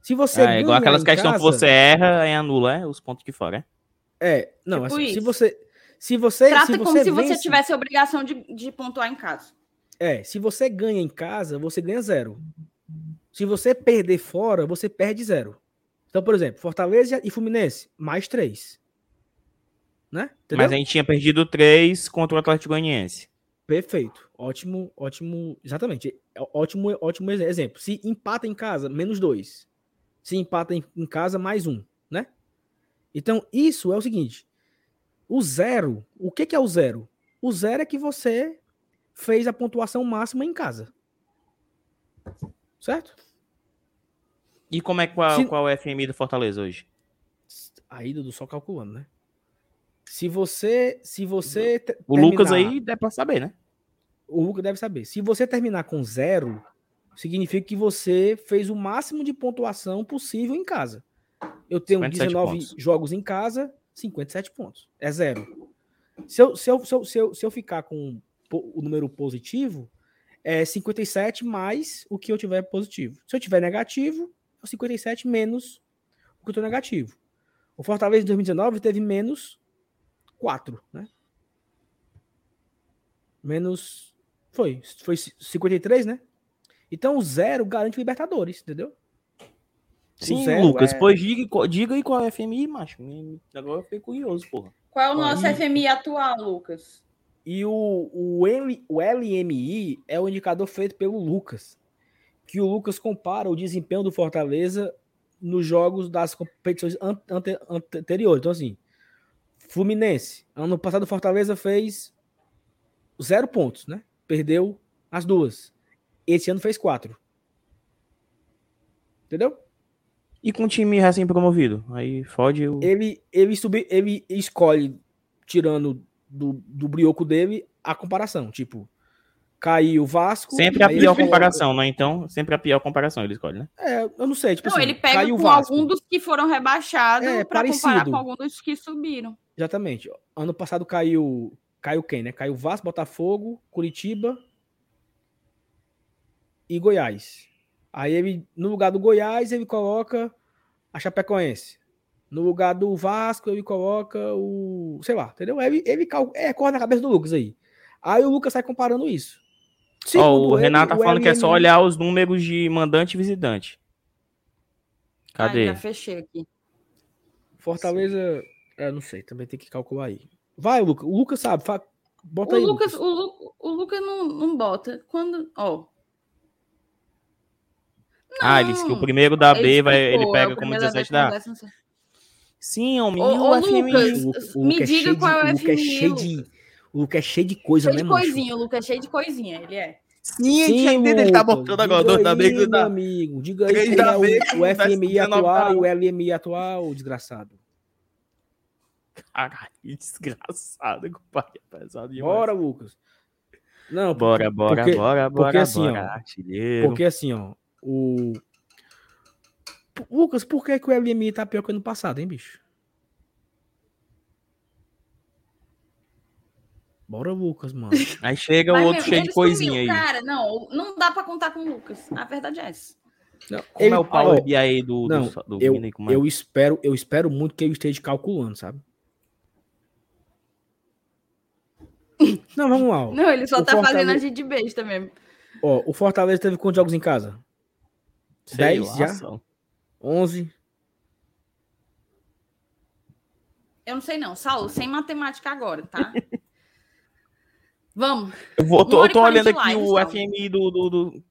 Se você Ah, é igual ganhar aquelas questões que você erra e anula, é? Os pontos de fora, é? é, não, Tipo assim, se você se você Trata se como você se você vence- tivesse a obrigação de, de pontuar em casa. É, se você ganha em casa, você ganha zero. Se você perder fora, você perde zero. Então, por exemplo, Fortaleza e Fluminense, mais três. Né? Entendeu? Mas a gente tinha perdido três contra o Atlético Goianiense. Perfeito. Ótimo, ótimo. Exatamente. É Ótimo, ótimo exe- exemplo. Se empata em casa, menos dois. Se empata em, em casa, mais um, né? Então, isso é o seguinte. O zero, o que, que é o zero? O zero é que você fez a pontuação máxima em casa. Certo? E como é qual, Se- qual é o FMI do Fortaleza hoje? Aí, Dudu, só calculando, né? Se você. Se você. O Lucas terminar- aí dá pra saber, né? O Lucas deve saber. Se você terminar com zero, significa que você fez o máximo de pontuação possível em casa. Eu tenho 57 19 pontos. jogos em casa, 57 pontos. É zero. Se eu, se eu, se eu, se eu, se eu ficar com o número positivo, é 57 mais o que eu tiver positivo. Se eu tiver negativo, é 57 menos o que eu tô negativo. O Fortaleza em 2019 teve menos 4, né? Menos. Foi. Foi 53, né? Então o zero garante Libertadores, entendeu? Sim, zero Lucas, é- pois diga, diga aí qual é o FMI, macho. Agora eu fiquei curioso, porra. Qual é o nosso Aí- FMI atual, Lucas? E o, o, L, o LMI é o indicador feito pelo Lucas. Que o Lucas compara o desempenho do Fortaleza nos jogos das competições an- ante- ante- anteriores. Então, assim, Fluminense. Ano passado Fortaleza fez zero pontos, né? Perdeu as duas. Esse ano fez quatro. Entendeu? E com o time recém-promovido? Aí fode o. Ele, ele, subi, ele escolhe tirando do, do brioco dele a comparação. Tipo, caiu o Vasco. Sempre a pior ele comparação, né? Então, sempre a pior comparação ele escolhe, né? É, eu não sei. Tipo Não, assim, ele pega com algum dos que foram rebaixados É, para comparar com algum dos que subiram. Exatamente. Ano passado caiu. Caiu quem, né? Caiu Vasco, Botafogo, Curitiba e Goiás. Aí ele, no lugar do Goiás, ele coloca a Chapecoense. No lugar do Vasco, ele coloca o. Sei lá, entendeu? Ele, ele cal- é, corre na cabeça do Lucas aí. Aí o Lucas sai comparando isso. Ó, Segundo o ele, Renato tá o falando que é só olhar os números de mandante e visitante. Ai, Cadê? já fechei aqui. Fortaleza. É, não sei, também tem que calcular aí. Vai, Lucas. O Lucas sabe. fa- Bota O aí. Lucas, Lucas. o, Lu- o Lucas não, não bota. Quando. Ó. ah, ele disse que o Não, primeiro da B vai, ele explicou, é pega o como primeiro 17 da da B A. com 17. Sim, homem. Ô, ô, o FMI? Lucas, O- o me Lucas é diga qual é o Lucas é FMI, cheio de, o Lucas é cheio de coisa, Cheio né, de coisinha, o Lucas é cheio de coisinha, ele é. Sim, a gente entende, ele tá botando agora. Dois da B aí, que meu dá. amigo. Diga aí é B o, o FMI 19 atual e o LMI atual, desgraçado. Caralho, que desgraçado, compadre. É pesado demais. Bora, Lucas. Não, Bora, bora, porque, bora, bora, porque assim, bora. ó, Artilheiro. Porque assim, ó, o... Lucas, por que, que o LMI tá pior que ano passado, hein, bicho? Bora, Lucas, mano. Aí chega o outro mesmo, cheio de coisinha sumiu, aí. Cara, não, não dá pra contar com o Lucas. A verdade é essa. Não, Como ele- é o Power BI aí do, Não, do, do eu, Vini, como é? eu espero, eu espero muito que ele esteja calculando, sabe? (laughs) Não, vamos lá. ó. Não, ele só O tá fazendo Fortaleza- a gente de besta mesmo. Ó, o Fortaleza teve quantos jogos em casa? Sei 10 lá, já? só. 11. Eu não sei não. Saulo, sem matemática agora, tá? (laughs) Vamos. Eu, vou, tô, eu tô olhando aqui o live, FMI do. do, do...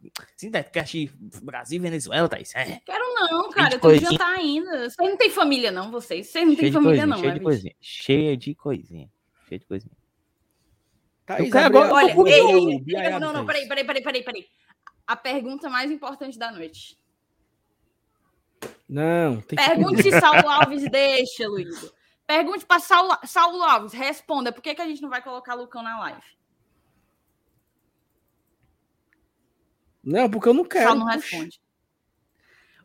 Brasil e Venezuela, Thaís. É. Quero não, cara. Eu tenho que jantar ainda. Vocês não têm família, não, vocês. Vocês não têm família, coisinha, não, cheio né, de bicho? coisinha. Cheia de coisinha. Cheia de coisinha. Thaís, Eu quero agora- Olha, abre ei, ei, não, não, peraí, peraí, peraí, peraí, peraí. A pergunta mais importante da noite. Não, tem que Pergunte se Saulo Alves deixa, Luísa. Pergunte para Saulo, Saulo Alves, responda. Por que, que a gente não vai colocar Lucão na live? Não, porque eu não quero. Saulo não responde.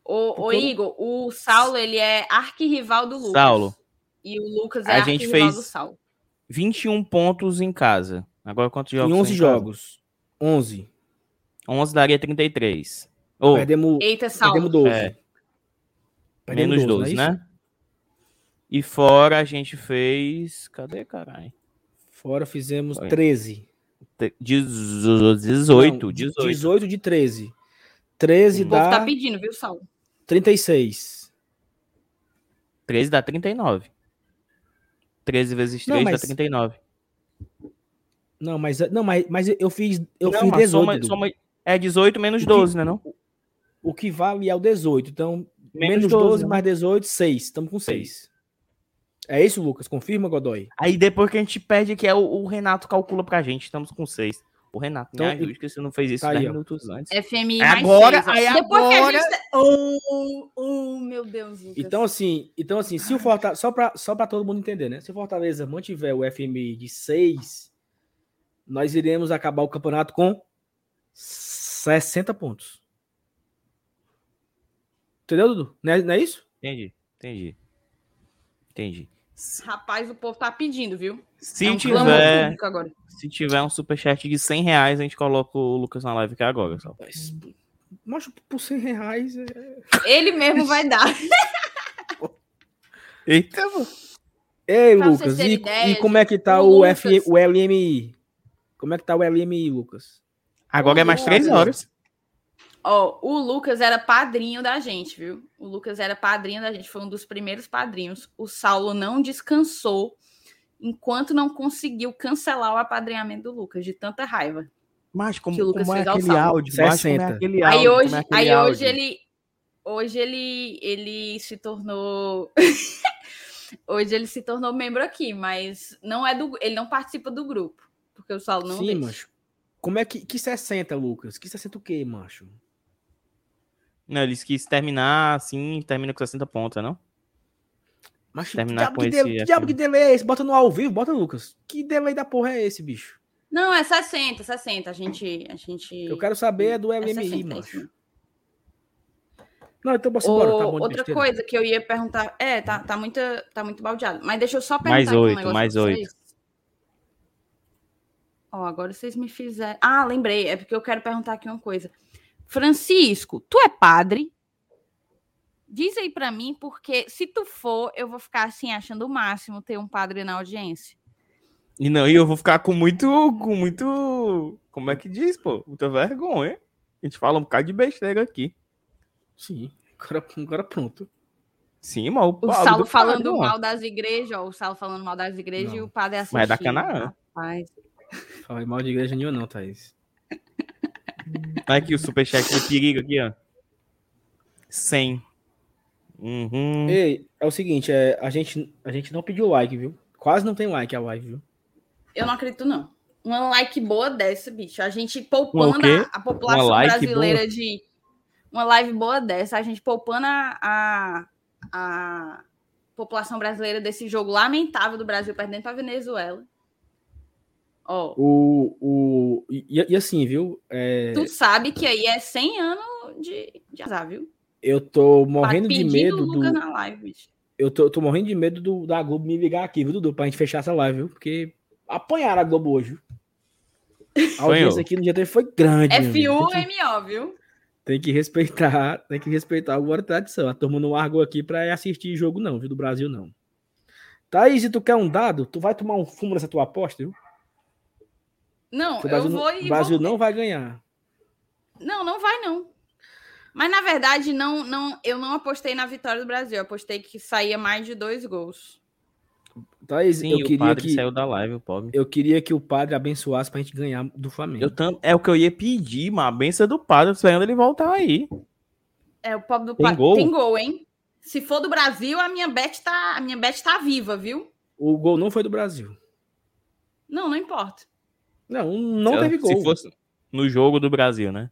Ô, ô Porque eu não- Igor, o Saulo, ele é arquirrival do Lucas. Saulo. E o Lucas é A gente arquirrival fez- do Saulo. 21 pontos em casa. Agora quantos jogos? Em são 11 em casa? jogos. 11. 11 daria 33. Ou, Perdemos, Eita, Saulo. perdemos 12. é, Perdemos menos 12, 12, não é isso? né? E fora a gente fez. Cadê, caralho? Fora fizemos Foi. 13. Te- dezo- 18, Não, 18. 18 de 13. 13 O povo dá tá pedindo, viu, Saulo? 36. 13 dá 39. 13 vezes 3 Não, dá mas- 39. Não, mas, não, mas, mas eu fiz, eu Não, fiz mas 18. soma- soma- é 18 menos O que- 12, né? Não? O que vale é o 18. Então, Menos menos, 12, 12, né? mais 18, 6. Estamos com 6. É isso, Lucas? Confirma, Godoy? Aí depois que a gente perde, que é o, o Renato calcula pra gente. Estamos com 6. O Renato, Então, me ajude, que você não fez isso tá aí, 10 ó. minutos antes. FMI Aí mais agora- seis, aí Depois agora- que a gente... Oh, oh, meu Deus, Lucas. Então, assim, então, assim se o Fortaleza. Só para só pra todo mundo entender, né? Se o Fortaleza mantiver o FMI de 6, nós iremos acabar o campeonato com 60 pontos. Entendeu, Dudu? Não é, não é isso? Entendi, entendi. Entendi. Rapaz, o povo tá pedindo, viu? Se é um tiver, agora. se tiver um superchat de 100 reais, a gente coloca o Lucas na live aqui agora. Só. Mas, Mas por 100 reais. É... Ele mesmo vai dar. Eita, mano. Ei, Pra Lucas, e, ideia, e como é que tá o o, F, Lucas- o LMI? Como é que tá o LMI, Lucas? Agora é mais 3 horas. Ó, o Lucas era padrinho da gente, viu? O Lucas era padrinho da gente, foi um dos primeiros padrinhos. O Saulo não descansou enquanto não conseguiu cancelar o apadrinhamento do Lucas, de tanta raiva. Mas como, Que o Lucas como é fez aquele áudio? Mas como é 60. aquele aí áudio? hoje, Como é aquele aí áudio? hoje ele hoje ele ele se tornou (laughs) hoje ele se tornou membro aqui, mas não é do ele não participa do grupo, porque o Saulo não Sim, deixa. macho. Como é que. Que 60, Lucas? Que 60 o quê, macho? Não, ele disse que se terminar assim, termina com 60 pontos, não? Mas Terminar diabo com que, esse delay, F1. diabo que delay é esse? Bota no ao vivo, bota Lucas. Que delay da porra é esse, bicho? Não, é 60, 60. A gente. A gente... Eu quero saber é do é LMI, 60, é mesmo. Não, então bora embora, tá bom outra besteira. coisa que eu ia perguntar. É, tá, tá, muita, tá muito baldeado. Mas deixa eu só perguntar Mais aqui um oito, negócio mais oito. Ó, agora vocês me fizeram. Ah, lembrei. É porque eu quero perguntar aqui uma coisa. Francisco, tu é padre? Diz aí pra mim, porque se tu for, eu vou ficar assim, achando o máximo ter um padre na audiência. E não, e eu vou ficar com muito. Com muito. Como é que diz, pô? Muita vergonha. A gente fala um bocado de besteira aqui. Sim, agora, agora pronto. Sim, mas o, O Saulo do falando padre, mal das igrejas, ó. O Saulo falando mal das igrejas Não. e o padre assistindo. Mas é da Canaã. Rapaz. Falei mal de igreja nenhuma não, Thaís. (laughs) Olha aqui o superchat do perigo aqui, ó. 100. Uhum. Ei, é o seguinte, é, a, gente, a gente não pediu like, viu? Quase não tem like a live, viu? Eu não acredito, não. Uma like boa dessa, bicho. A gente poupando a, a população like brasileira de. Uma live boa dessa, a gente poupando a, a, a população brasileira desse jogo lamentável do Brasil perdendo para Venezuela. Ó, O, o, e, e assim, viu? É, tu sabe que aí é 100 anos de, de azar, viu? eu tô Tá morrendo de medo do. na live. Eu tô, eu tô morrendo de medo do, da Globo me ligar aqui, viu, Dudu? Pra gente fechar essa live, viu? Porque apanharam a Globo hoje. viu? A audiência aqui no dia 3 foi grande. meu amigo. Tem que- FUMO, viu? Tem que respeitar, tem que respeitar alguma tradição. A turma não largou aqui pra assistir jogo, não, viu? Do Brasil, não. Thaís, se tu quer um dado, tu vai tomar um fumo nessa tua aposta, viu? Não, O eu Brasil, vou não- e o Brasil vou- não vai ganhar. Não, não vai não. Mas na verdade, não, não, eu não apostei na vitória do Brasil. Eu apostei que saía mais de dois gols. Thaís, Sim, eu o queria padre que saiu da live, o pobre. eu queria que o padre abençoasse pra gente ganhar do Flamengo. Eu tam... É o que eu ia pedir, mas a benção do padre, esperando ele voltar aí. É, o pobre do Tem Pa- gol? Tem gol, hein? Se for do Brasil, a minha bet tá, a minha bet tá viva, viu? O gol não foi do Brasil. Não, não importa. Não, não Se- teve gol. Se fosse no jogo do Brasil, né?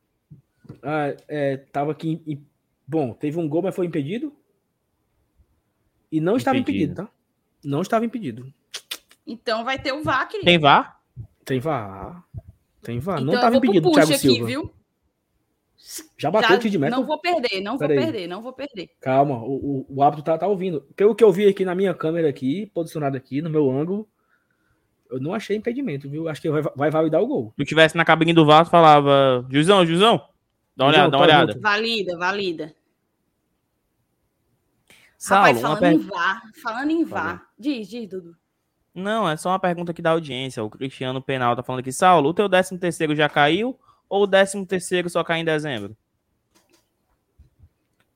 Ah, é, tava aqui. em- Bom, teve um gol, mas foi impedido. E não estava Impedido. impedido, tá? Não estava impedido. Então vai ter o VAR, querido. Tem VAR? Tem VAR. Tem VAR. então não estava impedido, Thiago aqui, Silva. viu? Já bateu Já- o tiro de meta? Não vou perder, não Pera vou aí. perder, não vou perder. Calma, o, o, o árbitro tá, tá ouvindo. Pelo que eu vi aqui na minha câmera aqui, posicionado aqui, no meu ângulo, eu não achei impedimento, viu? Acho que vai, vai validar o gol. Se tu tivesse na cabine do VAR, tu falava, Juizão, Juizão, dá uma olhada, dá uma olhada. junto. Valida, valida. Saulo, Rapaz, falando em per... VAR, falando em. VAR. Diz, diz, Dudu. Não, é só uma pergunta aqui da audiência. O Cristiano Penal tá falando aqui, Saulo, o teu 13 terceiro já caiu ou o 13 terceiro só cai em dezembro?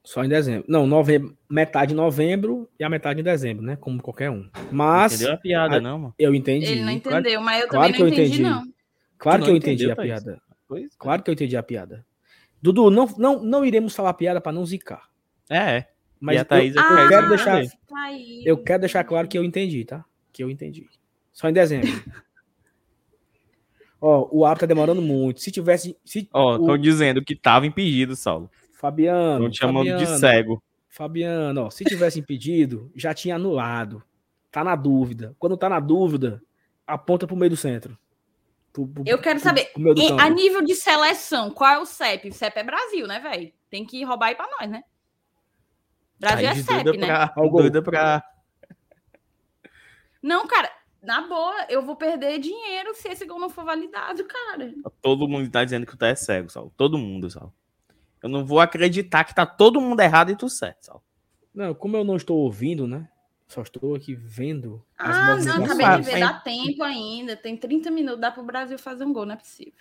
Só em dezembro. Não, novembro, metade em novembro e a metade em dezembro, né? Como qualquer um. Mas Entendeu a piada, a- não, mano? eu entendi. Ele não Claro- entendeu, mas eu claro também que não eu entendi, entendi. não. Claro que eu entendi entendeu, a piada. Pois Claro que eu entendi a piada. Dudu, não, não, não iremos falar piada para não zicar. é. é. Mas E a Thaís eu, é eu Thaís quero deixar. Tá eu quero deixar claro que eu entendi, tá? Que eu entendi. Só em dezembro. (laughs) Ó, o árbitro tá demorando muito. Se tivesse. Se, Ó, o- tô dizendo que tava impedido, Saulo. Fabiano. Tô te chamando de Fabiano, cego. Fabiano, ó, se tivesse impedido, já tinha anulado. Tá na dúvida. Quando tá na dúvida, aponta pro meio do centro. Pro- pro- Eu quero pro- saber, pro meio do E campo. a nível de seleção, qual é o CEP? O CEP é Brasil, né, velho? Tem que roubar aí pra nós, né? Brasil é Thaís CEP, né? pra, o doida pra... Não, cara, na boa, eu vou perder dinheiro se esse gol não for validado, cara. Todo mundo tá dizendo que tu é cego, Saulo. Todo mundo, Saulo. Eu não vou acreditar que tá todo mundo errado e tu certo, Saulo. Não, como eu não estou ouvindo, né? Só estou aqui vendo as Ah, não, acabei de ver, dá tempo ainda. Tem 30 minutos, dá pro Brasil fazer um gol, não é possível.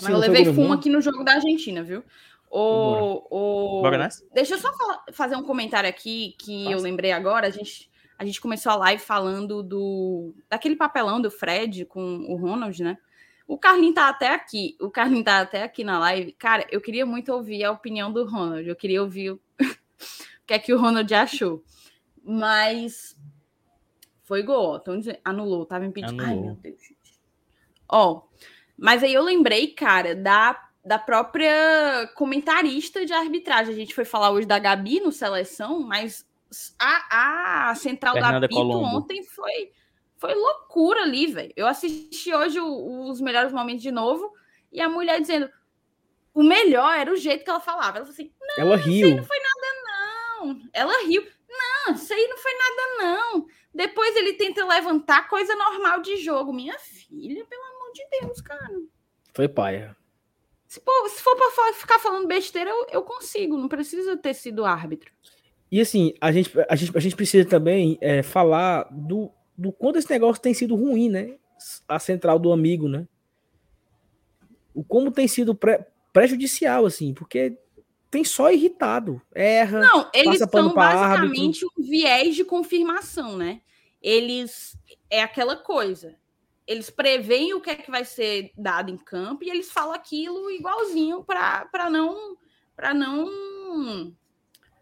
Mas Sim, eu levei fumo aqui no jogo da Argentina, viu? O, o... Bora nessa? Deixa eu só falar- fazer um comentário aqui que eu Faça. lembrei agora. A gente, a gente começou a live falando do daquele papelão do Fred com o Ronald, né? O Carlinho tá até aqui. O Carlinho tá até aqui na live. Cara, eu queria muito ouvir a opinião do Ronald. Eu queria ouvir o, (laughs) o que é que o Ronald achou. Mas foi gol, ó. Tão dizendo, anulou, tava impedido. Ai, meu Deus, gente. Ó, mas aí eu lembrei, cara, da da própria comentarista de arbitragem. A gente foi falar hoje da Gabi no seleção, mas a, a central Fernanda da Pito Colombo. ontem foi, foi loucura ali, velho. Eu assisti hoje o, os melhores momentos de novo e a mulher dizendo o melhor era o jeito que ela falava. Ela falou assim: não, ela riu. isso aí não foi nada, não. Ela riu. Não, isso aí não foi nada, não. Depois ele tenta levantar coisa normal de jogo. Minha filha, pelo amor de Deus, cara. Foi paia. Se, pô, se for para ficar falando besteira, eu, eu, consigo, não precisa ter sido árbitro. E assim, a gente, a gente, a gente precisa também é, falar do, do quanto esse negócio tem sido ruim, né? A central do amigo, né? O como tem sido pré, prejudicial, assim, porque tem só irritado. Erra. Não, eles são basicamente árbitro. um viés de confirmação, né? Eles. É aquela coisa eles preveem o que é que vai ser dado em campo e eles falam aquilo igualzinho para não para não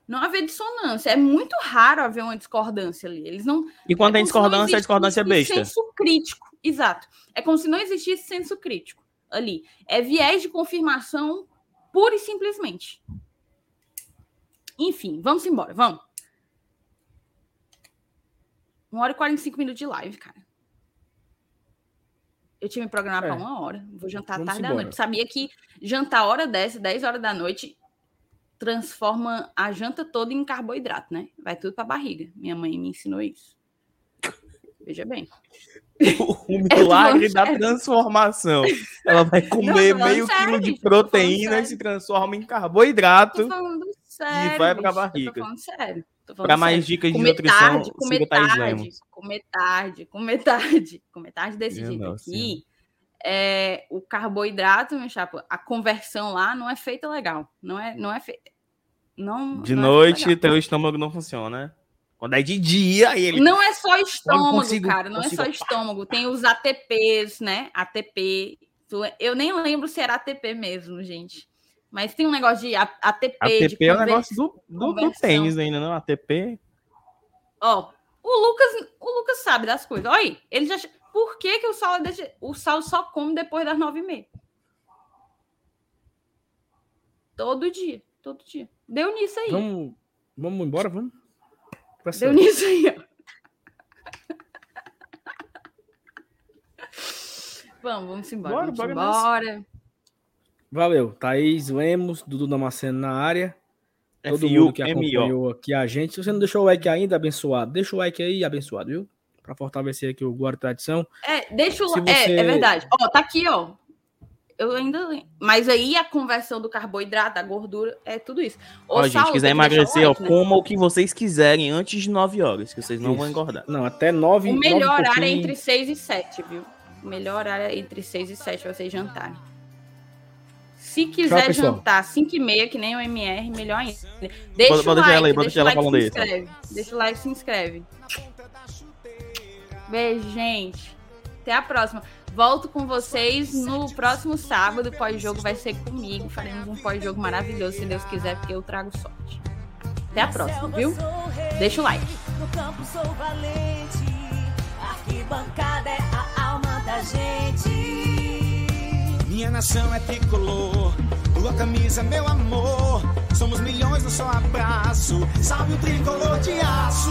não haver dissonância. É muito raro haver uma discordância ali. Eles não E quando é tem discordância, a discordância é besta. Senso crítico, exato. É como se não existisse senso crítico ali. É viés de confirmação pura e simplesmente. Enfim, vamos embora, vamos. Uma hora e 45 minutos de live, cara. Eu tinha me programado é. para uma hora. Vou jantar Vamos tarde embora. da noite. Sabia que jantar hora dessa, 10 horas da noite, transforma a janta toda em carboidrato, né? Vai tudo para barriga. Minha mãe me ensinou isso. Veja bem. O milagre (laughs) da transformação. Ela vai comer não, meio sério, quilo de proteína e se transforma em carboidrato e vai para a barriga. Tô falando sério. Para mais dicas de comer nutrição, tarde, comer tarde, comer tarde, comer tarde, comer tarde desse Meu jeito nossa. aqui. É, o carboidrato, meu chapa, a conversão lá não é feita legal. Não é, não é feita. Não, de não é noite, é teu estômago não funciona, né? Quando é de dia, ele. Não é só estômago, consigo, cara. Não consigo... é só estômago. Tem os ATPs, né? ATP. Eu nem lembro se era ATP mesmo, gente. Mas tem um negócio de ATP. ATP de é o negócio do, do, do, tênis ainda, não? ATP. Ó, o Lucas, o Lucas sabe das coisas. Olha aí, ele já. Por que, que o Saulo, deixa... o Saulo só come depois das nove e meia? Todo dia, todo dia. Deu nisso aí. Vamos, vamos embora, vamos. Deu nisso aí, ó. (laughs) vamos, vamos embora. Bora, vamos bora. embora. Valeu. Thaís Lemos, Dudu Damasceno na área. Todo mundo que acompanhou aqui a gente. Se você não deixou o like ainda, abençoado. Deixa o like aí, abençoado, viu? Para fortalecer aqui o Guarda Tradição. É, deixa o like. Você... É, é verdade. Ó, tá aqui, ó. Eu ainda. Mas aí a conversão do carboidrato, da gordura, é tudo isso. Ô, ó, gente, quiser emagrecer, like, ó, né? coma o que vocês quiserem antes de 9 horas, que vocês não isso. vão engordar. Não, até 9 O melhor horário é entre 6 e 7, viu? O melhor horário é entre 6 e 7 vocês jantarem. Se quiser Tchau, jantar 5 e meia, que nem o MR, melhor ainda. Deixa pode, o like, ela aí, deixa o like, se inscreve. Deixa o like, se inscreve. Beijo, gente. Até a próxima. Volto com vocês no próximo sábado. O pós-jogo vai ser comigo. Faremos um pós-jogo maravilhoso, se Deus quiser, porque eu trago sorte. Até a próxima, viu? Deixa o like. No campo sou valente. Arquibancada é a alma da gente. Minha nação é tricolor, tua camisa, meu amor. Somos milhões no só abraço. Salve o tricolor de aço.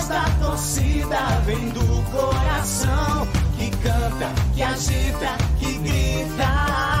torcida vem do coração. Que canta, que agita, que grita.